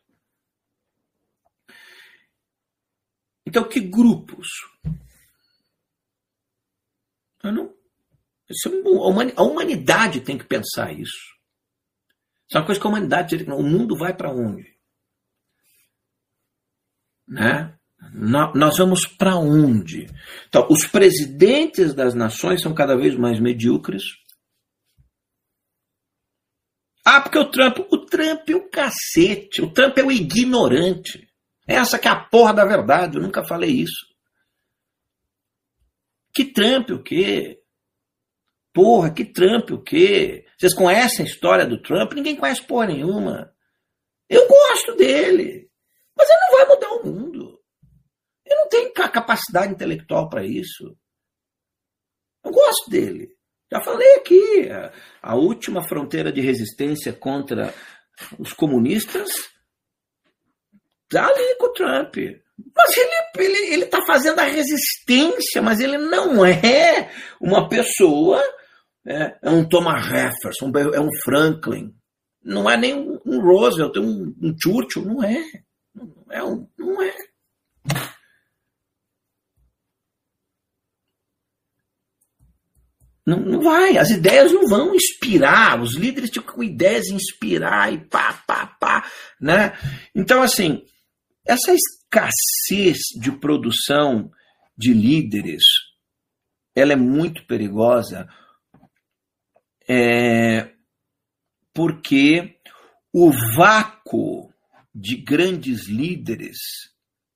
Então, que grupos? Eu não, a humanidade tem que pensar isso. Isso é uma coisa que a humanidade o mundo vai para onde? Né? Nós vamos para onde? Então, os presidentes das nações são cada vez mais medíocres. Ah, porque o Trump. O Trump é o cacete. O Trump é o ignorante. Essa que é a porra da verdade. Eu nunca falei isso. Que Trump o quê? Porra, que Trump o quê? Vocês conhecem a história do Trump? Ninguém conhece porra nenhuma. Eu gosto dele. Mas ele não vai mudar o mundo. Ele não tem capacidade intelectual para isso. Eu gosto dele. Já falei aqui, a, última fronteira de resistência contra os comunistas está ali com o Trump. Mas ele está fazendo a resistência, mas ele não é uma pessoa, é, é um Thomas Jefferson, é um Franklin, não é nem um Roosevelt, um, um Churchill, não é. Não é. Um, não é. Não, não vai, as ideias não vão inspirar, os líderes ficam com ideias inspirar e pá, pá, pá, né? Então, assim, essa escassez de produção de líderes, ela é muito perigosa, é, porque o vácuo de grandes líderes,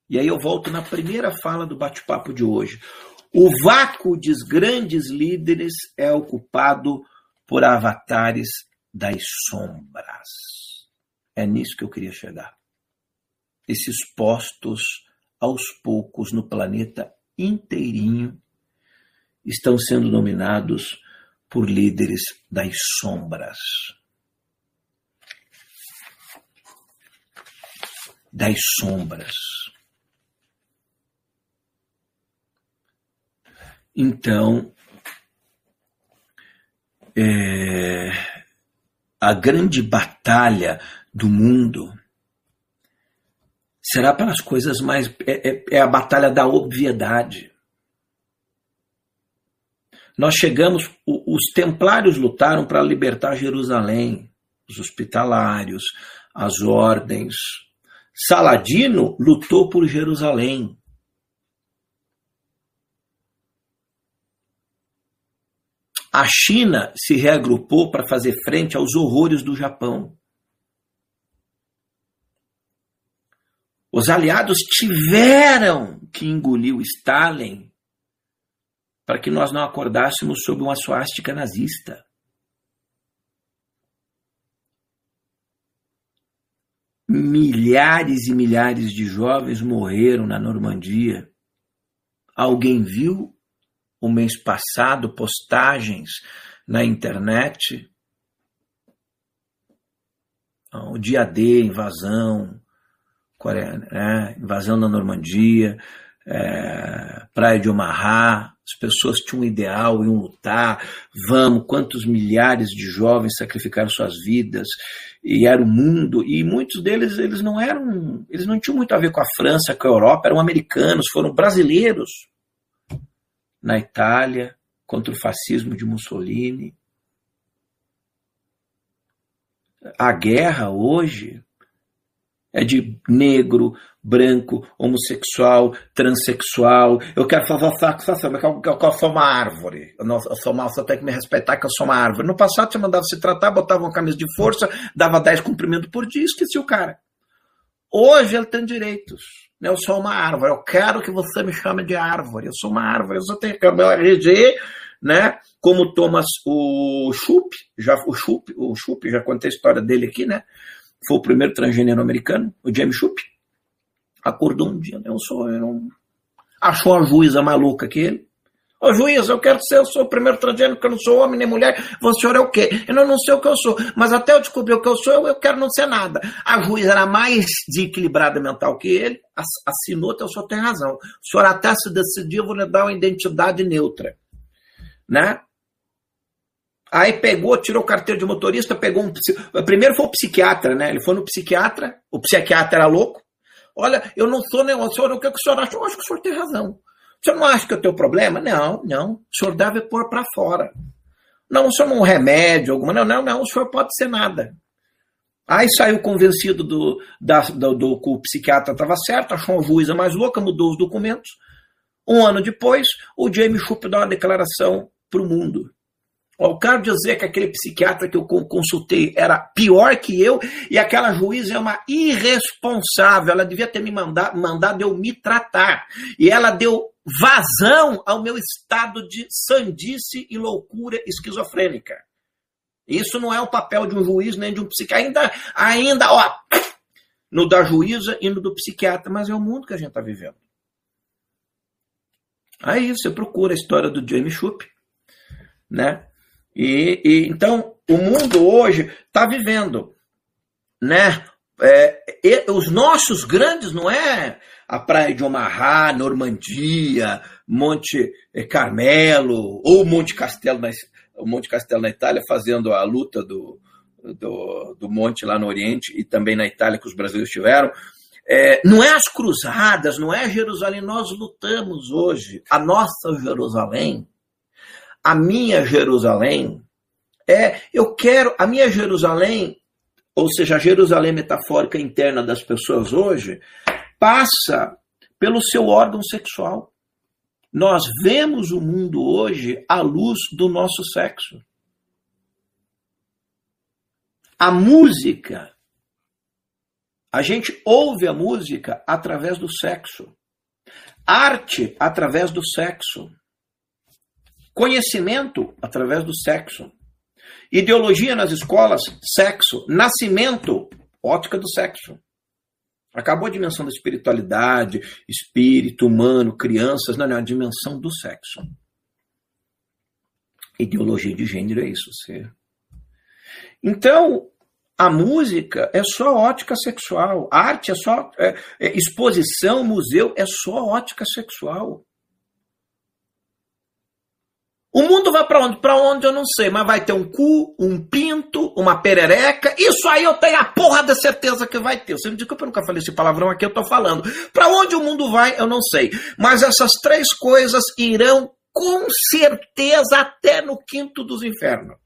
e aí eu volto na primeira fala do bate-papo de hoje, o vácuo de grandes líderes é ocupado por avatares das sombras. É nisso que eu queria chegar. Esses postos, aos poucos, no planeta inteirinho, estão sendo dominados por líderes das sombras. Das sombras. Então, é, a grande batalha do mundo será pelas coisas mais. É, é, é a batalha da obviedade. Nós chegamos, os templários lutaram para libertar Jerusalém, os hospitalários, as ordens. Saladino lutou por Jerusalém. A China se reagrupou para fazer frente aos horrores do Japão. Os aliados tiveram que engolir o Stalin para que nós não acordássemos sob uma suástica nazista. Milhares e milhares de jovens morreram na Normandia. Alguém viu o mês passado postagens na internet? O dia D, invasão, né? invasão na Normandia, é, Praia de Omaha, as pessoas tinham um ideal, iam lutar, vamos, quantos milhares de jovens sacrificaram suas vidas, e era o mundo, e muitos deles eles não eram, eles não tinham muito a ver com a França, com a Europa, eram americanos, foram brasileiros na Itália, contra o fascismo de Mussolini. A guerra hoje é de negro, branco, homossexual, transexual. Eu quero fazer satisfação, eu, eu sou uma árvore. Eu, não, eu sou uma, você tem que me respeitar que eu sou uma árvore. No passado você mandava se tratar, botava uma camisa de força, dava 10 cumprimentos por dia, esqueci o cara. Hoje ele tem direitos. Eu sou uma árvore. Eu quero que você me chame de árvore. Eu sou uma árvore. Eu só tenho que meu RG, né? Como Thomas o Chup, já o Chup, o Chup, já contei a história dele aqui, né? Foi o primeiro transgênero americano, o James Schupp, acordou um dia, eu sou, eu não... achou a juíza maluca que ele. Ô juiz, eu quero ser, eu sou o primeiro transgênero, porque eu não sou homem nem mulher, o senhor é o quê? Eu não, não sei o que eu sou, mas até eu descobrir o que eu sou, eu, eu quero não ser nada. A juíza era mais desequilibrada mental que ele, assinou, então o senhor tem razão. O senhor até se decidir, eu vou lhe dar uma identidade neutra. Né? Aí pegou, tirou carteira de motorista, pegou um. Primeiro foi o psiquiatra, né? Ele foi no psiquiatra, o psiquiatra era louco. Olha, eu não sou nenhum. Senhor, o que, o senhor acha? Eu acho que o senhor tem razão. O senhor não acha que eu tenho problema? Não, não. O senhor deve pôr para fora. Não, o senhor não é um remédio, alguma. Não, não, não, o senhor pode ser nada. Aí saiu convencido do, da, do, do que o psiquiatra estava certo, achou uma juíza mais louca, mudou os documentos. Um ano depois, o James Schupp dá uma declaração para o mundo. Eu quero dizer que aquele psiquiatra que eu consultei era pior que eu e aquela juíza é uma irresponsável. Ela devia ter me mandado, mandado eu me tratar. E ela deu vazão ao meu estado de sandice e loucura esquizofrênica. Isso não é o papel de um juiz nem de um psiquiatra. Ainda, ainda ó, no da juíza e no do psiquiatra, mas é o mundo que a gente está vivendo. Aí você procura a história do James Schupp, né? E, e então o mundo hoje está vivendo, né? É, e, os nossos grandes não é a praia de Omaha, Normandia, Monte Carmelo ou Monte Castelo na, Monte Castelo na Itália fazendo a luta do, do, do monte lá no Oriente e também na Itália que os brasileiros tiveram. É, não é as cruzadas, não é Jerusalém, nós lutamos hoje. A nossa Jerusalém, a minha Jerusalém, é, eu quero, a minha Jerusalém, ou seja, a Jerusalém metafórica interna das pessoas hoje, passa pelo seu órgão sexual. Nós vemos o mundo hoje à luz do nosso sexo. A música, a gente ouve a música através do sexo. Arte através do sexo. Conhecimento através do sexo. Ideologia nas escolas, sexo. Nascimento, ótica do sexo. Acabou a dimensão da espiritualidade, espírito humano, crianças, não, não, a dimensão do sexo. Ideologia de gênero é isso, você. Então, a música é só ótica sexual, a arte é só é, é, exposição, museu é só ótica sexual. O mundo vai para onde? Para onde eu não sei, mas vai ter um cu, um pinto, uma perereca. Isso aí eu tenho a porra da certeza que vai ter. Você me desculpa, eu nunca falei esse palavrão aqui, eu tô falando. Para onde o mundo vai, eu não sei. Mas essas três coisas irão com certeza até no quinto dos infernos.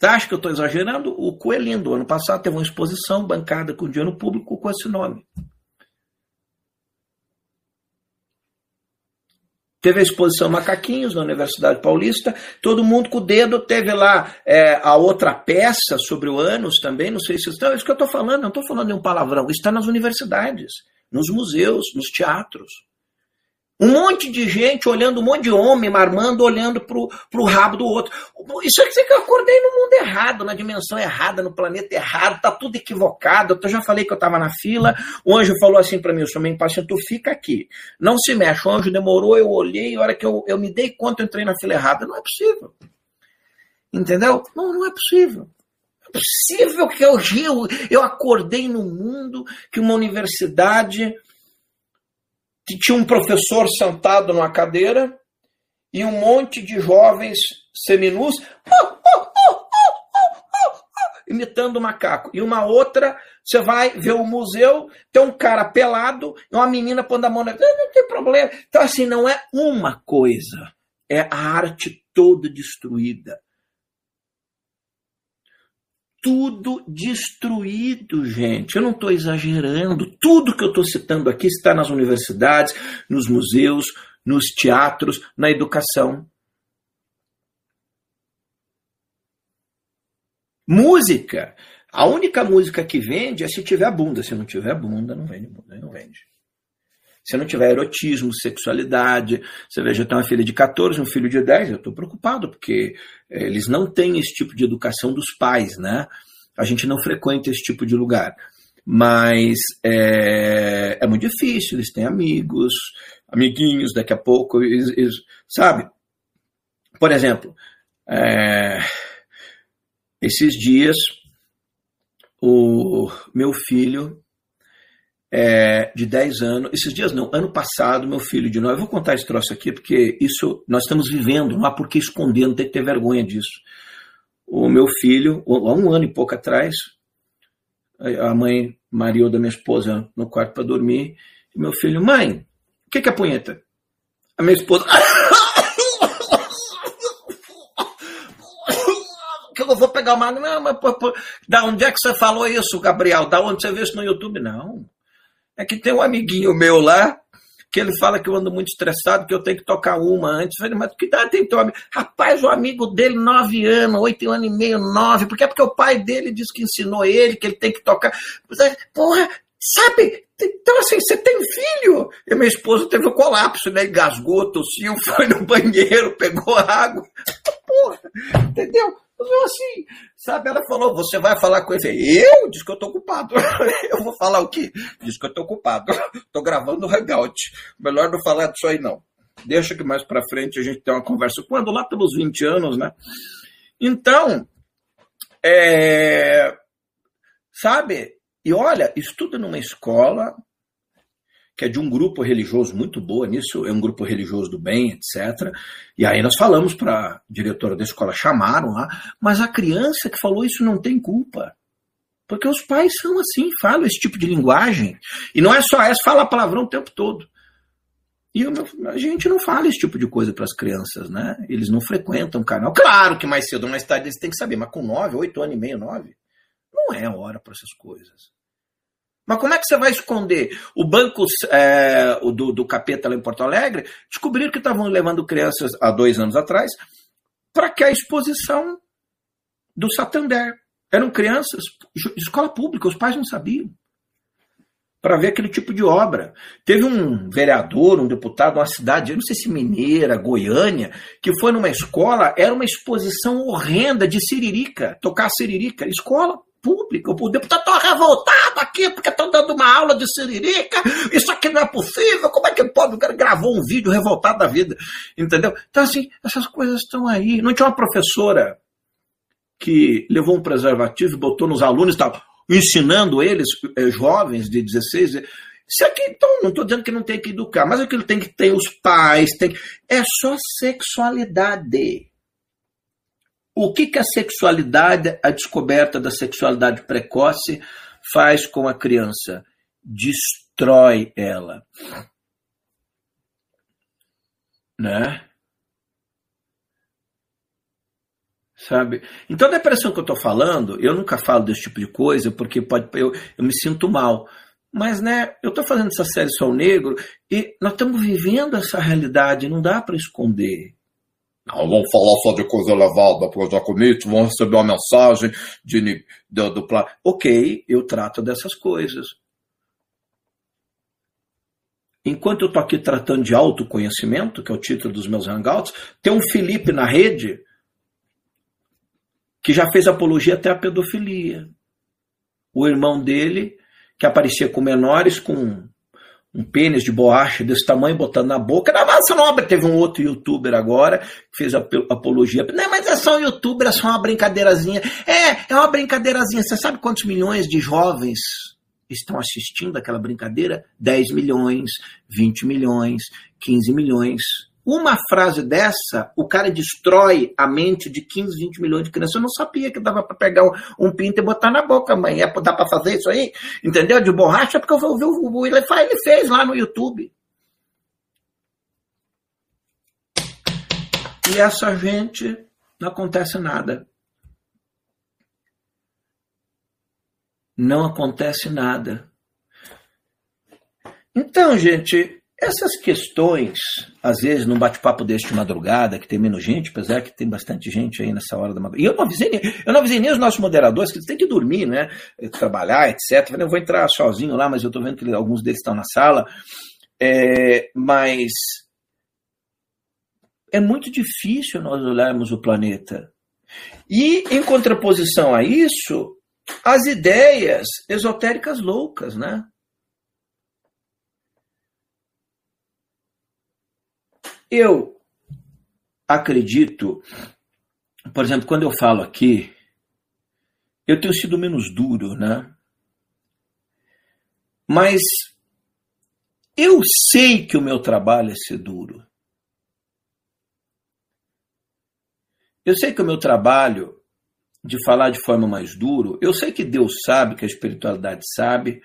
Você acha que eu estou exagerando? O Coelhinho do ano passado teve uma exposição bancada com dinheiro público com esse nome. Teve a exposição Macaquinhos na Universidade Paulista, todo mundo com o dedo. Teve lá é, a outra peça sobre o ânus também, não sei se estão. É isso que eu estou falando, não estou falando de um palavrão. Está nas universidades, nos museus, nos teatros. Um monte de gente olhando, um monte de homem marmando, olhando para o rabo do outro. Isso é que eu acordei no mundo errado, na dimensão errada, no planeta errado, tá tudo equivocado. Eu já falei que eu estava na fila, o anjo falou assim para mim, eu sou meio impaciente, tu fica aqui. Não se mexe, o anjo demorou, eu olhei, a hora que eu, eu me dei conta, eu entrei na fila errada. Não é possível. Entendeu? Não, não é possível. É possível que eu, eu, eu acordei no mundo que uma universidade que tinha um professor sentado numa cadeira e um monte de jovens seminus imitando macaco. E uma outra, você vai ver o museu, tem um cara pelado e uma menina pondo a mão na. Não, tem problema. Então, assim, não é uma coisa, é a arte toda destruída tudo destruído, gente. Eu não estou exagerando. Tudo que eu estou citando aqui está nas universidades, nos museus, nos teatros, na educação. Música. A única música que vende é se tiver bunda. Se não tiver bunda, não vende não vende. Se não tiver erotismo, sexualidade, você veja, eu tenho uma filha de 14, um filho de 10, eu estou preocupado, porque eh, eles não têm esse tipo de educação dos pais, né? A gente não frequenta esse tipo de lugar. Mas é, é muito difícil, eles têm amigos, amiguinhos, daqui a pouco, eles, eles, sabe? Por exemplo, é, esses dias, o meu filho é, de 10 anos, esses dias não, ano passado, meu filho de 9, eu vou contar esse troço aqui, porque isso nós estamos vivendo, não há por que esconder, não tem que ter vergonha disso. O meu filho, há um ano e pouco atrás, a mãe Maria da minha esposa no quarto para dormir, e meu filho, mãe, o que, que é punheta? A minha esposa. <laughs> que eu vou pegar uma. Não, mas, pô, pô, da onde é que você falou isso, Gabriel? Da onde você viu isso no YouTube? Não. É que tem um amiguinho meu lá, que ele fala que eu ando muito estressado, que eu tenho que tocar uma antes. Eu falei, mas que idade tem teu amigo? Rapaz, o amigo dele, nove anos, oito anos e meio, nove, porque é porque o pai dele disse que ensinou ele, que ele tem que tocar. É, porra, sabe? Então, assim, você tem filho? E minha esposa teve um colapso, né? Ele gasgou, tossiu, <laughs> foi no banheiro, pegou água. <laughs> Porra, entendeu? Eu assim, sabe? Ela falou, você vai falar com ele? Eu? Diz que eu tô ocupado. <laughs> eu vou falar o quê? Diz que eu tô ocupado. <laughs> tô gravando o hangout. Melhor não falar disso aí, não. Deixa que mais para frente a gente tem uma conversa. Quando? Lá pelos 20 anos, né? Então, é, sabe? E olha, estuda numa escola que é de um grupo religioso muito boa nisso, é um grupo religioso do bem, etc. E aí nós falamos para a diretora da escola, chamaram lá, mas a criança que falou isso não tem culpa. Porque os pais são assim, falam esse tipo de linguagem. E não é só essa, fala palavrão o tempo todo. E a gente não fala esse tipo de coisa para as crianças, né? Eles não frequentam o canal. Claro que mais cedo ou mais tarde eles têm que saber, mas com nove, oito anos e meio, nove, não é hora para essas coisas. Mas como é que você vai esconder? O banco é, do, do capeta lá em Porto Alegre descobriram que estavam levando crianças há dois anos atrás para que a exposição do Santander. Eram crianças, escola pública, os pais não sabiam. Para ver aquele tipo de obra. Teve um vereador, um deputado, uma cidade, eu não sei se Mineira, Goiânia, que foi numa escola, era uma exposição horrenda de siririca, tocar siririca, escola pública. O deputado está revoltado aqui porque estão dando uma aula de siririca. Isso aqui não é possível. Como é que pode? O cara gravou um vídeo revoltado da vida. Entendeu? Então, assim, essas coisas estão aí. Não tinha uma professora que levou um preservativo e botou nos alunos e tal, ensinando eles, eh, jovens de 16, isso aqui, então, não estou dizendo que não tem que educar, mas aquilo tem que ter os pais, tem é só sexualidade. O que, que a sexualidade, a descoberta da sexualidade precoce faz com a criança? Destrói ela. Né? Sabe? Então, a depressão que eu estou falando, eu nunca falo desse tipo de coisa, porque pode, eu, eu me sinto mal. Mas, né, eu estou fazendo essa série Sol Negro e nós estamos vivendo essa realidade, não dá para esconder. Não vamos falar só de coisa elevada para o Jacomite, vão receber uma mensagem de, do, do plano. Ok, eu trato dessas coisas. Enquanto eu estou aqui tratando de autoconhecimento, que é o título dos meus hangouts, tem um Felipe na rede que já fez apologia até à pedofilia. O irmão dele, que aparecia com menores, com um pênis de borracha desse tamanho, botando na boca. Não, mas não teve um outro youtuber agora que fez apologia. Não, mas é só um youtuber, é só uma brincadeirazinha. É, é uma brincadeirazinha. Você sabe quantos milhões de jovens estão assistindo aquela brincadeira? 10 milhões, 20 milhões, 15 milhões. Uma frase dessa, o cara destrói a mente de 15, 20 milhões de crianças. Eu não sabia que dava para pegar um, um, pinto e botar na boca, mãe. É, dá para fazer isso aí? Entendeu? De borracha, porque eu vi o ele, ele fez lá no YouTube. E essa gente não acontece nada. Não acontece nada. Então, gente, essas questões, às vezes, num bate-papo deste de madrugada, que tem menos gente, apesar que tem bastante gente aí nessa hora da madrugada. E eu não avisei, eu não avisei nem os nossos moderadores, que eles têm que dormir, né? Trabalhar, etc. Eu vou entrar sozinho lá, mas eu estou vendo que alguns deles estão na sala. É, mas é muito difícil nós olharmos o planeta. E, em contraposição a isso, as ideias esotéricas loucas, né? Eu acredito, por exemplo, quando eu falo aqui, eu tenho sido menos duro, né? Mas eu sei que o meu trabalho é ser duro. Eu sei que o meu trabalho de falar de forma mais duro, eu sei que Deus sabe, que a espiritualidade sabe,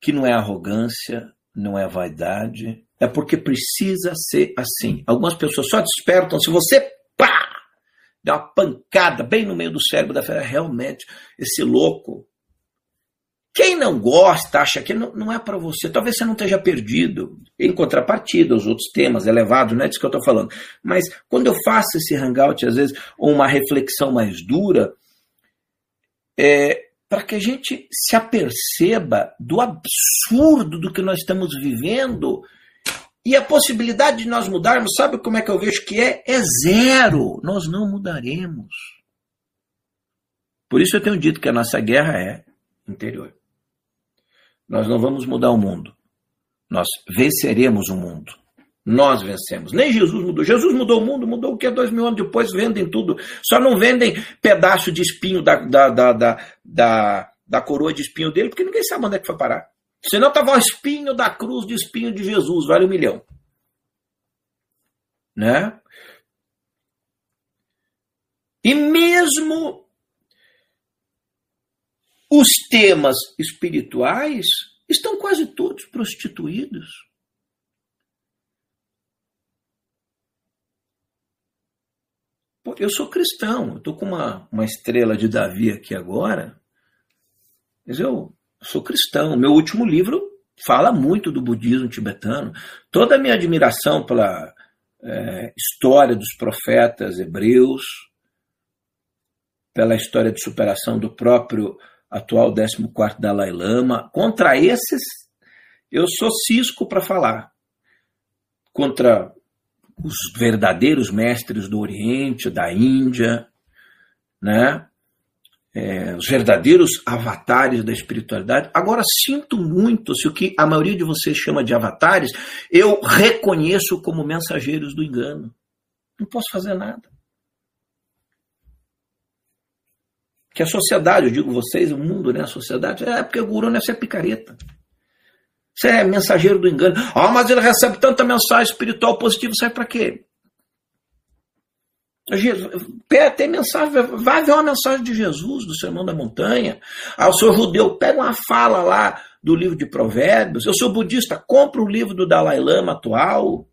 que não é arrogância, não é vaidade, é porque precisa ser assim. Algumas pessoas só despertam se você pá, dá uma pancada bem no meio do cérebro da fera. Realmente, esse louco. Quem não gosta, acha que não, não é para você. Talvez você não esteja perdido. Em contrapartida, os outros temas elevados, não é disso que eu estou falando. Mas quando eu faço esse hangout, às vezes, ou uma reflexão mais dura, é, para que a gente se aperceba do absurdo do que nós estamos vivendo e a possibilidade de nós mudarmos, sabe como é que eu vejo que é? É zero. Nós não mudaremos. Por isso eu tenho dito que a nossa guerra é interior. Nós não vamos mudar o mundo. Nós venceremos o mundo. Nós vencemos. Nem Jesus mudou. Jesus mudou o mundo, mudou o que? Dois mil anos depois vendem tudo. Só não vendem pedaço de espinho da, da, da, da, da, da coroa de espinho dele, porque ninguém sabe onde é que foi parar. Senão estava o espinho da cruz de espinho de Jesus, vale um milhão. Né? E mesmo os temas espirituais estão quase todos prostituídos. Eu sou cristão, eu estou com uma, uma estrela de Davi aqui agora, mas eu sou cristão. Meu último livro fala muito do budismo tibetano. Toda a minha admiração pela é, história dos profetas hebreus, pela história de superação do próprio atual 14 Dalai Lama. Contra esses, eu sou cisco para falar. Contra os verdadeiros mestres do Oriente, da Índia, né? É, os verdadeiros avatares da espiritualidade. Agora, sinto muito se o que a maioria de vocês chama de avatares, eu reconheço como mensageiros do engano. Não posso fazer nada. Que a sociedade, eu digo vocês, o mundo, né, a sociedade, é porque o guru não é picareta. Você é mensageiro do engano. Ah, mas ele recebe tanta mensagem espiritual positiva, sai para quê? Tem mensagem, vai ver uma mensagem de Jesus, do Sermão da Montanha. Ah, judeu, pega uma fala lá do livro de Provérbios. Eu sou budista, compra o livro do Dalai Lama atual,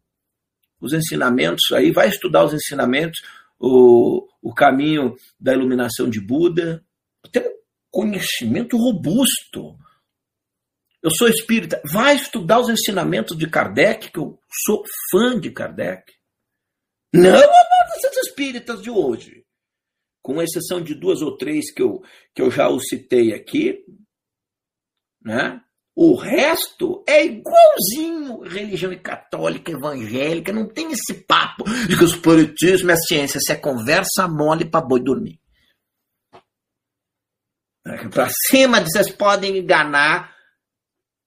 os ensinamentos aí, vai estudar os ensinamentos, o, o caminho da iluminação de Buda. Tem um conhecimento robusto eu sou espírita. Vai estudar os ensinamentos de Kardec, que eu sou fã de Kardec. Não espíritas de hoje. Com exceção de duas ou três que eu, que eu já citei aqui. Né? O resto é igualzinho religião católica, evangélica, não tem esse papo de que o espiritismo é ciência, isso é conversa mole para boi dormir. Para cima vocês podem enganar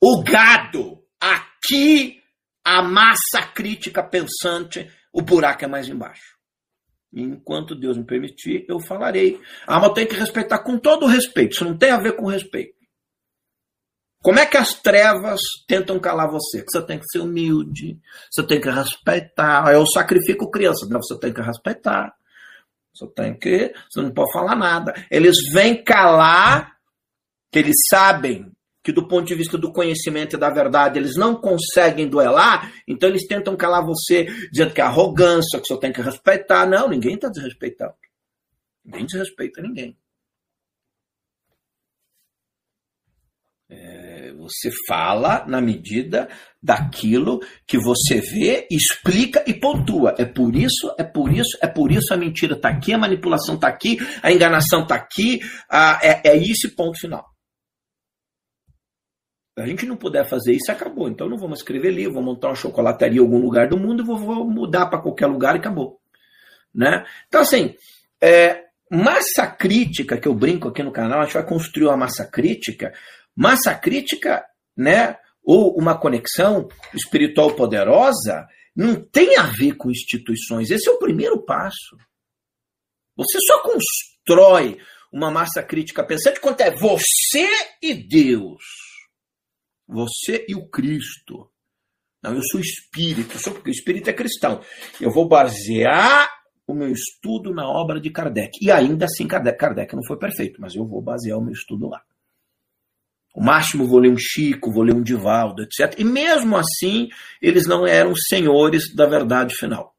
o gado. Aqui, a massa crítica pensante, o buraco é mais embaixo. Enquanto Deus me permitir, eu falarei. Ah, mas tem que respeitar com todo respeito. Isso não tem a ver com respeito. Como é que as trevas tentam calar você? Que você tem que ser humilde, você tem que respeitar. Eu sacrifico criança. Não, você tem que respeitar. Você tem que. Você não pode falar nada. Eles vêm calar, que eles sabem que do ponto de vista do conhecimento e da verdade eles não conseguem duelar, então eles tentam calar você, dizendo que é arrogância, que você tem que respeitar. Não, ninguém está desrespeitando. Ninguém desrespeita ninguém. É, você fala na medida daquilo que você vê, explica e pontua. É por isso, é por isso, é por isso a mentira está aqui, a manipulação está aqui, a enganação está aqui, a, é, é isso ponto final a gente não puder fazer isso, acabou. Então não vamos escrever livro, vou montar uma chocolateria em algum lugar do mundo vou, vou mudar para qualquer lugar e acabou. Né? Então, assim, é, massa crítica, que eu brinco aqui no canal, a gente vai construir uma massa crítica. Massa crítica, né? Ou uma conexão espiritual poderosa, não tem a ver com instituições. Esse é o primeiro passo. Você só constrói uma massa crítica pensante quando é você e Deus. Você e o Cristo. Não, eu sou espírito, só porque o espírito é cristão. Eu vou basear o meu estudo na obra de Kardec. E ainda assim, Kardec, Kardec não foi perfeito, mas eu vou basear o meu estudo lá. O máximo vou ler um Chico, vou ler um Divaldo, etc. E mesmo assim, eles não eram senhores da verdade final.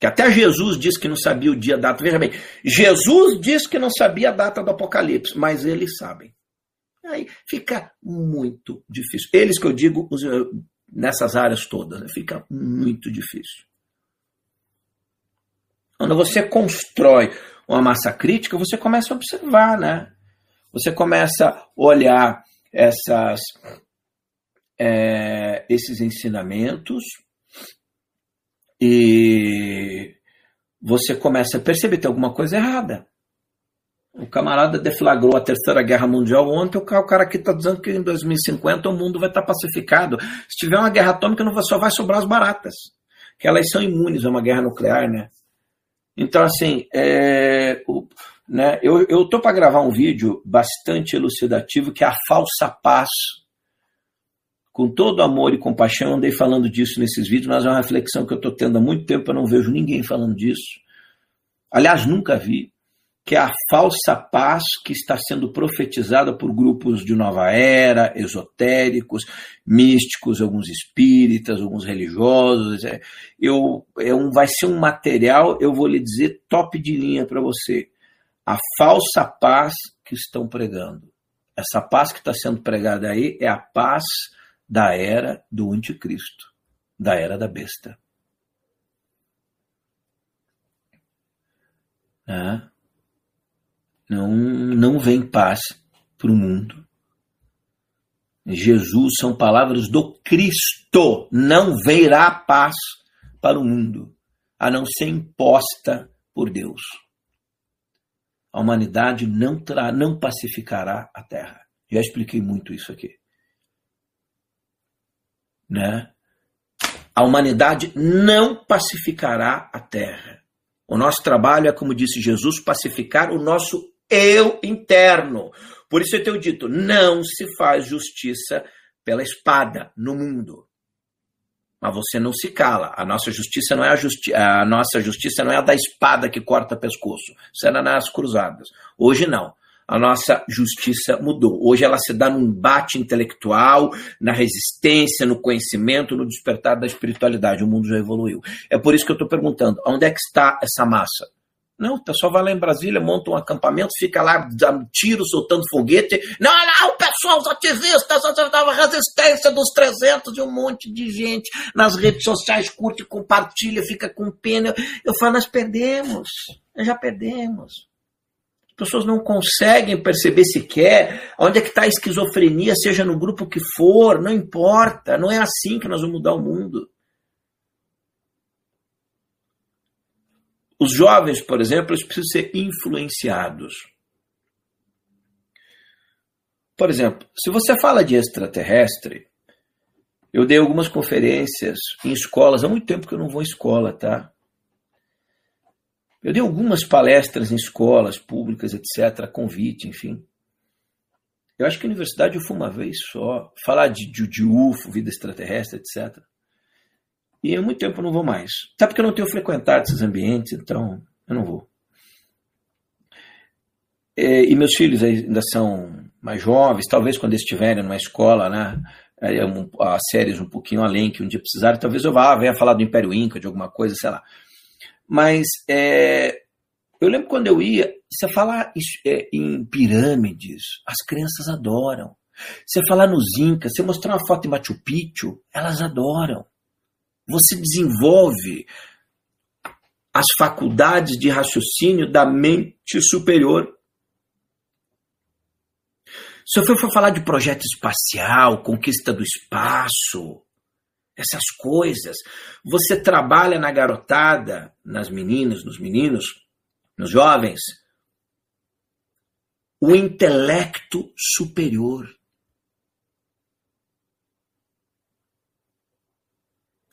Que até Jesus disse que não sabia o dia, a data. Veja bem, Jesus disse que não sabia a data do Apocalipse, mas eles sabem. Aí fica muito difícil. Eles que eu digo nessas áreas todas, né? fica muito difícil. Quando você constrói uma massa crítica, você começa a observar, né? Você começa a olhar essas, é, esses ensinamentos e você começa a perceber que tem alguma coisa errada. O camarada deflagrou a Terceira Guerra Mundial ontem, o cara aqui está dizendo que em 2050 o mundo vai estar tá pacificado. Se tiver uma guerra atômica, não só vai sobrar as baratas, que elas são imunes a uma guerra nuclear, né? Então, assim, é, o, né, eu estou para gravar um vídeo bastante elucidativo, que é a falsa paz. Com todo amor e compaixão, andei falando disso nesses vídeos, mas é uma reflexão que eu estou tendo há muito tempo, eu não vejo ninguém falando disso. Aliás, nunca vi que é a falsa paz que está sendo profetizada por grupos de nova era, esotéricos, místicos, alguns espíritas, alguns religiosos. É, eu, é um, vai ser um material, eu vou lhe dizer, top de linha para você. A falsa paz que estão pregando. Essa paz que está sendo pregada aí é a paz da era do anticristo, da era da besta. É não, não vem paz para o mundo. Jesus são palavras do Cristo. Não virá paz para o mundo, a não ser imposta por Deus. A humanidade não, terá, não pacificará a terra. Já expliquei muito isso aqui. Né? A humanidade não pacificará a terra. O nosso trabalho é, como disse Jesus, pacificar o nosso eu interno. Por isso eu tenho dito: não se faz justiça pela espada no mundo. Mas você não se cala. A nossa justiça não é a, justi a nossa justiça não é a da espada que corta pescoço. Isso era nas cruzadas. Hoje não. A nossa justiça mudou. Hoje ela se dá no embate intelectual, na resistência, no conhecimento, no despertar da espiritualidade. O mundo já evoluiu. É por isso que eu estou perguntando: onde é que está essa massa? Não, o pessoal vai lá em Brasília, monta um acampamento, fica lá dando tiro, soltando foguete. Não, não, o pessoal, os ativistas, a resistência dos 300 e um monte de gente nas redes sociais curte, compartilha, fica com pena. Eu falo, nós perdemos, nós já perdemos. As pessoas não conseguem perceber sequer onde é que está a esquizofrenia, seja no grupo que for, não importa, não é assim que nós vamos mudar o mundo. Os jovens, por exemplo, eles precisam ser influenciados. Por exemplo, se você fala de extraterrestre, eu dei algumas conferências em escolas, há muito tempo que eu não vou em escola, tá? Eu dei algumas palestras em escolas públicas, etc., convite, enfim. Eu acho que a universidade eu fui uma vez só. Falar de, de, de UFO, vida extraterrestre, etc. E há muito tempo eu não vou mais. Até porque eu não tenho frequentado esses ambientes, então eu não vou. E, e meus filhos ainda são mais jovens, talvez quando eles estiverem numa escola, né? É as séries um pouquinho além que um dia precisarem, talvez eu vá, venha falar do Império Inca, de alguma coisa, sei lá. Mas é, eu lembro quando eu ia, você falar é, em pirâmides, as crianças adoram. Você falar nos Incas, você mostrar uma foto em Machu Picchu, elas adoram você desenvolve as faculdades de raciocínio da mente superior. Se eu for falar de projeto espacial, conquista do espaço, essas coisas, você trabalha na garotada, nas meninas, nos meninos, nos jovens, o intelecto superior.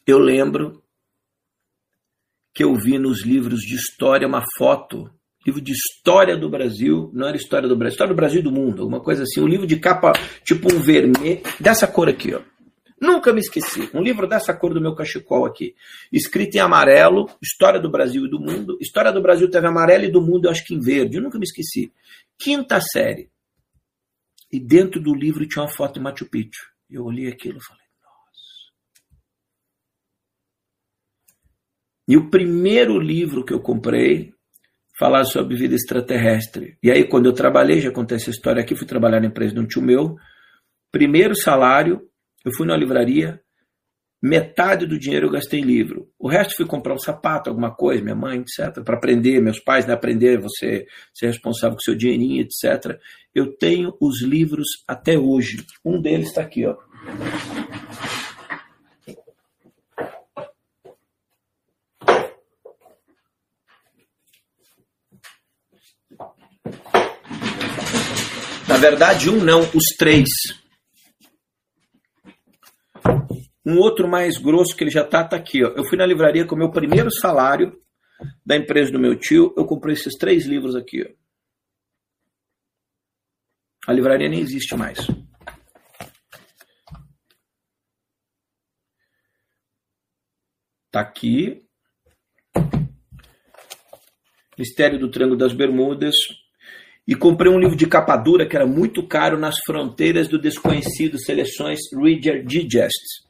Eu lembro que eu vi nos livros de história uma foto, livro de história do Brasil, não era história do Brasil, história do Brasil e do mundo, alguma coisa assim, um livro de capa tipo um vermelho, dessa cor aqui, ó. Nunca me esqueci. Um livro dessa cor do meu cachecol aqui. Escrito em amarelo, História do Brasil e do Mundo. História do Brasil teve amarelo e do mundo eu acho que em verde. Eu nunca me esqueci. Quinta série. E dentro do livro tinha uma foto de Machu Picchu. Eu olhei aquilo e falei, E o primeiro livro que eu comprei falava sobre vida extraterrestre. E aí, quando eu trabalhei, já contei essa história aqui, fui trabalhar na empresa de um tio meu. Primeiro salário, eu fui na livraria, metade do dinheiro eu gastei em livro. O resto fui comprar um sapato, alguma coisa, minha mãe, etc. Para aprender, meus pais, né? aprender você ser responsável com seu dinheirinho, etc. Eu tenho os livros até hoje. Um deles está aqui, ó. Verdade, um não, os três. Um outro mais grosso que ele já tá, tá aqui. Ó. Eu fui na livraria com o meu primeiro salário da empresa do meu tio. Eu comprei esses três livros aqui. Ó. A livraria nem existe mais. Tá aqui. Mistério do Triângulo das Bermudas. E comprei um livro de capa dura que era muito caro nas fronteiras do desconhecido, seleções Reader Digest.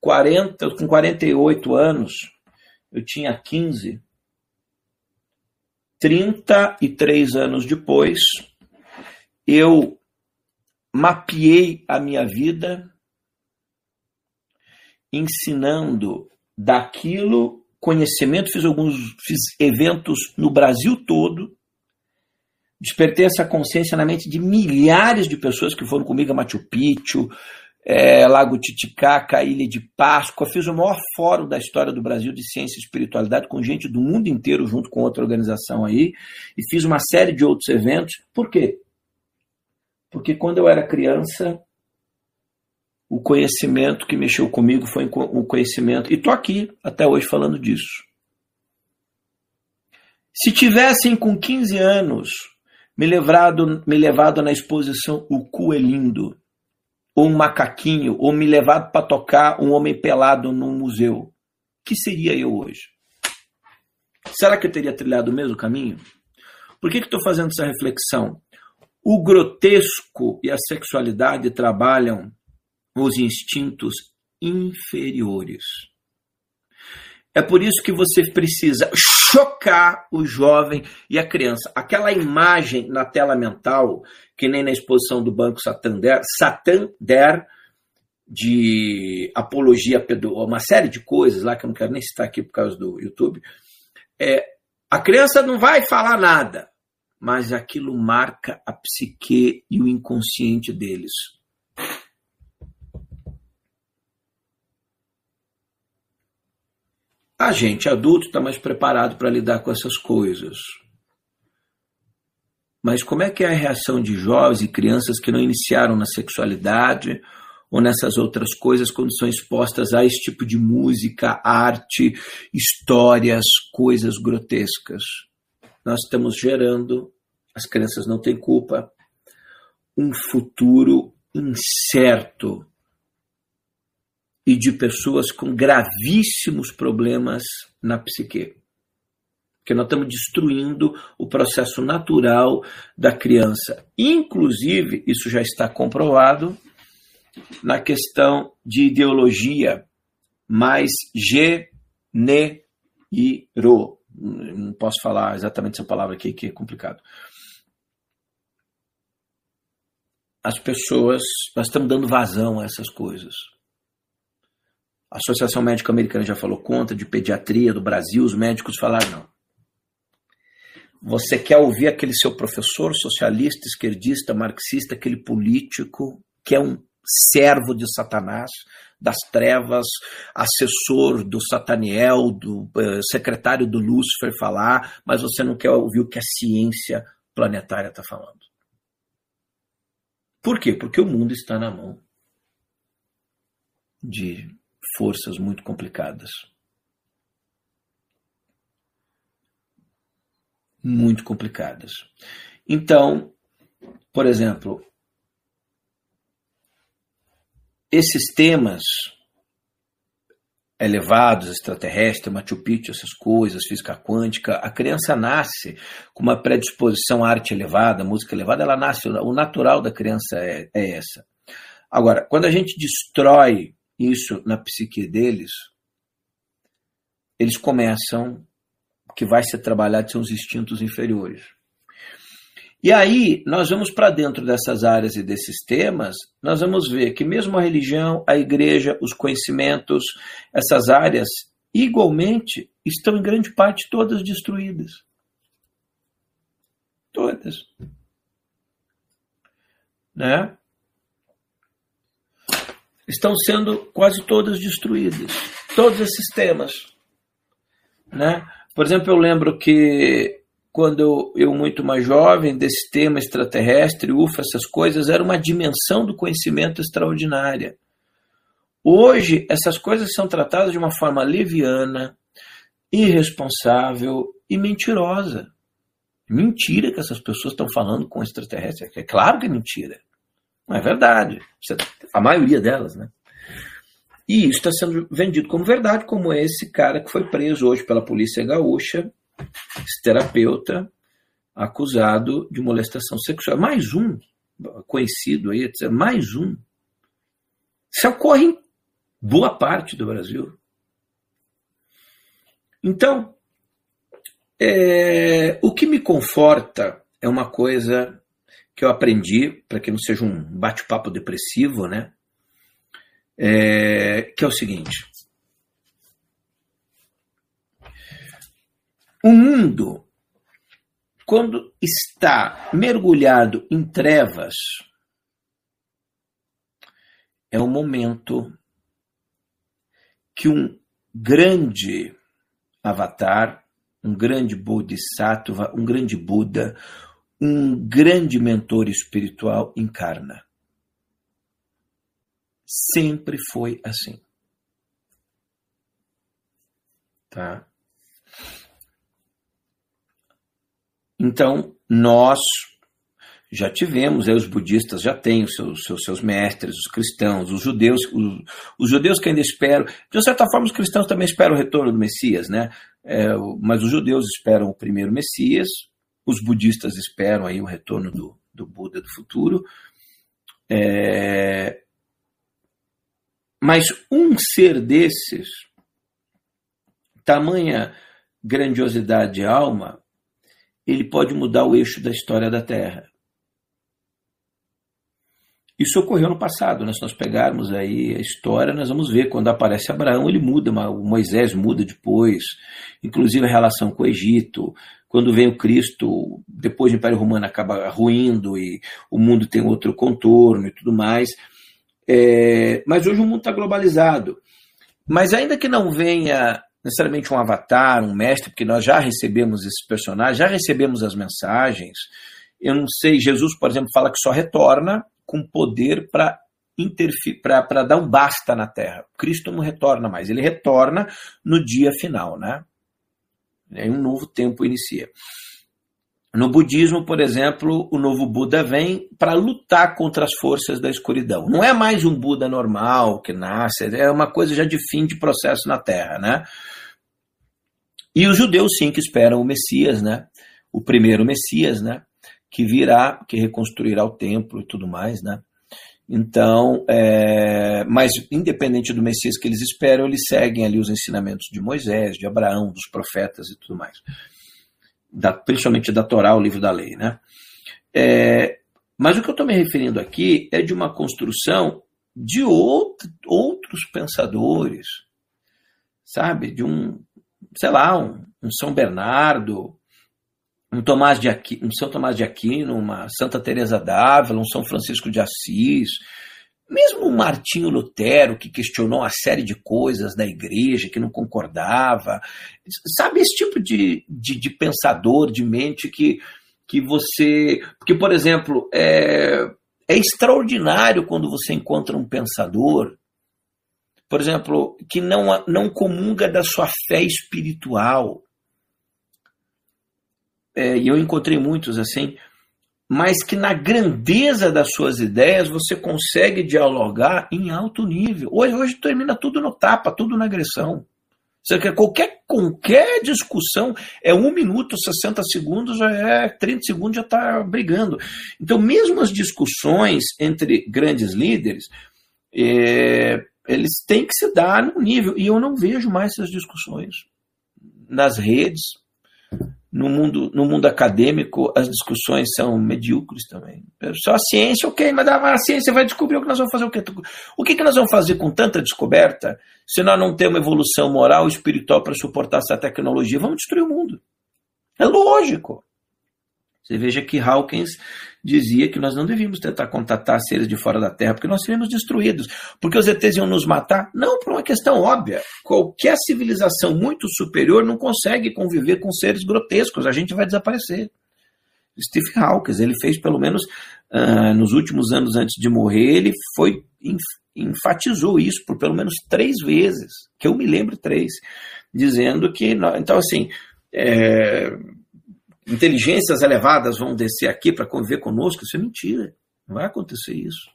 40, com 48 anos, eu tinha 15. 33 anos depois, eu mapeei a minha vida ensinando daquilo conhecimento, fiz alguns fiz eventos no Brasil todo, despertei essa consciência na mente de milhares de pessoas que foram comigo a Machu Picchu, é, Lago Titicaca, Ilha de Páscoa. Fiz o maior fórum da história do Brasil de ciência e espiritualidade com gente do mundo inteiro junto com outra organização aí e fiz uma série de outros eventos. Por quê? Porque quando eu era criança o conhecimento que mexeu comigo foi o conhecimento. E estou aqui até hoje falando disso. Se tivessem com 15 anos me levado, me levado na exposição O Cu é Lindo, ou um macaquinho, ou me levado para tocar um homem pelado num museu, que seria eu hoje? Será que eu teria trilhado o mesmo caminho? Por que estou fazendo essa reflexão? O grotesco e a sexualidade trabalham os instintos inferiores. É por isso que você precisa chocar o jovem e a criança. Aquela imagem na tela mental, que nem na exposição do Banco Santander, Santander de apologia, uma série de coisas lá que eu não quero nem citar aqui por causa do YouTube. É, a criança não vai falar nada, mas aquilo marca a psique e o inconsciente deles. A gente adulto está mais preparado para lidar com essas coisas. Mas como é que é a reação de jovens e crianças que não iniciaram na sexualidade ou nessas outras coisas quando são expostas a esse tipo de música, arte, histórias, coisas grotescas? Nós estamos gerando, as crianças não têm culpa, um futuro incerto e de pessoas com gravíssimos problemas na psique. Porque nós estamos destruindo o processo natural da criança. Inclusive, isso já está comprovado na questão de ideologia mais genero. Não posso falar exatamente essa palavra aqui, que é complicado. As pessoas, nós estamos dando vazão a essas coisas. A Associação Médica Americana já falou contra, de pediatria do Brasil, os médicos falaram não. Você quer ouvir aquele seu professor socialista, esquerdista, marxista, aquele político que é um servo de Satanás, das trevas, assessor do Sataniel, do uh, secretário do Lúcifer falar, mas você não quer ouvir o que a ciência planetária está falando. Por quê? Porque o mundo está na mão de forças muito complicadas. Muito complicadas. Então, por exemplo, esses temas elevados, extraterrestres, Machu Picchu, essas coisas, física quântica, a criança nasce com uma predisposição à arte elevada, música elevada, ela nasce, o natural da criança é, é essa. Agora, quando a gente destrói isso na psique deles, eles começam, que vai ser trabalhado são os instintos inferiores. E aí, nós vamos para dentro dessas áreas e desses temas, nós vamos ver que mesmo a religião, a igreja, os conhecimentos, essas áreas, igualmente, estão em grande parte todas destruídas. Todas. Né? Estão sendo quase todas destruídas. Todos esses temas. Né? Por exemplo, eu lembro que quando eu, muito mais jovem, desse tema extraterrestre, UFO, essas coisas, era uma dimensão do conhecimento extraordinária. Hoje, essas coisas são tratadas de uma forma leviana, irresponsável e mentirosa. Mentira que essas pessoas estão falando com extraterrestre. É claro que é mentira. Não é verdade. A maioria delas, né? E isso está sendo vendido como verdade, como esse cara que foi preso hoje pela polícia gaúcha, esse terapeuta, acusado de molestação sexual. Mais um conhecido aí, mais um. Isso ocorre em boa parte do Brasil. Então, é, o que me conforta é uma coisa que eu aprendi, para que não seja um bate-papo depressivo, né? É, que é o seguinte: o mundo, quando está mergulhado em trevas, é o momento que um grande avatar, um grande bodhisattva, um grande Buda, um grande mentor espiritual encarna. Sempre foi assim. Tá? Então, nós já tivemos, aí os budistas já têm os seus, seus, seus mestres, os cristãos, os judeus, os, os, judeus que ainda esperam, de certa forma os cristãos também esperam o retorno do Messias, né? É, mas os judeus esperam o primeiro Messias, os budistas esperam aí o retorno do, do Buda do futuro. É, mas um ser desses, tamanha grandiosidade de alma, ele pode mudar o eixo da história da Terra. Isso ocorreu no passado, né? se nós pegarmos aí a história, nós vamos ver quando aparece Abraão, ele muda, Moisés muda depois, inclusive a relação com o Egito, quando vem o Cristo, depois o Império Romano acaba ruindo e o mundo tem outro contorno e tudo mais. É, mas hoje o mundo está globalizado. Mas ainda que não venha necessariamente um avatar, um mestre, porque nós já recebemos esses personagens, já recebemos as mensagens. Eu não sei, Jesus, por exemplo, fala que só retorna com poder para para dar um basta na Terra. Cristo não retorna mais, ele retorna no dia final, né? Aí um novo tempo inicia. No budismo, por exemplo, o novo Buda vem para lutar contra as forças da escuridão. Não é mais um Buda normal que nasce, é uma coisa já de fim de processo na Terra, né? E os judeus sim que esperam o Messias, né? O primeiro Messias, né? Que virá, que reconstruirá o templo e tudo mais, né? Então, é, mas independente do Messias que eles esperam, eles seguem ali os ensinamentos de Moisés, de Abraão, dos profetas e tudo mais. Da, principalmente da Torá, o livro da lei. Né? É, mas o que eu estou me referindo aqui é de uma construção de outro, outros pensadores, sabe? De um, sei lá, um, um São Bernardo, um Tomás de Aquino, um São Tomás de Aquino, uma Santa Teresa d'Ávila, um São Francisco de Assis, mesmo um Martinho Lutero que questionou uma série de coisas da igreja que não concordava, sabe esse tipo de, de, de pensador, de mente que que você, porque por exemplo é, é extraordinário quando você encontra um pensador por exemplo, que não, não comunga da sua fé espiritual, é, e eu encontrei muitos assim, mas que na grandeza das suas ideias você consegue dialogar em alto nível. Hoje, hoje termina tudo no tapa, tudo na agressão. Você quer qualquer, qualquer discussão é um minuto, 60 segundos, já é 30 segundos, já está brigando. Então, mesmo as discussões entre grandes líderes, é, eles têm que se dar no nível. E eu não vejo mais essas discussões nas redes, no mundo, no mundo acadêmico, as discussões são medíocres também. Só a ciência, ok, mas a ciência vai descobrir o que nós vamos fazer. O que, o que, que nós vamos fazer com tanta descoberta se nós não temos evolução moral e espiritual para suportar essa tecnologia? Vamos destruir o mundo. É lógico. Você veja que Hawkins dizia que nós não devíamos tentar contatar seres de fora da Terra, porque nós seríamos destruídos. Porque os ETs iam nos matar? Não, por uma questão óbvia. Qualquer civilização muito superior não consegue conviver com seres grotescos, a gente vai desaparecer. Steve Hawkins, ele fez pelo menos uh, nos últimos anos antes de morrer, ele foi enfatizou isso por pelo menos três vezes, que eu me lembro três, dizendo que, então assim, é, inteligências elevadas vão descer aqui para conviver conosco, isso é mentira. Não vai acontecer isso.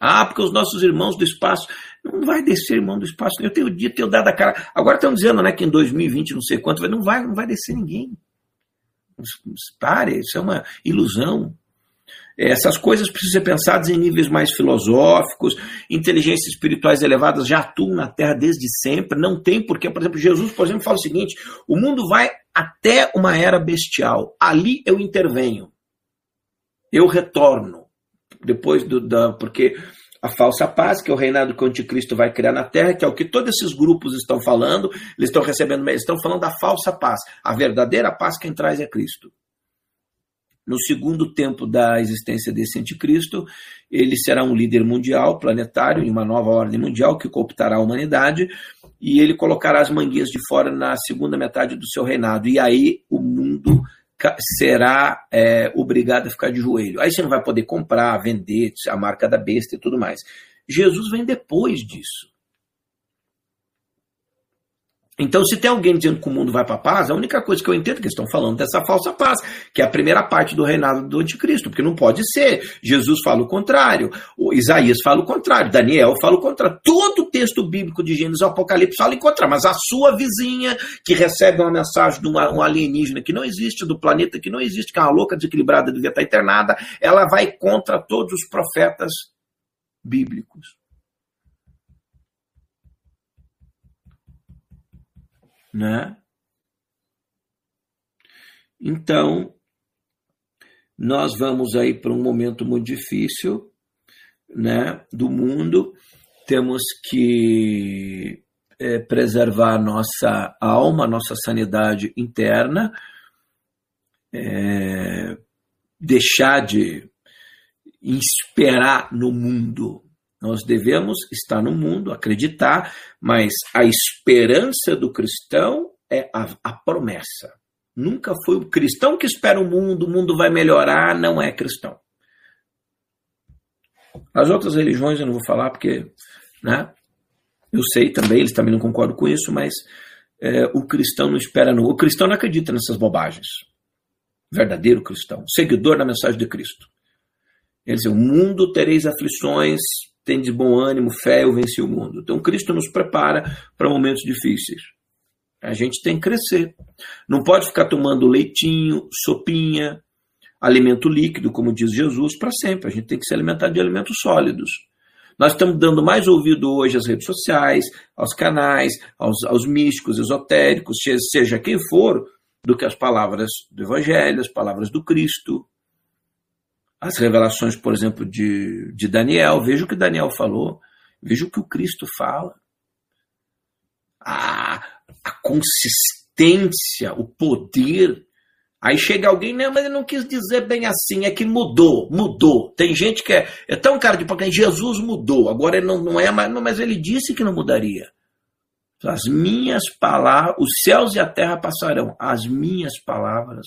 Ah, porque os nossos irmãos do espaço. Não vai descer irmão do espaço. Eu tenho dito, tenho dado a cara. Agora estão dizendo né, que em 2020, não sei quanto, não vai, não vai descer ninguém. Pare, isso é uma ilusão. Essas coisas precisam ser pensadas em níveis mais filosóficos, inteligências espirituais elevadas já atuam na Terra desde sempre, não tem porque, por exemplo, Jesus, por exemplo, fala o seguinte: o mundo vai até uma era bestial, ali eu intervenho, eu retorno, depois do, da, porque a falsa paz, que é o reinado que o anticristo vai criar na terra, que é o que todos esses grupos estão falando, eles estão recebendo, eles estão falando da falsa paz. A verdadeira paz quem traz é Cristo no segundo tempo da existência desse anticristo, ele será um líder mundial, planetário, em uma nova ordem mundial que cooptará a humanidade, e ele colocará as manguinhas de fora na segunda metade do seu reinado. E aí o mundo será é, obrigado a ficar de joelho. Aí você não vai poder comprar, vender, a marca da besta e tudo mais. Jesus vem depois disso. Então, se tem alguém dizendo que o mundo vai para a paz, a única coisa que eu entendo é que eles estão falando dessa falsa paz, que é a primeira parte do reinado do anticristo, porque não pode ser. Jesus fala o contrário, o Isaías fala o contrário, Daniel fala o contrário. Todo o texto bíblico de Gênesis e Apocalipse fala o contrário, mas a sua vizinha, que recebe uma mensagem de um alienígena que não existe, do planeta que não existe, que é uma louca desequilibrada, devia estar internada, ela vai contra todos os profetas bíblicos. Né? Então, nós vamos aí para um momento muito difícil, né, do mundo. Temos que é, preservar nossa alma, nossa sanidade interna, é, deixar de esperar no mundo, nós devemos estar no mundo, acreditar, mas a esperança do cristão é a, a promessa. Nunca foi o cristão que espera o mundo, o mundo vai melhorar, não é cristão. As outras religiões eu não vou falar porque, né? Eu sei também, eles também não concordam com isso, mas é, o cristão não espera no. O cristão não acredita nessas bobagens. Verdadeiro cristão, seguidor da mensagem de Cristo. Ele diz: o mundo tereis aflições, tem de bom ânimo, fé, eu venci o mundo. Então Cristo nos prepara para momentos difíceis. A gente tem que crescer. Não pode ficar tomando leitinho, sopinha, alimento líquido, como diz Jesus, para sempre. A gente tem que se alimentar de alimentos sólidos. Nós estamos dando mais ouvido hoje às redes sociais, aos canais, aos, aos místicos, esotéricos, seja quem for, do que as palavras do Evangelho, as palavras do Cristo as revelações, por exemplo, de, de Daniel, veja o que Daniel falou, veja o que o Cristo fala. A, a consistência, o poder. Aí chega alguém, não, mas ele não quis dizer bem assim, é que mudou, mudou. Tem gente que é, é tão cara de porque Jesus mudou, agora ele não, não é mais, mas ele disse que não mudaria. As minhas palavras, os céus e a terra passarão, as minhas palavras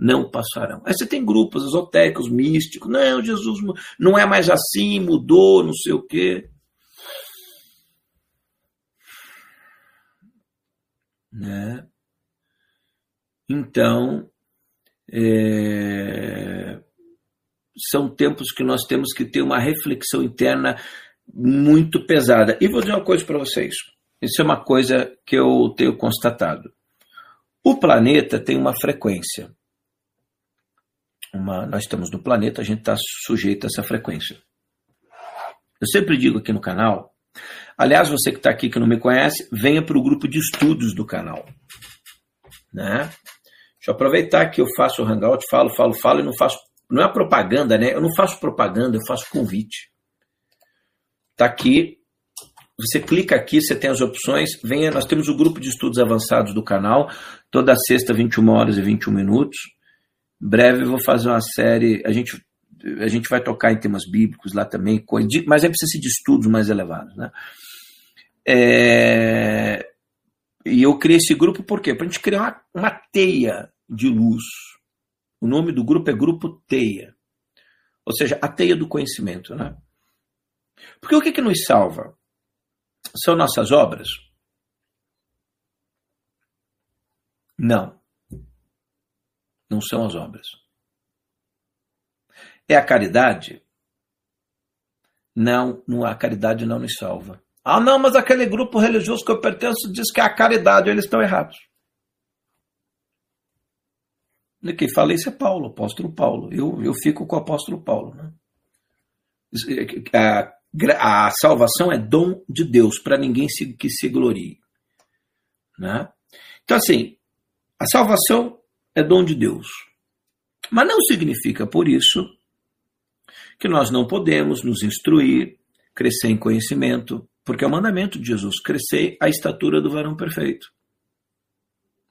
não passarão. Aí você tem grupos esotéricos, místicos, não, Jesus não é mais assim, mudou, não sei o quê. Né? Então, é, são tempos que nós temos que ter uma reflexão interna muito pesada. E vou dizer uma coisa para vocês. Isso é uma coisa que eu tenho constatado. O planeta tem uma frequência uma, nós estamos no planeta, a gente está sujeito a essa frequência. Eu sempre digo aqui no canal, aliás, você que está aqui que não me conhece, venha para o grupo de estudos do canal. Né? Deixa eu aproveitar que eu faço o hangout, falo, falo, falo e não faço. Não é propaganda, né? Eu não faço propaganda, eu faço convite. Está aqui. Você clica aqui, você tem as opções. Venha, nós temos o grupo de estudos avançados do canal, toda sexta, 21 horas e 21 minutos breve eu vou fazer uma série. A gente, a gente vai tocar em temas bíblicos lá também, mas é preciso de estudos mais elevados. Né? É, e eu criei esse grupo por quê? Para a gente criar uma, uma teia de luz. O nome do grupo é Grupo Teia. Ou seja, a teia do conhecimento. Né? Porque o que, que nos salva? São nossas obras? Não. Não são as obras. É a caridade? Não, não a caridade não nos salva. Ah, não, mas aquele grupo religioso que eu pertenço diz que é a caridade, eles estão errados. E quem fala isso é Paulo, apóstolo Paulo. Eu, eu fico com o apóstolo Paulo. Né? A, a salvação é dom de Deus, para ninguém se, que se glorie. Né? Então, assim, a salvação é dom de Deus. Mas não significa, por isso, que nós não podemos nos instruir, crescer em conhecimento, porque é o mandamento de Jesus, crescer a estatura do varão perfeito.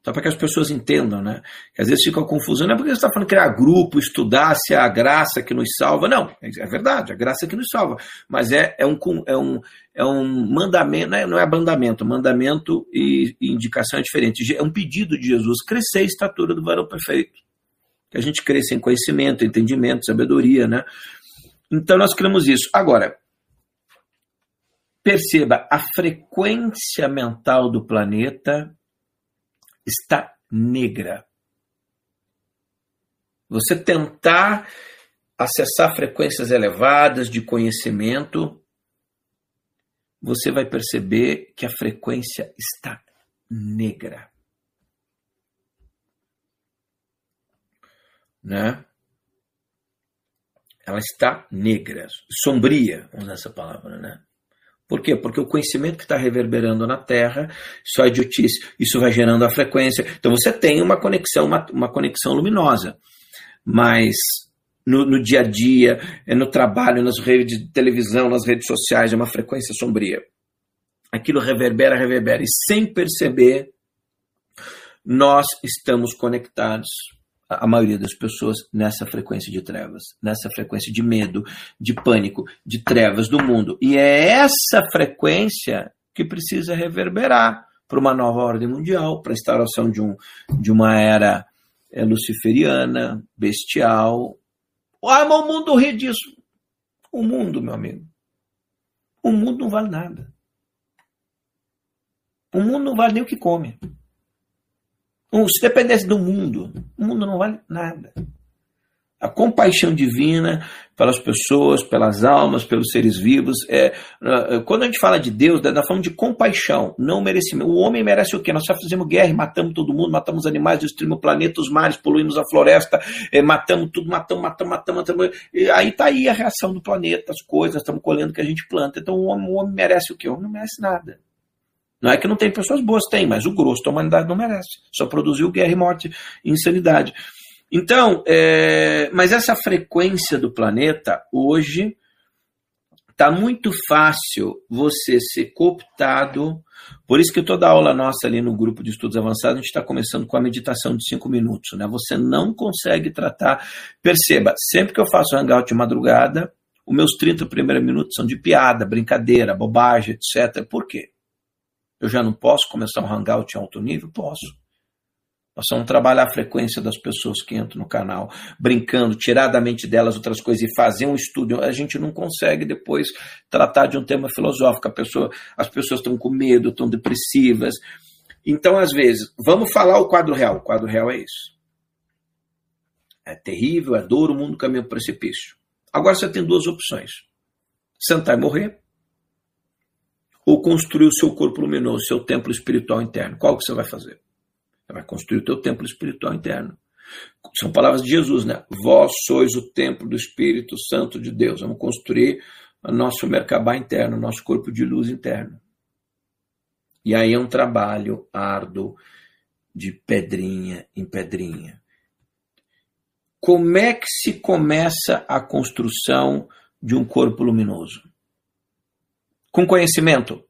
Só para que as pessoas entendam, né? Que às vezes fica confusão, não é porque você está falando criar grupo, estudar se é a graça que nos salva. Não, é verdade, a graça que nos salva. Mas é, é, um, é, um, é um mandamento, não é, não é mandamento, mandamento e, e indicação é diferente. É um pedido de Jesus, crescer a estatura do varão perfeito. Que a gente cresça em conhecimento, entendimento, sabedoria, né? Então nós criamos isso. Agora, perceba, a frequência mental do planeta está negra. Você tentar acessar frequências elevadas de conhecimento, você vai perceber que a frequência está negra. Né? Ela está negra, sombria, vamos usar essa palavra, né? Por quê? Porque o conhecimento que está reverberando na Terra só é idiotice. Isso vai gerando a frequência. Então você tem uma conexão, uma, uma conexão luminosa. Mas no, no, dia a dia, é no trabalho, nas redes de televisão, nas redes sociais, é uma frequência sombria. Aquilo reverbera, reverbera. E sem perceber, nós estamos conectados a maioria das pessoas nessa frequência de trevas, nessa frequência de medo, de pânico, de trevas do mundo. E é essa frequência que precisa reverberar para uma nova ordem mundial, para a instauração de, um, de uma era é, luciferiana, bestial. Ah, mas o mundo ri disso. O mundo, meu amigo. O mundo não vale nada. O mundo não vale nem o que come. Se dependesse do mundo, o mundo não vale nada. A compaixão divina pelas pessoas, pelas almas, pelos seres vivos. É, é quando a gente fala de Deus, nós falamos de compaixão, não merecimento. O homem merece o quê? Nós já fizemos guerra, matamos todo mundo, matamos animais, destruímos o planeta, os mares, poluímos a floresta, é, matamos tudo, matamos, matamos, matamos, matamos. Aí está aí a reação do planeta, as coisas, estamos colhendo o que a gente planta. Então o homem, o homem merece o quê? O homem não merece nada. Não é que não tem pessoas boas, tem, mas o grosso da humanidade não merece. Só produziu guerra e morte e insanidade. Então, é, mas essa frequência do planeta, hoje, está muito fácil você ser cooptado. Por isso que toda aula nossa ali no grupo de estudos avançados, a gente está começando com a meditação de cinco minutos. Né? Você não consegue tratar. Perceba, sempre que eu faço hangout de madrugada, os meus 30 primeiros minutos são de piada, brincadeira, bobagem, etc. Por quê? Eu já não posso começar um hangout em alto nível? Posso. Nós vamos trabalhar a frequência das pessoas que entram no canal, brincando, tirar da mente delas outras coisas e fazer um estudo. A gente não consegue depois tratar de um tema filosófico. Pessoa, as pessoas estão com medo, estão depressivas. Então, às vezes, vamos falar o quadro real. O quadro real é isso. É terrível, é dor, o mundo caminha para o precipício. Agora você tem duas opções: sentar e morrer ou construir o seu corpo luminoso, seu templo espiritual interno? Qual que você vai fazer? Você vai construir o teu templo espiritual interno. São palavras de Jesus, né? Vós sois o templo do Espírito Santo de Deus. Vamos construir o nosso Merkabah interno, nosso corpo de luz interno. E aí é um trabalho árduo de pedrinha em pedrinha. Como é que se começa a construção de um corpo luminoso? Com conhecimento.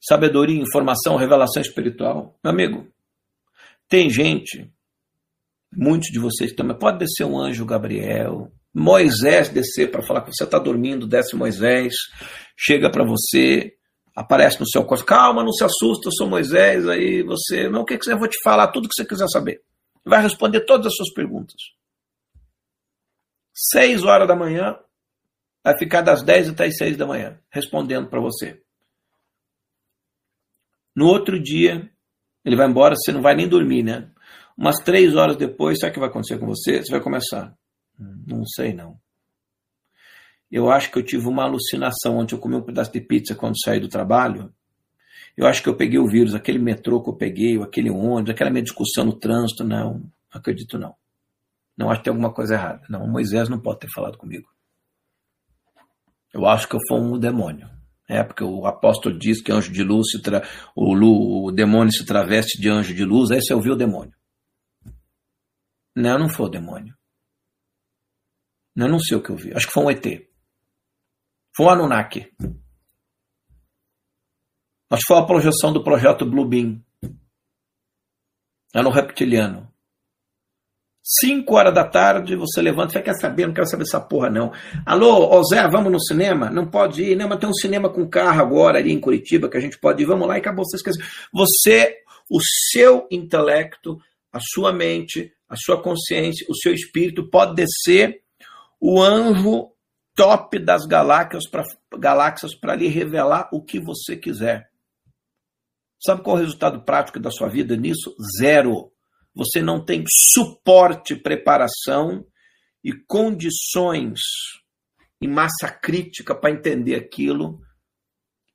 Sabedoria, informação, revelação espiritual. Meu amigo, Tem gente, muitos de vocês também, pode descer um anjo Gabriel, Moisés descer para falar que você está dormindo, desce Moisés, chega para você, aparece no seu corpo, calma, não se assusta, eu sou Moisés, aí você, não, o que, que eu vou te falar, tudo que você quiser saber. Vai responder todas as suas perguntas. Seis horas da manhã, vai ficar das dez até as seis da manhã, respondendo para você. No outro dia, ele vai embora, você não vai nem dormir, né? Umas três horas depois, sabe o que vai acontecer com você? Você vai começar. Não sei, não. Eu acho que eu tive uma alucinação ontem. Eu comi um pedaço de pizza quando saí do trabalho. Eu acho que eu peguei o vírus, aquele metrô que eu peguei, aquele ônibus, aquela minha discussão no trânsito. Não, acredito não. Não acho que tem alguma coisa errada. Não, Moisés não pode ter falado comigo. Eu acho que eu fui um demônio. É, porque o apóstolo diz que anjo de luz, se tra... o, lu... o demônio se traveste de anjo de luz, aí você ouviu o demônio. Não, não foi o demônio. Eu não sei o que eu vi. Acho que foi um ET. Foi um Anunnaki. Acho que foi a projeção do projeto Bluebeam. Era um reptiliano. Cinco horas da tarde, você levanta e quer saber, não quero saber essa porra não. Alô, ô Zé, vamos no cinema? Não pode ir, não, mas tem um cinema com carro agora ali em Curitiba que a gente pode ir, vamos lá e acabou, você esquece. Você, o seu intelecto, a sua mente, a sua consciência, o seu espírito pode descer o anjo top das galáxias para galáxias lhe revelar o que você quiser. Sabe qual é o resultado prático da sua vida nisso? Zero. Você não tem suporte, preparação e condições e massa crítica para entender aquilo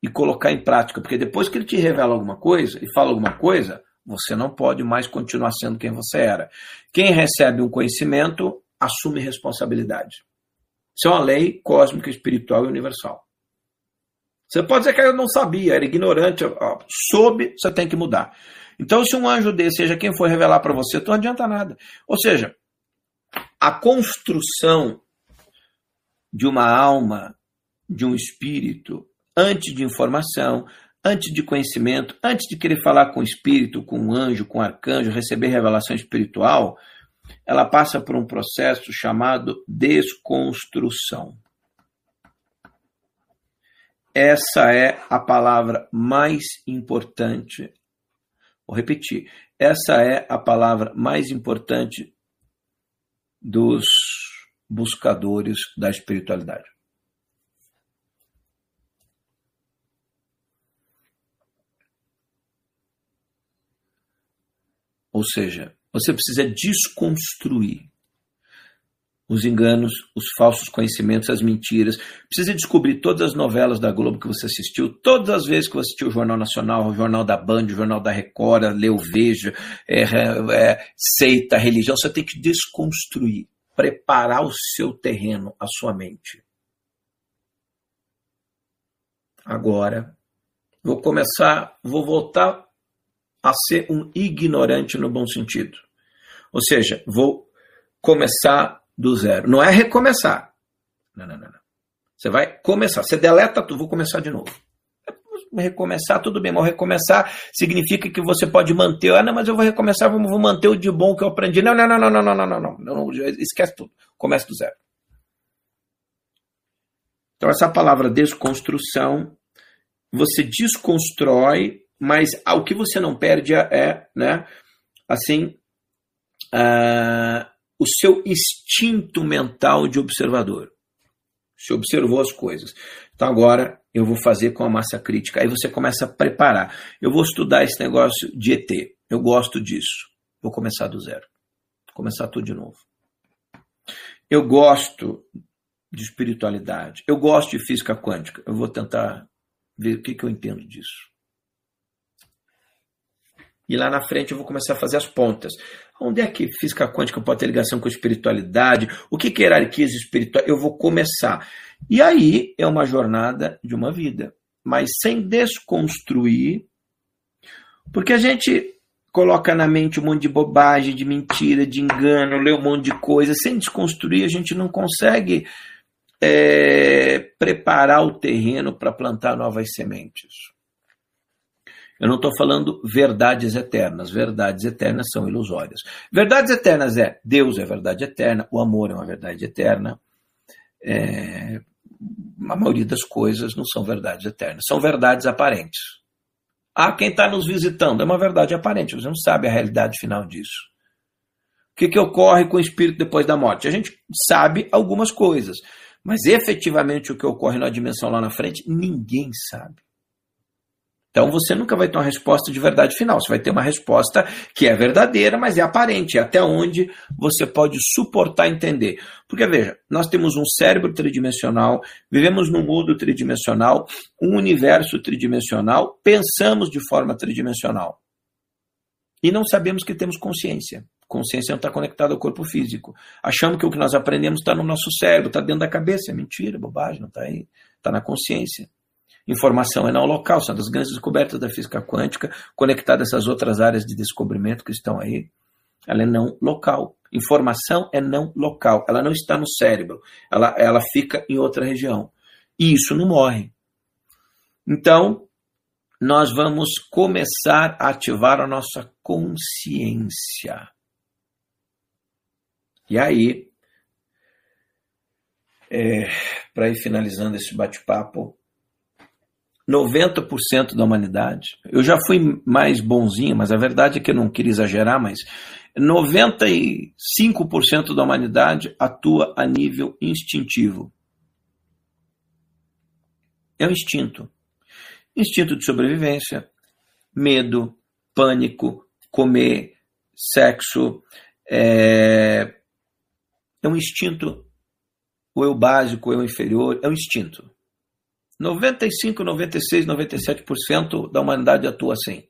e colocar em prática. Porque depois que ele te revela alguma coisa e fala alguma coisa, você não pode mais continuar sendo quem você era. Quem recebe um conhecimento assume responsabilidade. Isso é uma lei cósmica, espiritual e universal. Você pode dizer que eu não sabia, era ignorante, soube, você tem que mudar. Então, se um anjo desse, seja quem for revelar para você, não adianta nada. Ou seja, a construção de uma alma, de um espírito, antes de informação, antes de conhecimento, antes de querer falar com o espírito, com o anjo, com o arcanjo, receber revelação espiritual, ela passa por um processo chamado desconstrução. Essa é a palavra mais importante. Vou repetir. Essa é a palavra mais importante dos buscadores da espiritualidade. Ou seja, você precisa desconstruir os enganos, os falsos conhecimentos, as mentiras. Precisa descobrir todas as novelas da Globo que você assistiu, todas as vezes que você assistiu o Jornal Nacional, o Jornal da Band, o Jornal da Record, leu Veja, é, é, seita, religião. Você tem que desconstruir, preparar o seu terreno, a sua mente. Agora, vou começar, vou voltar a ser um ignorante no bom sentido. Ou seja, vou começar do zero. Não é recomeçar. Não, não, não. não. Você vai começar. Você deleta tudo, vou começar de novo. Recomeçar, tudo bem, mas recomeçar significa que você pode manter. Ah, não, mas eu vou recomeçar, vou manter o de bom que eu aprendi. Não, não, não, não, não, não, não, não, não, esquece tudo. Começa do zero. Então, essa palavra desconstrução, você desconstrói mas o que você não perde é, né, assim, uh, o seu instinto mental de observador. Você observou as coisas. Então agora eu vou fazer com a massa crítica. Aí você começa a preparar. Eu vou estudar esse negócio de ET. Eu gosto disso. Vou começar do zero. Vou começar tudo de novo. Eu gosto de espiritualidade. Eu gosto de física quântica. Eu vou tentar ver o que, que eu entendo disso. E lá na frente eu vou começar a fazer as pontas. Onde é que física quântica pode ter ligação com espiritualidade? O que, que é hierarquias espirituais? Eu vou começar. E aí é uma jornada de uma vida. Mas sem desconstruir. Porque a gente coloca na mente um monte de bobagem, de mentira, de engano, lê um monte de coisa. Sem desconstruir, a gente não consegue é, preparar o terreno para plantar novas sementes. Eu não estou falando verdades eternas. Verdades eternas são ilusórias. Verdades eternas é Deus é verdade eterna, o amor é uma verdade eterna. É, a maioria das coisas não são verdades eternas, são verdades aparentes. Ah, quem está nos visitando é uma verdade aparente, você não sabe a realidade final disso. O que, que ocorre com o espírito depois da morte? A gente sabe algumas coisas, mas efetivamente o que ocorre na dimensão lá na frente, ninguém sabe. Então você nunca vai ter uma resposta de verdade final. Você vai ter uma resposta que é verdadeira, mas é aparente, é até onde você pode suportar entender. Porque veja, nós temos um cérebro tridimensional, vivemos num mundo tridimensional, um universo tridimensional, pensamos de forma tridimensional. E não sabemos que temos consciência. Consciência não está conectada ao corpo físico. Achamos que o que nós aprendemos está no nosso cérebro, está dentro da cabeça. É mentira, bobagem, não está aí. Está na consciência. Informação é não local, são das grandes descobertas da física quântica, conectada a essas outras áreas de descobrimento que estão aí. Ela é não local. Informação é não local. Ela não está no cérebro. Ela, ela fica em outra região. E isso não morre. Então, nós vamos começar a ativar a nossa consciência. E aí, é, para ir finalizando esse bate-papo, 90% da humanidade. Eu já fui mais bonzinho, mas a verdade é que eu não queria exagerar, mas 95% da humanidade atua a nível instintivo. É um instinto. Instinto de sobrevivência, medo, pânico, comer, sexo. É, é um instinto, o eu básico, o eu inferior, é um instinto. 95, 96, 97% da humanidade atua assim.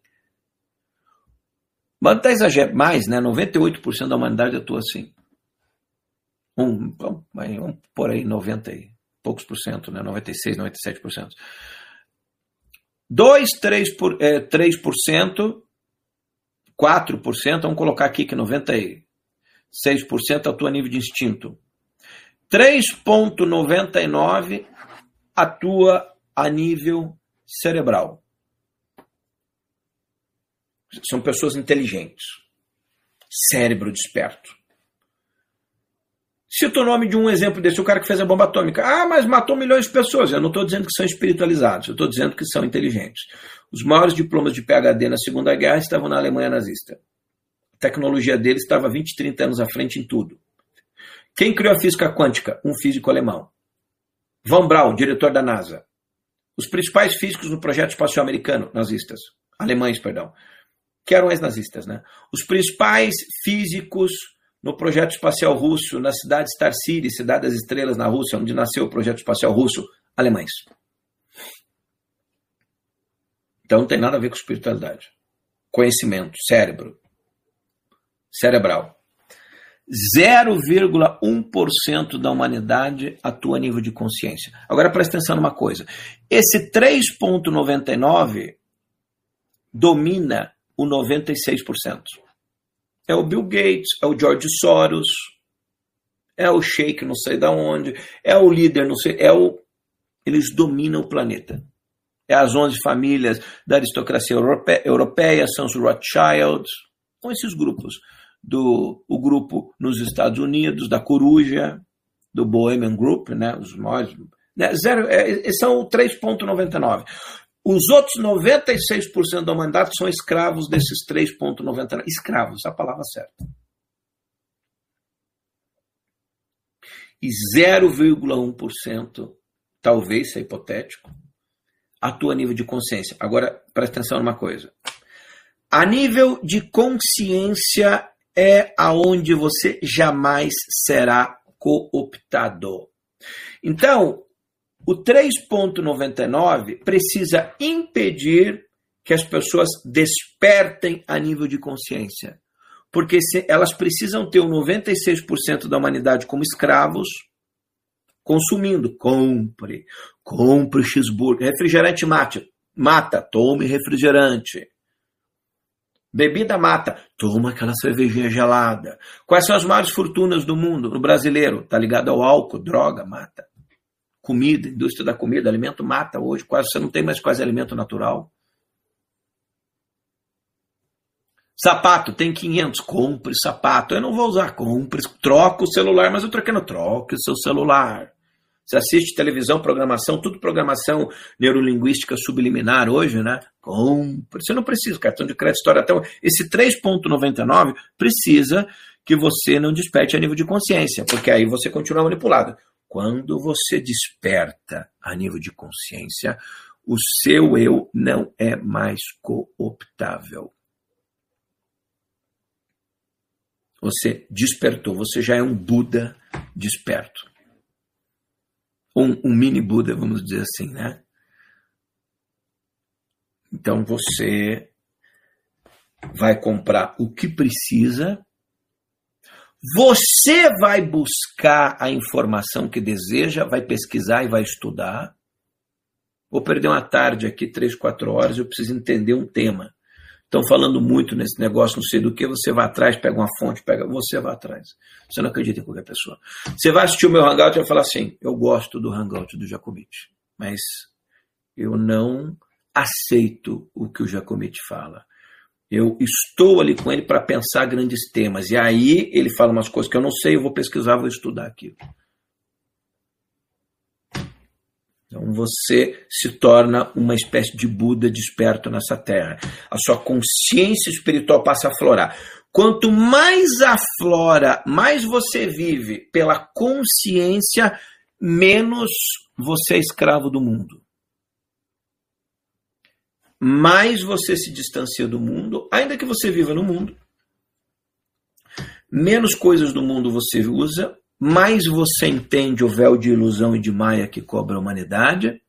Mas até exagero, mais, né? 98% da humanidade atua assim. Um, vamos, vamos por aí 90 e poucos por cento, né? 96, 97%. 2, 3%, por, é, 3% 4%, vamos colocar aqui que 96% atua a nível de instinto. 3,99% atua a nível cerebral. São pessoas inteligentes. Cérebro desperto. Cito o nome de um exemplo desse, o cara que fez a bomba atômica. Ah, mas matou milhões de pessoas. Eu não estou dizendo que são espiritualizados, eu estou dizendo que são inteligentes. Os maiores diplomas de PhD na Segunda Guerra estavam na Alemanha nazista. A tecnologia deles estava 20, 30 anos à frente em tudo. Quem criou a física quântica? Um físico alemão. Von Braun, diretor da NASA. Os principais físicos no projeto espacial americano, nazistas, alemães, perdão, que eram ex-nazistas, né? Os principais físicos no projeto espacial russo, na cidade Star City, cidade das estrelas na Rússia, onde nasceu o projeto espacial russo, alemães. Então não tem nada a ver com espiritualidade. Conhecimento, cérebro, cerebral. 0,1% da humanidade atua a nível de consciência. Agora presta atenção numa coisa. Esse 3,99 domina o 96%. É o Bill Gates, é o George Soros, é o Sheik não sei da onde, é o líder não sei, é o eles dominam o planeta. É as 11 famílias da aristocracia europeia, europeia são os Rothschilds, são esses grupos do o grupo nos Estados Unidos, da Coruja, do Bohemian Group, né, os maiores. Né, zero, é, são 3,99. Os outros 96% da humanidade são escravos desses 3,99. Escravos, a palavra certa. E 0,1%, talvez, é hipotético, atua a nível de consciência. Agora, presta atenção numa coisa. A nível de consciência é aonde você jamais será cooptado. Então, o 3.99 precisa impedir que as pessoas despertem a nível de consciência. Porque elas precisam ter o 96% da humanidade como escravos, consumindo. Compre, compre cheeseburger. Refrigerante mate, mata, tome refrigerante. Bebida mata. Toma aquela cervejinha gelada. Quais são as maiores fortunas do mundo, no brasileiro? Está ligado ao álcool, droga, mata. Comida, indústria da comida, alimento mata hoje. Quase você não tem mais quase alimento natural. Sapato, tem 500, compre sapato. Eu não vou usar, compre, troca o celular, mas eu troquei no troque o seu celular. Você assiste televisão, programação, tudo programação neurolinguística subliminar hoje, né? Compre. Você não precisa, cartão de crédito, história até. Esse 3,99 precisa que você não desperte a nível de consciência, porque aí você continua manipulado. Quando você desperta a nível de consciência, o seu eu não é mais cooptável. Você despertou, você já é um Buda desperto um, um mini Buda, vamos dizer assim, né? Então você vai comprar o que precisa, você vai buscar a informação que deseja, vai pesquisar e vai estudar. Vou perder uma tarde aqui, três, quatro horas, eu preciso entender um tema. Estão falando muito nesse negócio, não sei do que, você vai atrás, pega uma fonte, pega, você vai atrás. Você não acredita em qualquer pessoa. Você vai assistir o meu Hangout e vai falar assim: eu gosto do Hangout do Jacomite, mas eu não aceito o que o Jacomite fala. Eu estou ali com ele para pensar grandes temas. E aí ele fala umas coisas que eu não sei, eu vou pesquisar, vou estudar aquilo. Então você se torna uma espécie de Buda desperto nessa terra. A sua consciência espiritual passa a aflorar. Quanto mais aflora, mais você vive pela consciência, menos você é escravo do mundo. Mais você se distancia do mundo, ainda que você viva no mundo. Menos coisas do mundo você usa, mais você entende o véu de ilusão e de maia que cobre a humanidade,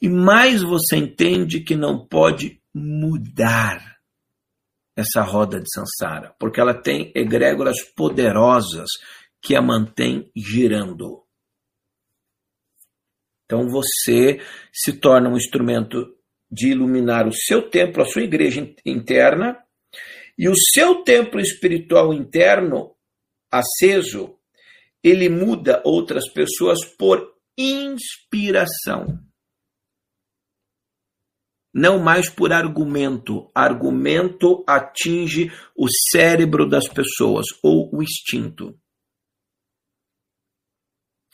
e mais você entende que não pode mudar essa roda de Sansara, porque ela tem egrégoras poderosas que a mantém girando. Então você se torna um instrumento de iluminar o seu templo, a sua igreja interna, e o seu templo espiritual interno aceso, ele muda outras pessoas por inspiração. Não mais por argumento. Argumento atinge o cérebro das pessoas ou o instinto.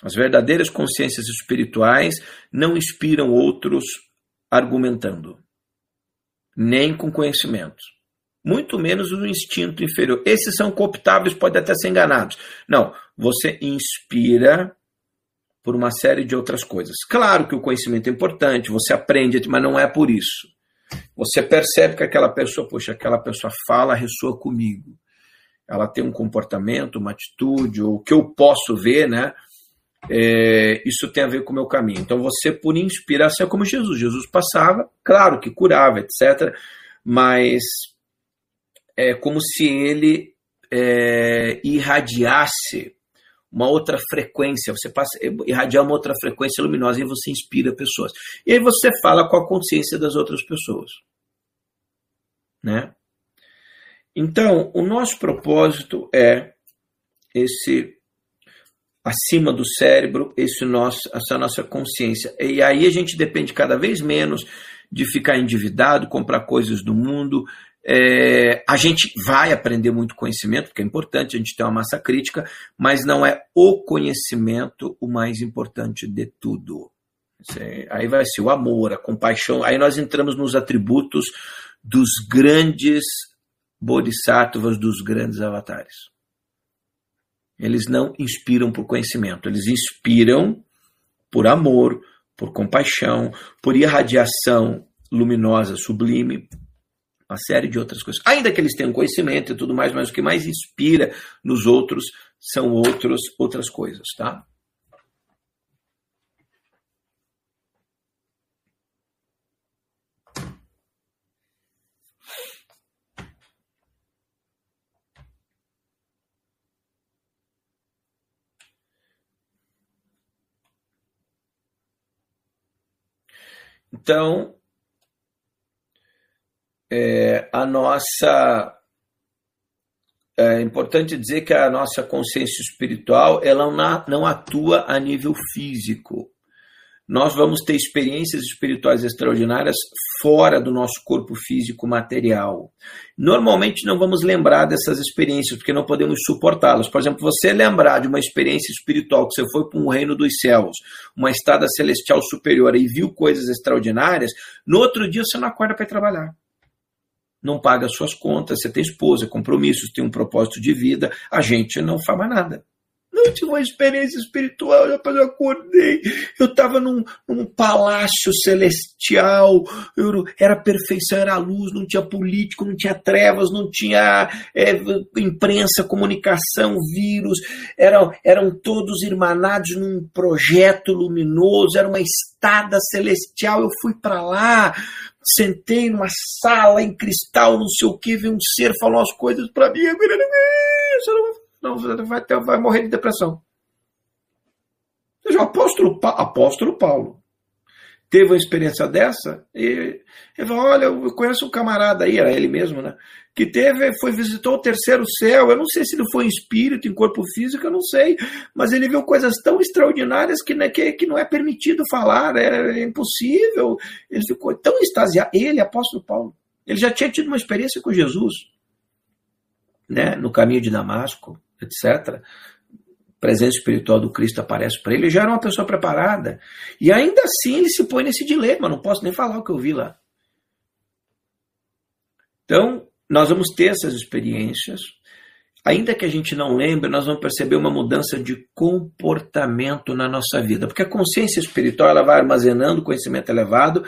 As verdadeiras consciências espirituais não inspiram outros argumentando, nem com conhecimento muito menos o instinto inferior. Esses são cooptáveis, podem até ser enganados. Não, você inspira por uma série de outras coisas. Claro que o conhecimento é importante, você aprende, mas não é por isso. Você percebe que aquela pessoa, poxa, aquela pessoa fala, ressoa comigo. Ela tem um comportamento, uma atitude, o que eu posso ver, né? É, isso tem a ver com o meu caminho. Então você, por inspiração, é como Jesus. Jesus passava, claro que curava, etc. Mas é como se ele é, irradiasse uma outra frequência, você passa a irradiar uma outra frequência luminosa e você inspira pessoas. E aí você fala com a consciência das outras pessoas. Né? Então, o nosso propósito é esse acima do cérebro, esse nosso, essa nossa consciência. E aí a gente depende cada vez menos de ficar endividado, comprar coisas do mundo, é, a gente vai aprender muito conhecimento, porque é importante a gente ter uma massa crítica, mas não é o conhecimento o mais importante de tudo. É, aí vai ser o amor, a compaixão. Aí nós entramos nos atributos dos grandes bodhisattvas, dos grandes avatares. Eles não inspiram por conhecimento, eles inspiram por amor, por compaixão, por irradiação luminosa, sublime, uma série de outras coisas. Ainda que eles tenham conhecimento e tudo mais, mas o que mais inspira nos outros são outros, outras coisas, tá? Então, é, a nossa. É importante dizer que a nossa consciência espiritual ela não, atua a nível físico. nós vamos ter experiências espirituais extraordinárias fora do nosso corpo físico material. Normalmente não vamos lembrar dessas experiências porque não podemos suportá-las. Por exemplo, você lembrar de uma experiência espiritual que você foi para um reino dos céus, uma estada celestial superior e viu coisas extraordinárias, no outro dia você não acorda para trabalhar não paga suas contas, você tem esposa, compromissos, tem um propósito de vida, a gente não faz mais nada. Não tive uma experiência espiritual, depois eu acordei, eu estava num, num, palácio celestial, eu, era perfeição, era luz, não tinha político, não tinha trevas, não tinha é, imprensa, comunicação, vírus, eram, eram todos irmanados num projeto luminoso, era uma estada celestial, eu fui para lá, sentei numa sala em cristal, não sei o que, veio um ser, falou as coisas para mim, não não, vai, ter, vai morrer de depressão. Ou seja, o apóstolo, apóstolo Paulo teve uma experiência dessa e ele falou: Olha, eu conheço um camarada aí, era ele mesmo, né? Que teve, foi, visitou o terceiro céu. Eu não sei se ele foi em espírito, em corpo físico, eu não sei. Mas ele viu coisas tão extraordinárias que, né, que, que não é permitido falar, é, é impossível. Ele ficou tão extasiado. Ele, apóstolo Paulo, ele já tinha tido uma experiência com Jesus, né? No caminho de Damasco etc. Presença espiritual do Cristo aparece para ele, já era uma pessoa preparada. E ainda assim ele se põe nesse dilema, não posso nem falar o que eu vi lá. Então, nós vamos ter essas experiências. Ainda que a gente não lembre, nós vamos perceber uma mudança de comportamento na nossa vida, porque a consciência espiritual ela vai armazenando conhecimento elevado,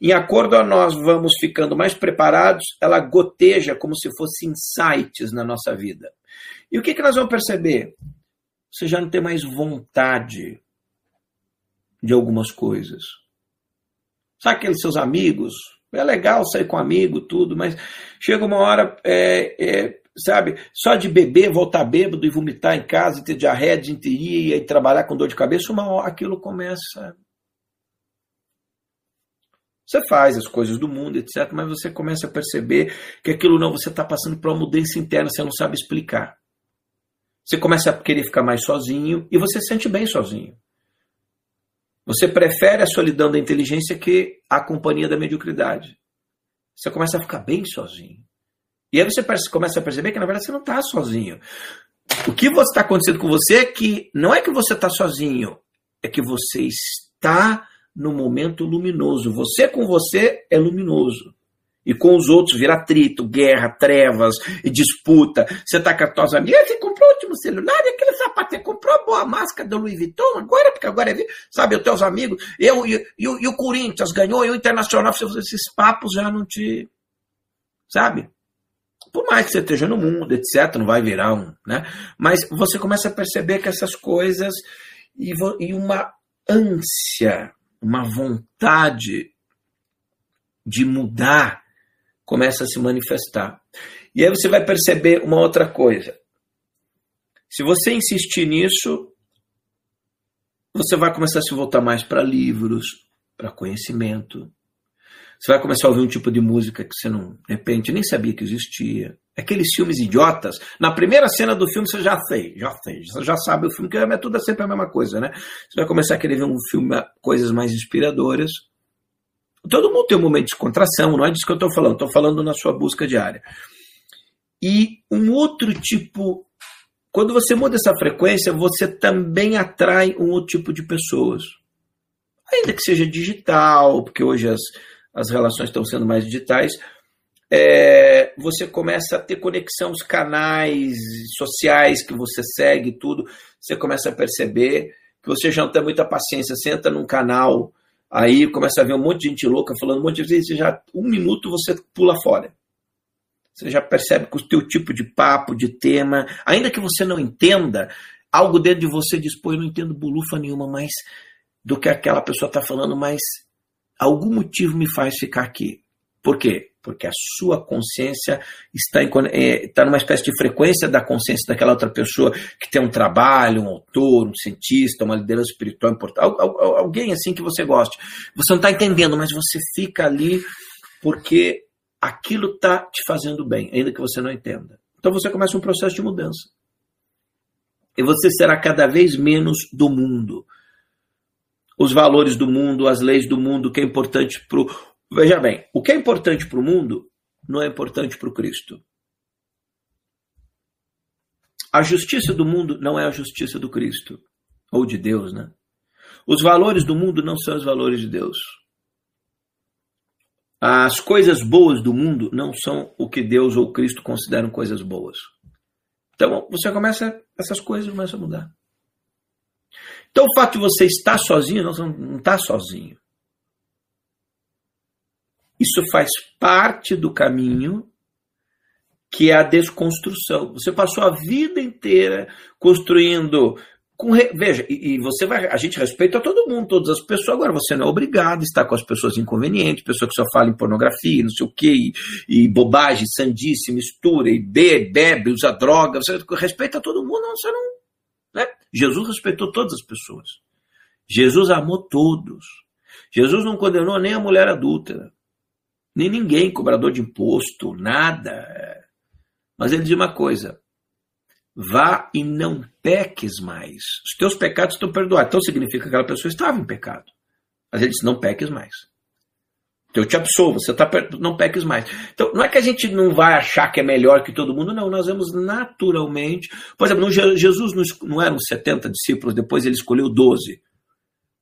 em acordo a nós vamos ficando mais preparados, ela goteja como se fossem insights na nossa vida. E o que, que nós vamos perceber? Você já não tem mais vontade de algumas coisas. Sabe aqueles seus amigos? É legal sair com amigo, tudo, mas chega uma hora, é, é, sabe, só de beber, voltar bêbado e vomitar em casa, ter diarreia, desinteria e trabalhar com dor de cabeça, uma hora aquilo começa. Você faz as coisas do mundo, etc., mas você começa a perceber que aquilo não, você está passando por uma mudança interna, você não sabe explicar. Você começa a querer ficar mais sozinho e você se sente bem sozinho. Você prefere a solidão da inteligência que a companhia da mediocridade. Você começa a ficar bem sozinho. E aí você começa a perceber que na verdade você não está sozinho. O que está acontecendo com você é que não é que você está sozinho, é que você está no momento luminoso. Você com você é luminoso e com os outros vira atrito, guerra, trevas e disputa. Você tá com as tuas amigas, você comprou o último celular e aquele sapato, você comprou a boa máscara do Louis Vuitton agora, porque agora é, sabe, os teus amigos, eu e, e, e o Corinthians ganhou, e o Internacional, esses papos já não te, sabe? Por mais que você esteja no mundo, etc., não vai virar um, né? Mas você começa a perceber que essas coisas e, e uma ânsia, uma vontade de mudar começa a se manifestar. E aí você vai perceber uma outra coisa. Se você insistir nisso, você vai começar a se voltar mais para livros, para conhecimento. Você vai começar a ouvir um tipo de música que você não, de repente, nem sabia que existia. Aqueles filmes idiotas. Na primeira cena do filme você já fez, já fez, você já sabe o filme, que é tudo é sempre a mesma coisa, né? Você vai começar a querer ver um filme, coisas mais inspiradoras. Todo mundo tem um momento de descontração, não é disso que eu estou falando, estou falando na sua busca diária. E um outro tipo, quando você muda essa frequência, você também atrai um outro tipo de pessoas. Ainda que seja digital, porque hoje as, as relações estão sendo mais digitais, é, você começa a ter conexão, os canais sociais que você segue, tudo, você começa a perceber que você já não tem muita paciência. Entra num canal Aí começa a ver um monte de gente louca falando um monte de vezes, já um minuto você pula fora. Você já percebe que o teu tipo de papo, de tema, ainda que você não entenda, algo dentro de você diz, pô, eu não entendo bolufa nenhuma mais do que aquela pessoa está falando, mas algum motivo me faz ficar aqui. Por quê? Porque a sua consciência está, em, está numa espécie de frequência da consciência daquela outra pessoa que tem um trabalho, um autor, um cientista, uma liderança espiritual importante, alguém assim que você goste. Você não está entendendo, mas você fica ali porque aquilo está te fazendo bem, ainda que você não entenda. Então você começa um processo de mudança. E você será cada vez menos do mundo. os valores do mundo, as leis do mundo, o que é importante para. Veja bem, o que é importante para o mundo não é importante para o Cristo. A justiça do mundo não é a justiça do Cristo, ou de Deus, né? Os valores do mundo não são os valores de Deus. As coisas boas do mundo não são o que Deus ou Cristo consideram coisas boas. Então, você começa, essas coisas começam a mudar. Então, o fato de você estar sozinho, não, não está sozinho. Isso faz parte do caminho que é a desconstrução. Você passou a vida inteira construindo com, veja, e, e, você vai. A gente respeita todo mundo, todas as pessoas. Agora, você não é obrigado a estar com as pessoas inconvenientes, pessoas que só falam em pornografia, não sei o quê, e, e bobagem, sandice, mistura, e bebe, bebe, usa droga. Você respeita todo mundo, não, você não. Né? Jesus respeitou todas as pessoas. Jesus amou todos. Jesus não condenou nem a mulher adúltera, nem ninguém, cobrador de imposto, nada. Mas ele diz uma coisa: vá e não peques mais. Os teus pecados estão perdoados. Então significa que aquela pessoa estava em pecado. Mas ele disse: não peques mais. Então eu te absolvo, você tá, não peques mais. Então não é que a gente não vai achar que é melhor que todo mundo, não. Nós vamos naturalmente. Por exemplo, Jesus não eram 70 discípulos, depois ele escolheu 12.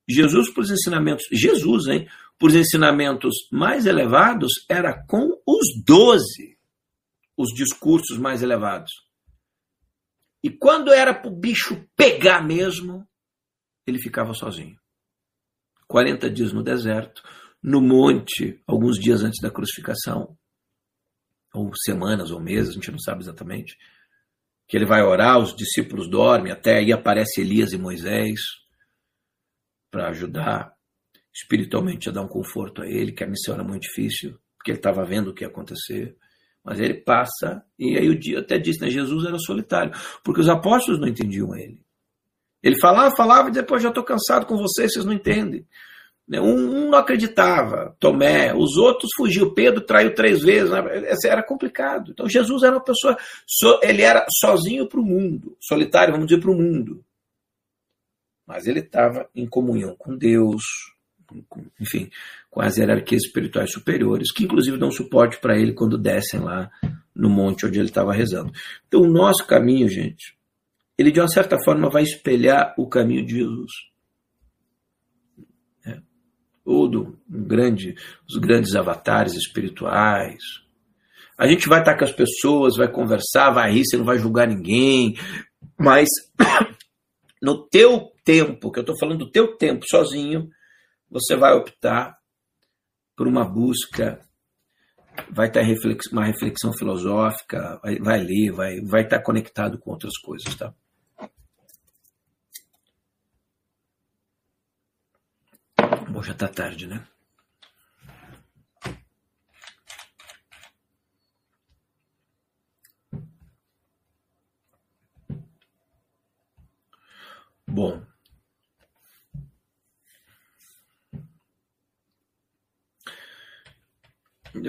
Jesus, por ensinamentos, Jesus, hein? Por ensinamentos mais elevados, era com os 12 os discursos mais elevados. E quando era para o bicho pegar mesmo, ele ficava sozinho. 40 dias no deserto, no monte, alguns dias antes da crucificação, ou semanas ou meses, a gente não sabe exatamente. Que ele vai orar, os discípulos dormem, até aí aparece Elias e Moisés para ajudar espiritualmente a dar um conforto a ele, que a missão era muito difícil, porque ele estava vendo o que ia acontecer. Mas ele passa, e aí o dia até disse, né, Jesus era solitário, porque os apóstolos não entendiam ele. Ele falava, falava, e depois já estou cansado com vocês, vocês não entendem. Né, um, um, não acreditava, Tomé, os outros fugiu, Pedro traiu três vezes, né? era complicado. Então Jesus era uma pessoa, ele era sozinho para o mundo, solitário, vamos dizer, para o mundo. Mas ele estava em comunhão com Deus, enfim, com as hierarquias espirituais superiores, que inclusive dão suporte para ele quando descem lá no monte onde ele estava rezando. Então, o nosso caminho, gente, ele de uma certa forma vai espelhar o caminho de Jesus. É. Ou do um grande, os grandes avatares espirituais. A gente vai estar com as pessoas, vai conversar, vai rir, você não vai julgar ninguém, mas <coughs> no teu tempo, que eu estou falando do teu tempo sozinho, você vai optar por uma busca, vai ter uma reflexão filosófica, vai, vai ler, vai, vai estar conectado com outras coisas, tá? Bom, já está tarde, né? Bom,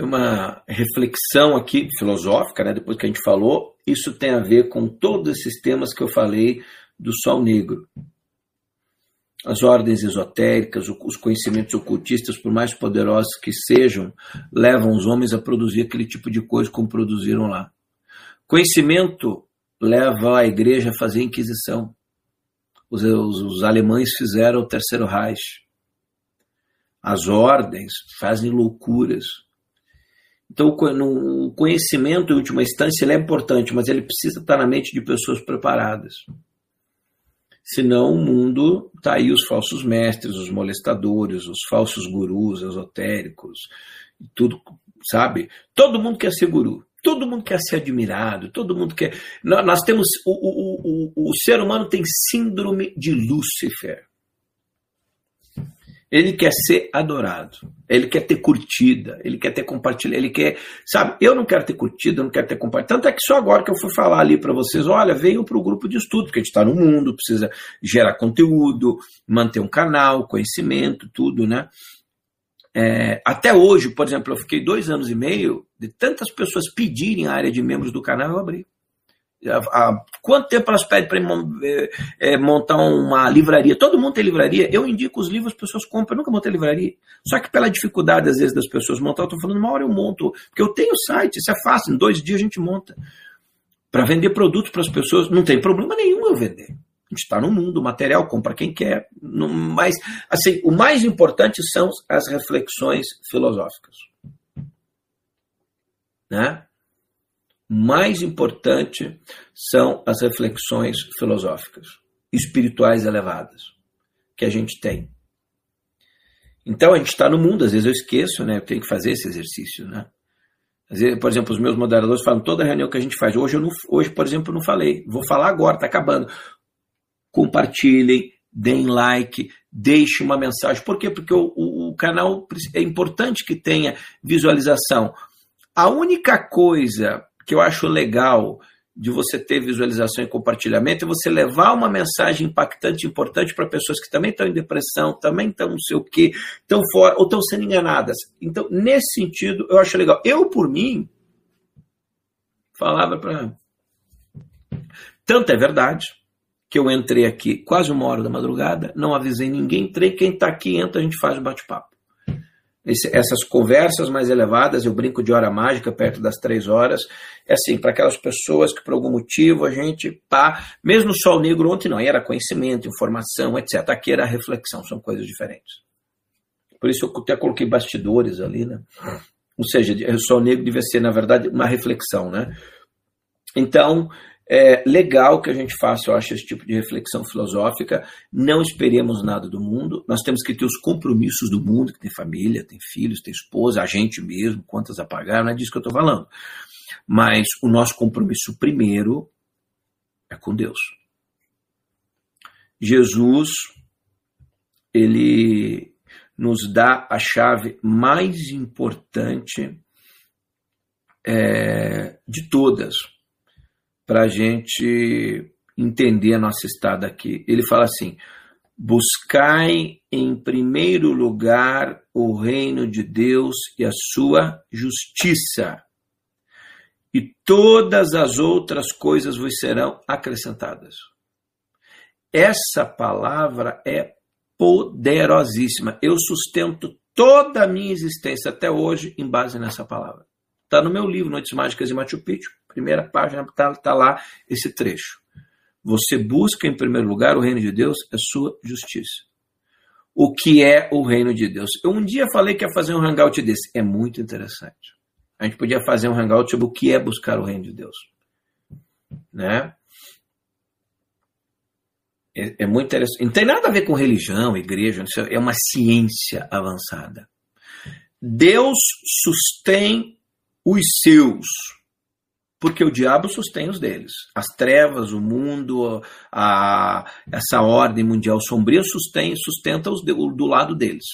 uma reflexão aqui filosófica, né, depois que a gente falou, isso tem a ver com todos esses temas que eu falei do Sol Negro. As ordens esotéricas, os conhecimentos ocultistas, por mais poderosos que sejam, levam os homens a produzir aquele tipo de coisa como produziram lá. Conhecimento leva a igreja a fazer inquisição. Os, os, os alemães fizeram o Terceiro Reich. As ordens fazem loucuras então, o conhecimento, em última instância, é importante, mas ele precisa estar na mente de pessoas preparadas. Senão, o mundo está aí os falsos mestres, os molestadores, os falsos gurus esotéricos, tudo, sabe? Todo mundo quer ser guru, todo mundo quer ser admirado, todo mundo quer. Nós temos. O, o, o, o ser humano tem síndrome de Lúcifer. Ele quer ser adorado. Ele quer ter curtida. Ele quer ter compartilhado. Ele quer. Sabe, eu não quero ter curtida, eu não quero ter compartilhado. Tanto é que só agora que eu fui falar ali para vocês: olha, venham para o grupo de estudo, porque a gente está no mundo, precisa gerar conteúdo, manter um canal, conhecimento, tudo, né? É, até hoje, por exemplo, eu fiquei dois anos e meio de tantas pessoas pedirem a área de membros do canal, eu abri. Há quanto tempo elas pedem para é, é, montar uma livraria? Todo mundo tem livraria. Eu indico os livros, as pessoas compram. Eu nunca montei livraria. Só que pela dificuldade, às vezes, das pessoas montar, eu estou falando, uma hora eu monto. Porque eu tenho site, isso é fácil. Em dois dias a gente monta. Para vender produtos para as pessoas, não tem problema nenhum eu vender. A gente está no mundo, material compra quem quer. Mas, assim, o mais importante são as reflexões filosóficas. Né? Mais importante são as reflexões filosóficas, espirituais elevadas que a gente tem. Então a gente está no mundo, às vezes eu esqueço, né? Eu tenho que fazer esse exercício, né? Às vezes, por exemplo, os meus moderadores falam toda reunião que a gente faz. Hoje, eu não, hoje por exemplo, eu não falei. Vou falar agora, está acabando. Compartilhem, deem like, deixe uma mensagem. Por quê? Porque o, o, o canal é importante que tenha visualização. A única coisa que eu acho legal de você ter visualização e compartilhamento é você levar uma mensagem impactante, importante para pessoas que também estão em depressão, também estão não sei o quê, estão fora, ou estão sendo enganadas. Então, nesse sentido, eu acho legal. Eu, por mim, falava para. Tanto é verdade que eu entrei aqui quase uma hora da madrugada, não avisei ninguém, entrei, quem está aqui entra, a gente faz o bate-papo essas conversas mais elevadas, eu brinco de hora mágica, perto das três horas, é assim, para aquelas pessoas que por algum motivo a gente tá, mesmo o sol negro ontem não, era conhecimento, informação, etc. Aqui era reflexão, são coisas diferentes. Por isso eu até coloquei bastidores ali, né? Ou seja, o sol negro devia ser, na verdade, uma reflexão, né? Então, é legal que a gente faça, eu acho, esse tipo de reflexão filosófica. Não esperemos nada do mundo. Nós temos que ter os compromissos do mundo, que tem família, tem filhos, tem esposa, a gente mesmo, quantas a pagar, não é disso que eu estou falando. Mas o nosso compromisso primeiro é com Deus. Jesus, ele nos dá a chave mais importante é, de todas para a gente entender a nossa estada aqui. Ele fala assim: buscai em primeiro lugar o reino de Deus e a sua justiça, e todas as outras coisas vos serão acrescentadas. Essa palavra é poderosíssima. Eu sustento toda a minha existência até hoje em base nessa palavra. Está no meu livro, Noites Mágicas e Machu Picchu primeira página está tá lá esse trecho. Você busca em primeiro lugar o reino de Deus, a sua justiça. O que é o reino de Deus? Eu um dia falei que ia fazer um hangout desse. É muito interessante. A gente podia fazer um hangout sobre o que é buscar o reino de Deus. Né? É, é muito interessante. Não tem nada a ver com religião, igreja, é uma ciência avançada. Deus sustém os seus porque o diabo sustém os deles. As trevas, o mundo, a, essa ordem mundial sombria sustém, sustenta os de, do lado deles.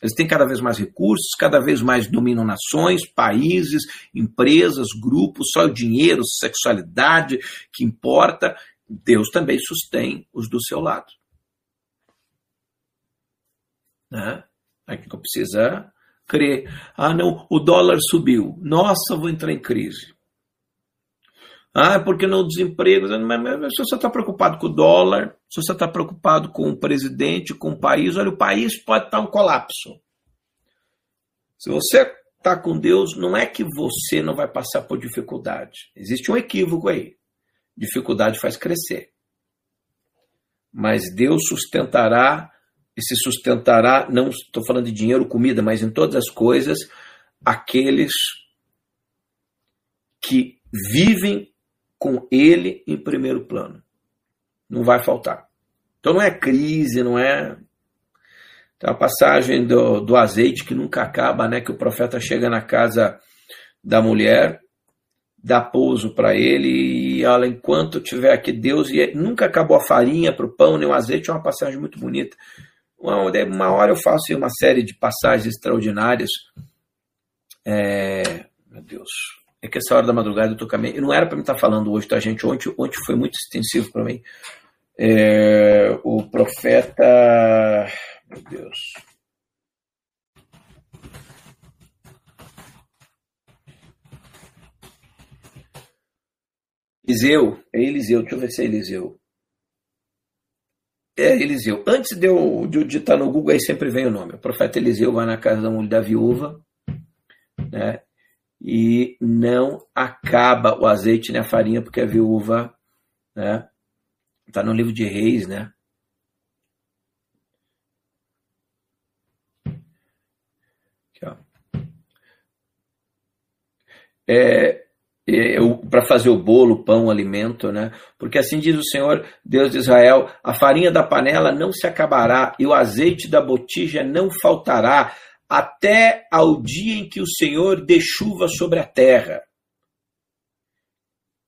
Eles têm cada vez mais recursos, cada vez mais dominam nações, países, empresas, grupos, só o dinheiro, sexualidade que importa. Deus também sustém os do seu lado. Né? A gente não precisa crer. Ah, não, o dólar subiu. Nossa, vou entrar em crise. Ah, porque não desemprego? Se você está preocupado com o dólar, se você está preocupado com o presidente, com o país, olha, o país pode estar um colapso. Se você está com Deus, não é que você não vai passar por dificuldade. Existe um equívoco aí. Dificuldade faz crescer. Mas Deus sustentará, e se sustentará, não estou falando de dinheiro, comida, mas em todas as coisas, aqueles que vivem com ele em primeiro plano. Não vai faltar. Então não é crise, não é. Tem a passagem do, do azeite que nunca acaba, né? Que o profeta chega na casa da mulher, dá pouso para ele e olha, enquanto tiver aqui Deus, e nunca acabou a farinha para o pão, nem o azeite, é uma passagem muito bonita. Uma, uma hora eu faço uma série de passagens extraordinárias. É, meu Deus, é que essa hora da madrugada eu tô caminhando. Não era para me estar tá falando hoje, tá, gente? Ontem, ontem foi muito extensivo para mim. É, o profeta. Meu Deus. Eliseu, é Eliseu, deixa eu ver se é Eliseu. É Eliseu. Antes de eu, de eu digitar no Google, aí sempre vem o nome. O profeta Eliseu vai na casa da mulher da viúva, né? E não acaba o azeite nem a farinha, porque a viúva, né? Está no livro de Reis, né? Aqui, ó. É, para fazer o bolo, o pão, o alimento, né? Porque assim diz o Senhor, Deus de Israel: a farinha da panela não se acabará e o azeite da botija não faltará, até ao dia em que o Senhor dê chuva sobre a terra.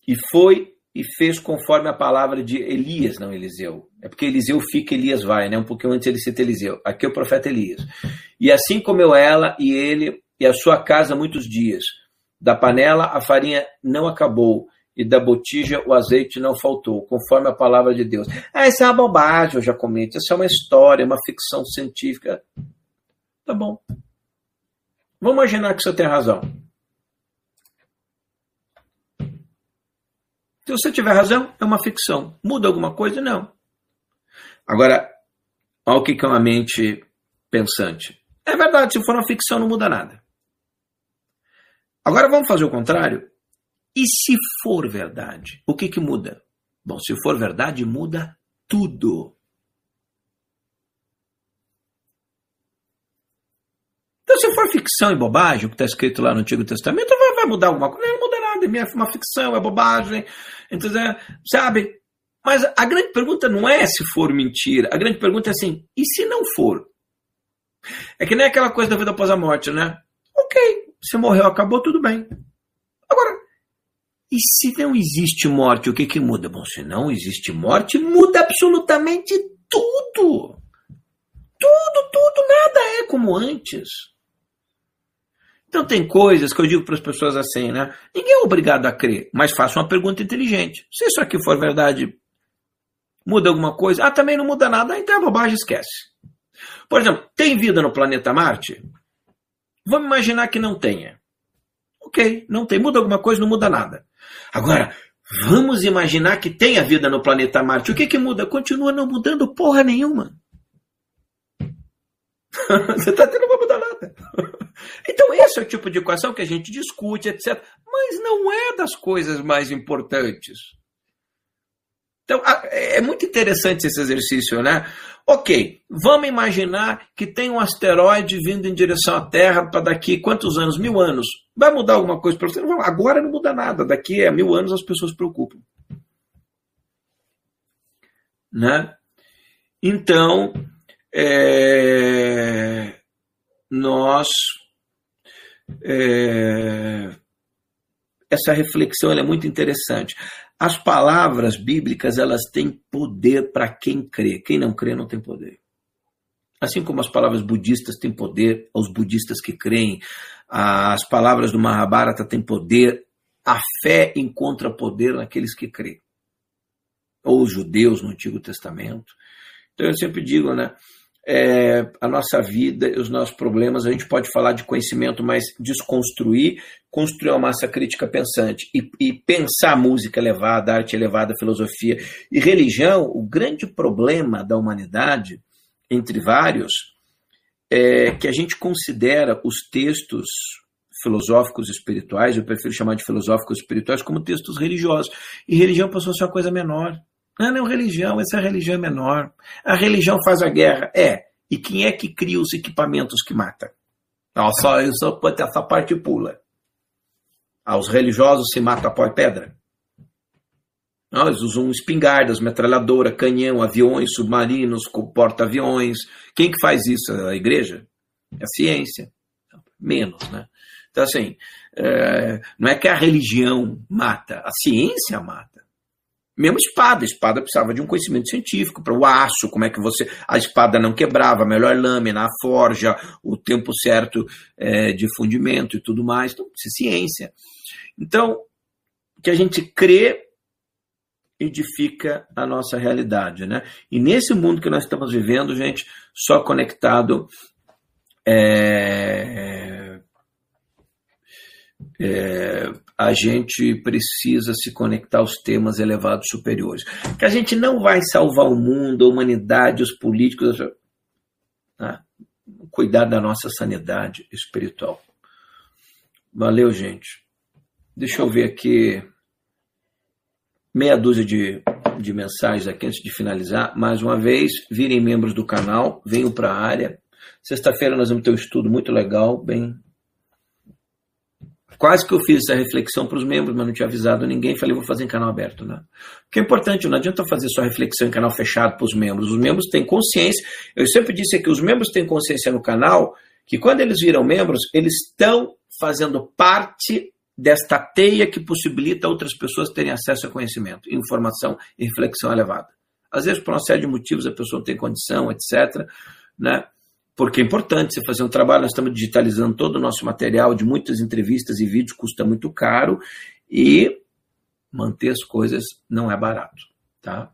E foi e fez conforme a palavra de Elias, não Eliseu. É porque Eliseu fica, Elias vai, né? Um pouquinho antes ele cita Eliseu. Aqui é o profeta Elias. E assim comeu ela e ele e a sua casa muitos dias da panela a farinha não acabou, e da botija o azeite não faltou, conforme a palavra de Deus. Ah, isso é uma bobagem, eu já comento. Isso é uma história, uma ficção científica. Tá bom. Vamos imaginar que você tem razão. Se você tiver razão, é uma ficção. Muda alguma coisa? Não. Agora, olha o que é uma mente pensante. É verdade, se for uma ficção, não muda nada. Agora vamos fazer o contrário? E se for verdade, o que, que muda? Bom, se for verdade, muda tudo. Se for ficção e bobagem, o que está escrito lá no Antigo Testamento, vai, vai mudar alguma coisa? Não, muda nada, é uma ficção, é bobagem, entendeu? sabe? Mas a grande pergunta não é se for mentira, a grande pergunta é assim, e se não for? É que nem aquela coisa da vida após a morte, né? Ok, se morreu, acabou, tudo bem. Agora, e se não existe morte, o que, que muda? Bom, se não existe morte, muda absolutamente tudo. Tudo, tudo, nada é como antes. Então tem coisas que eu digo para as pessoas assim, né? Ninguém é obrigado a crer, mas faça uma pergunta inteligente. Se isso aqui for verdade, muda alguma coisa? Ah, também não muda nada, então é bobagem, esquece. Por exemplo, tem vida no planeta Marte? Vamos imaginar que não tenha. Ok, não tem. Muda alguma coisa, não muda nada. Agora, vamos imaginar que tenha vida no planeta Marte. O que, que muda? Continua não mudando porra nenhuma. <laughs> Você está tendo, não vai mudar nada. Então, esse é o tipo de equação que a gente discute, etc. Mas não é das coisas mais importantes. Então, é muito interessante esse exercício, né? Ok, vamos imaginar que tem um asteroide vindo em direção à Terra para daqui quantos anos? Mil anos. Vai mudar alguma coisa para você? Agora não muda nada. Daqui a mil anos as pessoas se preocupam. Né? Então, é, nós. É, essa reflexão é muito interessante. As palavras bíblicas elas têm poder para quem crê. Quem não crê não tem poder. Assim como as palavras budistas têm poder aos budistas que creem, as palavras do Mahabharata têm poder, a fé encontra poder naqueles que creem. Ou os judeus no Antigo Testamento. Então eu sempre digo, né? É, a nossa vida os nossos problemas, a gente pode falar de conhecimento, mas desconstruir, construir uma massa crítica pensante e, e pensar música elevada, arte elevada, filosofia e religião. O grande problema da humanidade, entre vários, é que a gente considera os textos filosóficos espirituais, eu prefiro chamar de filosóficos espirituais, como textos religiosos. E religião passou a ser uma coisa menor. Não, não, religião, essa religião é menor. A religião faz a guerra. É. E quem é que cria os equipamentos que mata? Não, só, só essa parte pula. Ah, os religiosos se matam a pó e pedra. Não, eles usam espingardas, metralhadora, canhão, aviões, submarinos, porta-aviões. Quem que faz isso? A igreja? É a ciência. Menos, né? Então, assim, é, não é que a religião mata, a ciência mata. Mesmo espada, a espada precisava de um conhecimento científico para o aço, como é que você. A espada não quebrava, a melhor lâmina, a forja, o tempo certo é, de fundimento e tudo mais. Então, isso é ciência. Então, que a gente crê edifica a nossa realidade. Né? E nesse mundo que nós estamos vivendo, gente, só conectado. É, é, a gente precisa se conectar aos temas elevados superiores. Que a gente não vai salvar o mundo, a humanidade, os políticos. Tá? Cuidar da nossa sanidade espiritual. Valeu, gente. Deixa eu ver aqui meia dúzia de, de mensagens aqui antes de finalizar. Mais uma vez, virem membros do canal, venham para a área. Sexta-feira nós vamos ter um estudo muito legal, bem. Quase que eu fiz essa reflexão para os membros, mas não tinha avisado ninguém. Falei, vou fazer em canal aberto, né? Porque é importante, não adianta fazer só reflexão em canal fechado para os membros. Os membros têm consciência. Eu sempre disse que os membros têm consciência no canal que quando eles viram membros, eles estão fazendo parte desta teia que possibilita outras pessoas terem acesso a conhecimento, informação e reflexão elevada. Às vezes, por uma série de motivos, a pessoa não tem condição, etc. Né? Porque é importante você fazer um trabalho, nós estamos digitalizando todo o nosso material de muitas entrevistas e vídeos, custa muito caro, e manter as coisas não é barato. Tá?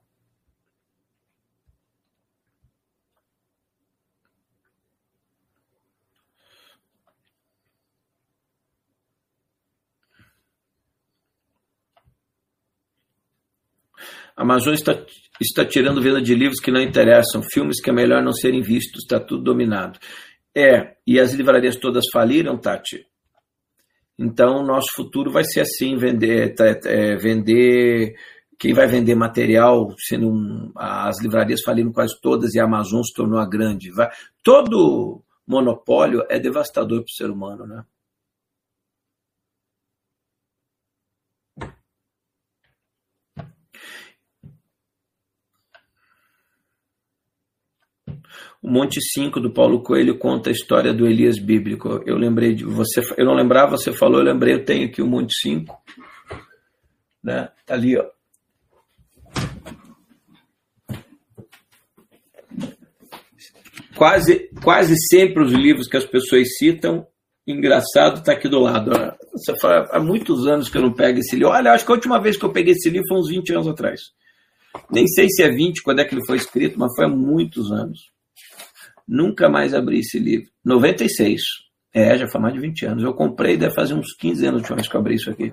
A Amazon está, está tirando venda de livros que não interessam, filmes que é melhor não serem vistos, está tudo dominado. É, e as livrarias todas faliram, Tati. Então, nosso futuro vai ser assim, vender, é, vender quem vai vender material, sendo um, as livrarias faliram quase todas e a Amazon se tornou a grande. Vai, todo monopólio é devastador para o ser humano, né? O Monte 5 do Paulo Coelho conta a história do Elias bíblico. Eu lembrei de você, eu não lembrava, você falou, eu lembrei, eu tenho aqui o Monte 5. Né? Tá ali, ó. Quase, quase sempre os livros que as pessoas citam, engraçado, está aqui do lado. Você fala, há muitos anos que eu não pego esse livro. Olha, acho que a última vez que eu peguei esse livro foi uns 20 anos atrás. Nem sei se é 20, quando é que ele foi escrito, mas foi há muitos anos. Nunca mais abri esse livro. 96. É, já faz mais de 20 anos. Eu comprei, deve fazer uns 15 anos de que eu abri isso aqui.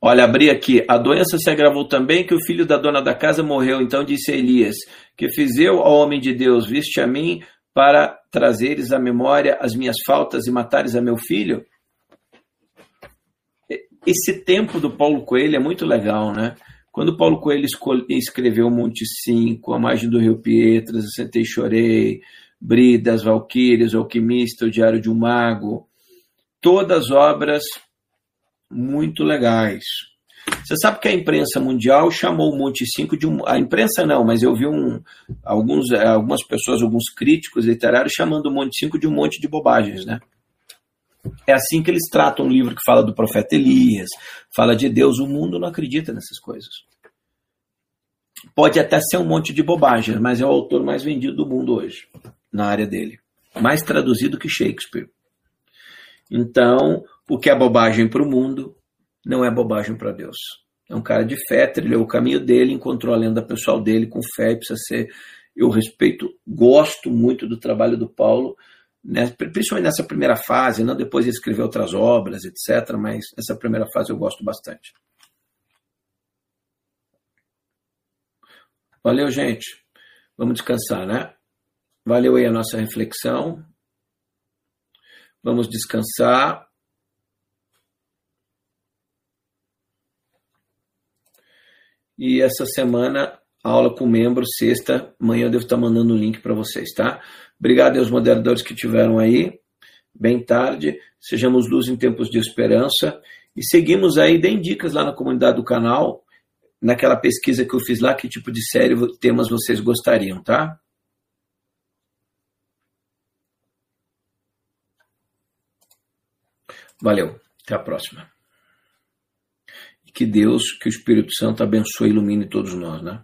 Olha, abri aqui. A doença se agravou também que o filho da dona da casa morreu. Então disse Elias: Que fiz eu ao homem de Deus? Viste a mim para trazeres à memória as minhas faltas e matares a meu filho? Esse tempo do Paulo Coelho é muito legal, né? Quando Paulo Coelho escreveu Monte 5, A Margem do Rio Pietras, Eu Sentei Chorei, Brida, As Valquírias, O Alquimista, O Diário de um Mago, todas obras muito legais. Você sabe que a imprensa mundial chamou o Monte 5 de um. A imprensa não, mas eu vi um, alguns, eh, algumas pessoas, alguns críticos literários, chamando o Monte 5 de um monte de bobagens, né? É assim que eles tratam um livro que fala do profeta Elias, fala de Deus. O mundo não acredita nessas coisas. Pode até ser um monte de bobagens, mas é o autor mais vendido do mundo hoje, na área dele. Mais traduzido que Shakespeare. Então, o que é bobagem para o mundo não é bobagem para Deus. É um cara de fé, trilhou o caminho dele, encontrou a lenda pessoal dele com fé e precisa ser. Eu respeito, gosto muito do trabalho do Paulo, né, principalmente nessa primeira fase, não depois de escrever outras obras, etc., mas essa primeira fase eu gosto bastante. Valeu, gente. Vamos descansar, né? Valeu aí a nossa reflexão. Vamos descansar. E essa semana, aula com membros, sexta, amanhã eu devo estar mandando o link para vocês, tá? Obrigado aos moderadores que tiveram aí. Bem tarde. Sejamos luz em tempos de esperança. E seguimos aí, deem dicas lá na comunidade do canal, naquela pesquisa que eu fiz lá, que tipo de série, temas vocês gostariam, tá? Valeu. Até a próxima. Que Deus, que o Espírito Santo abençoe e ilumine todos nós, né?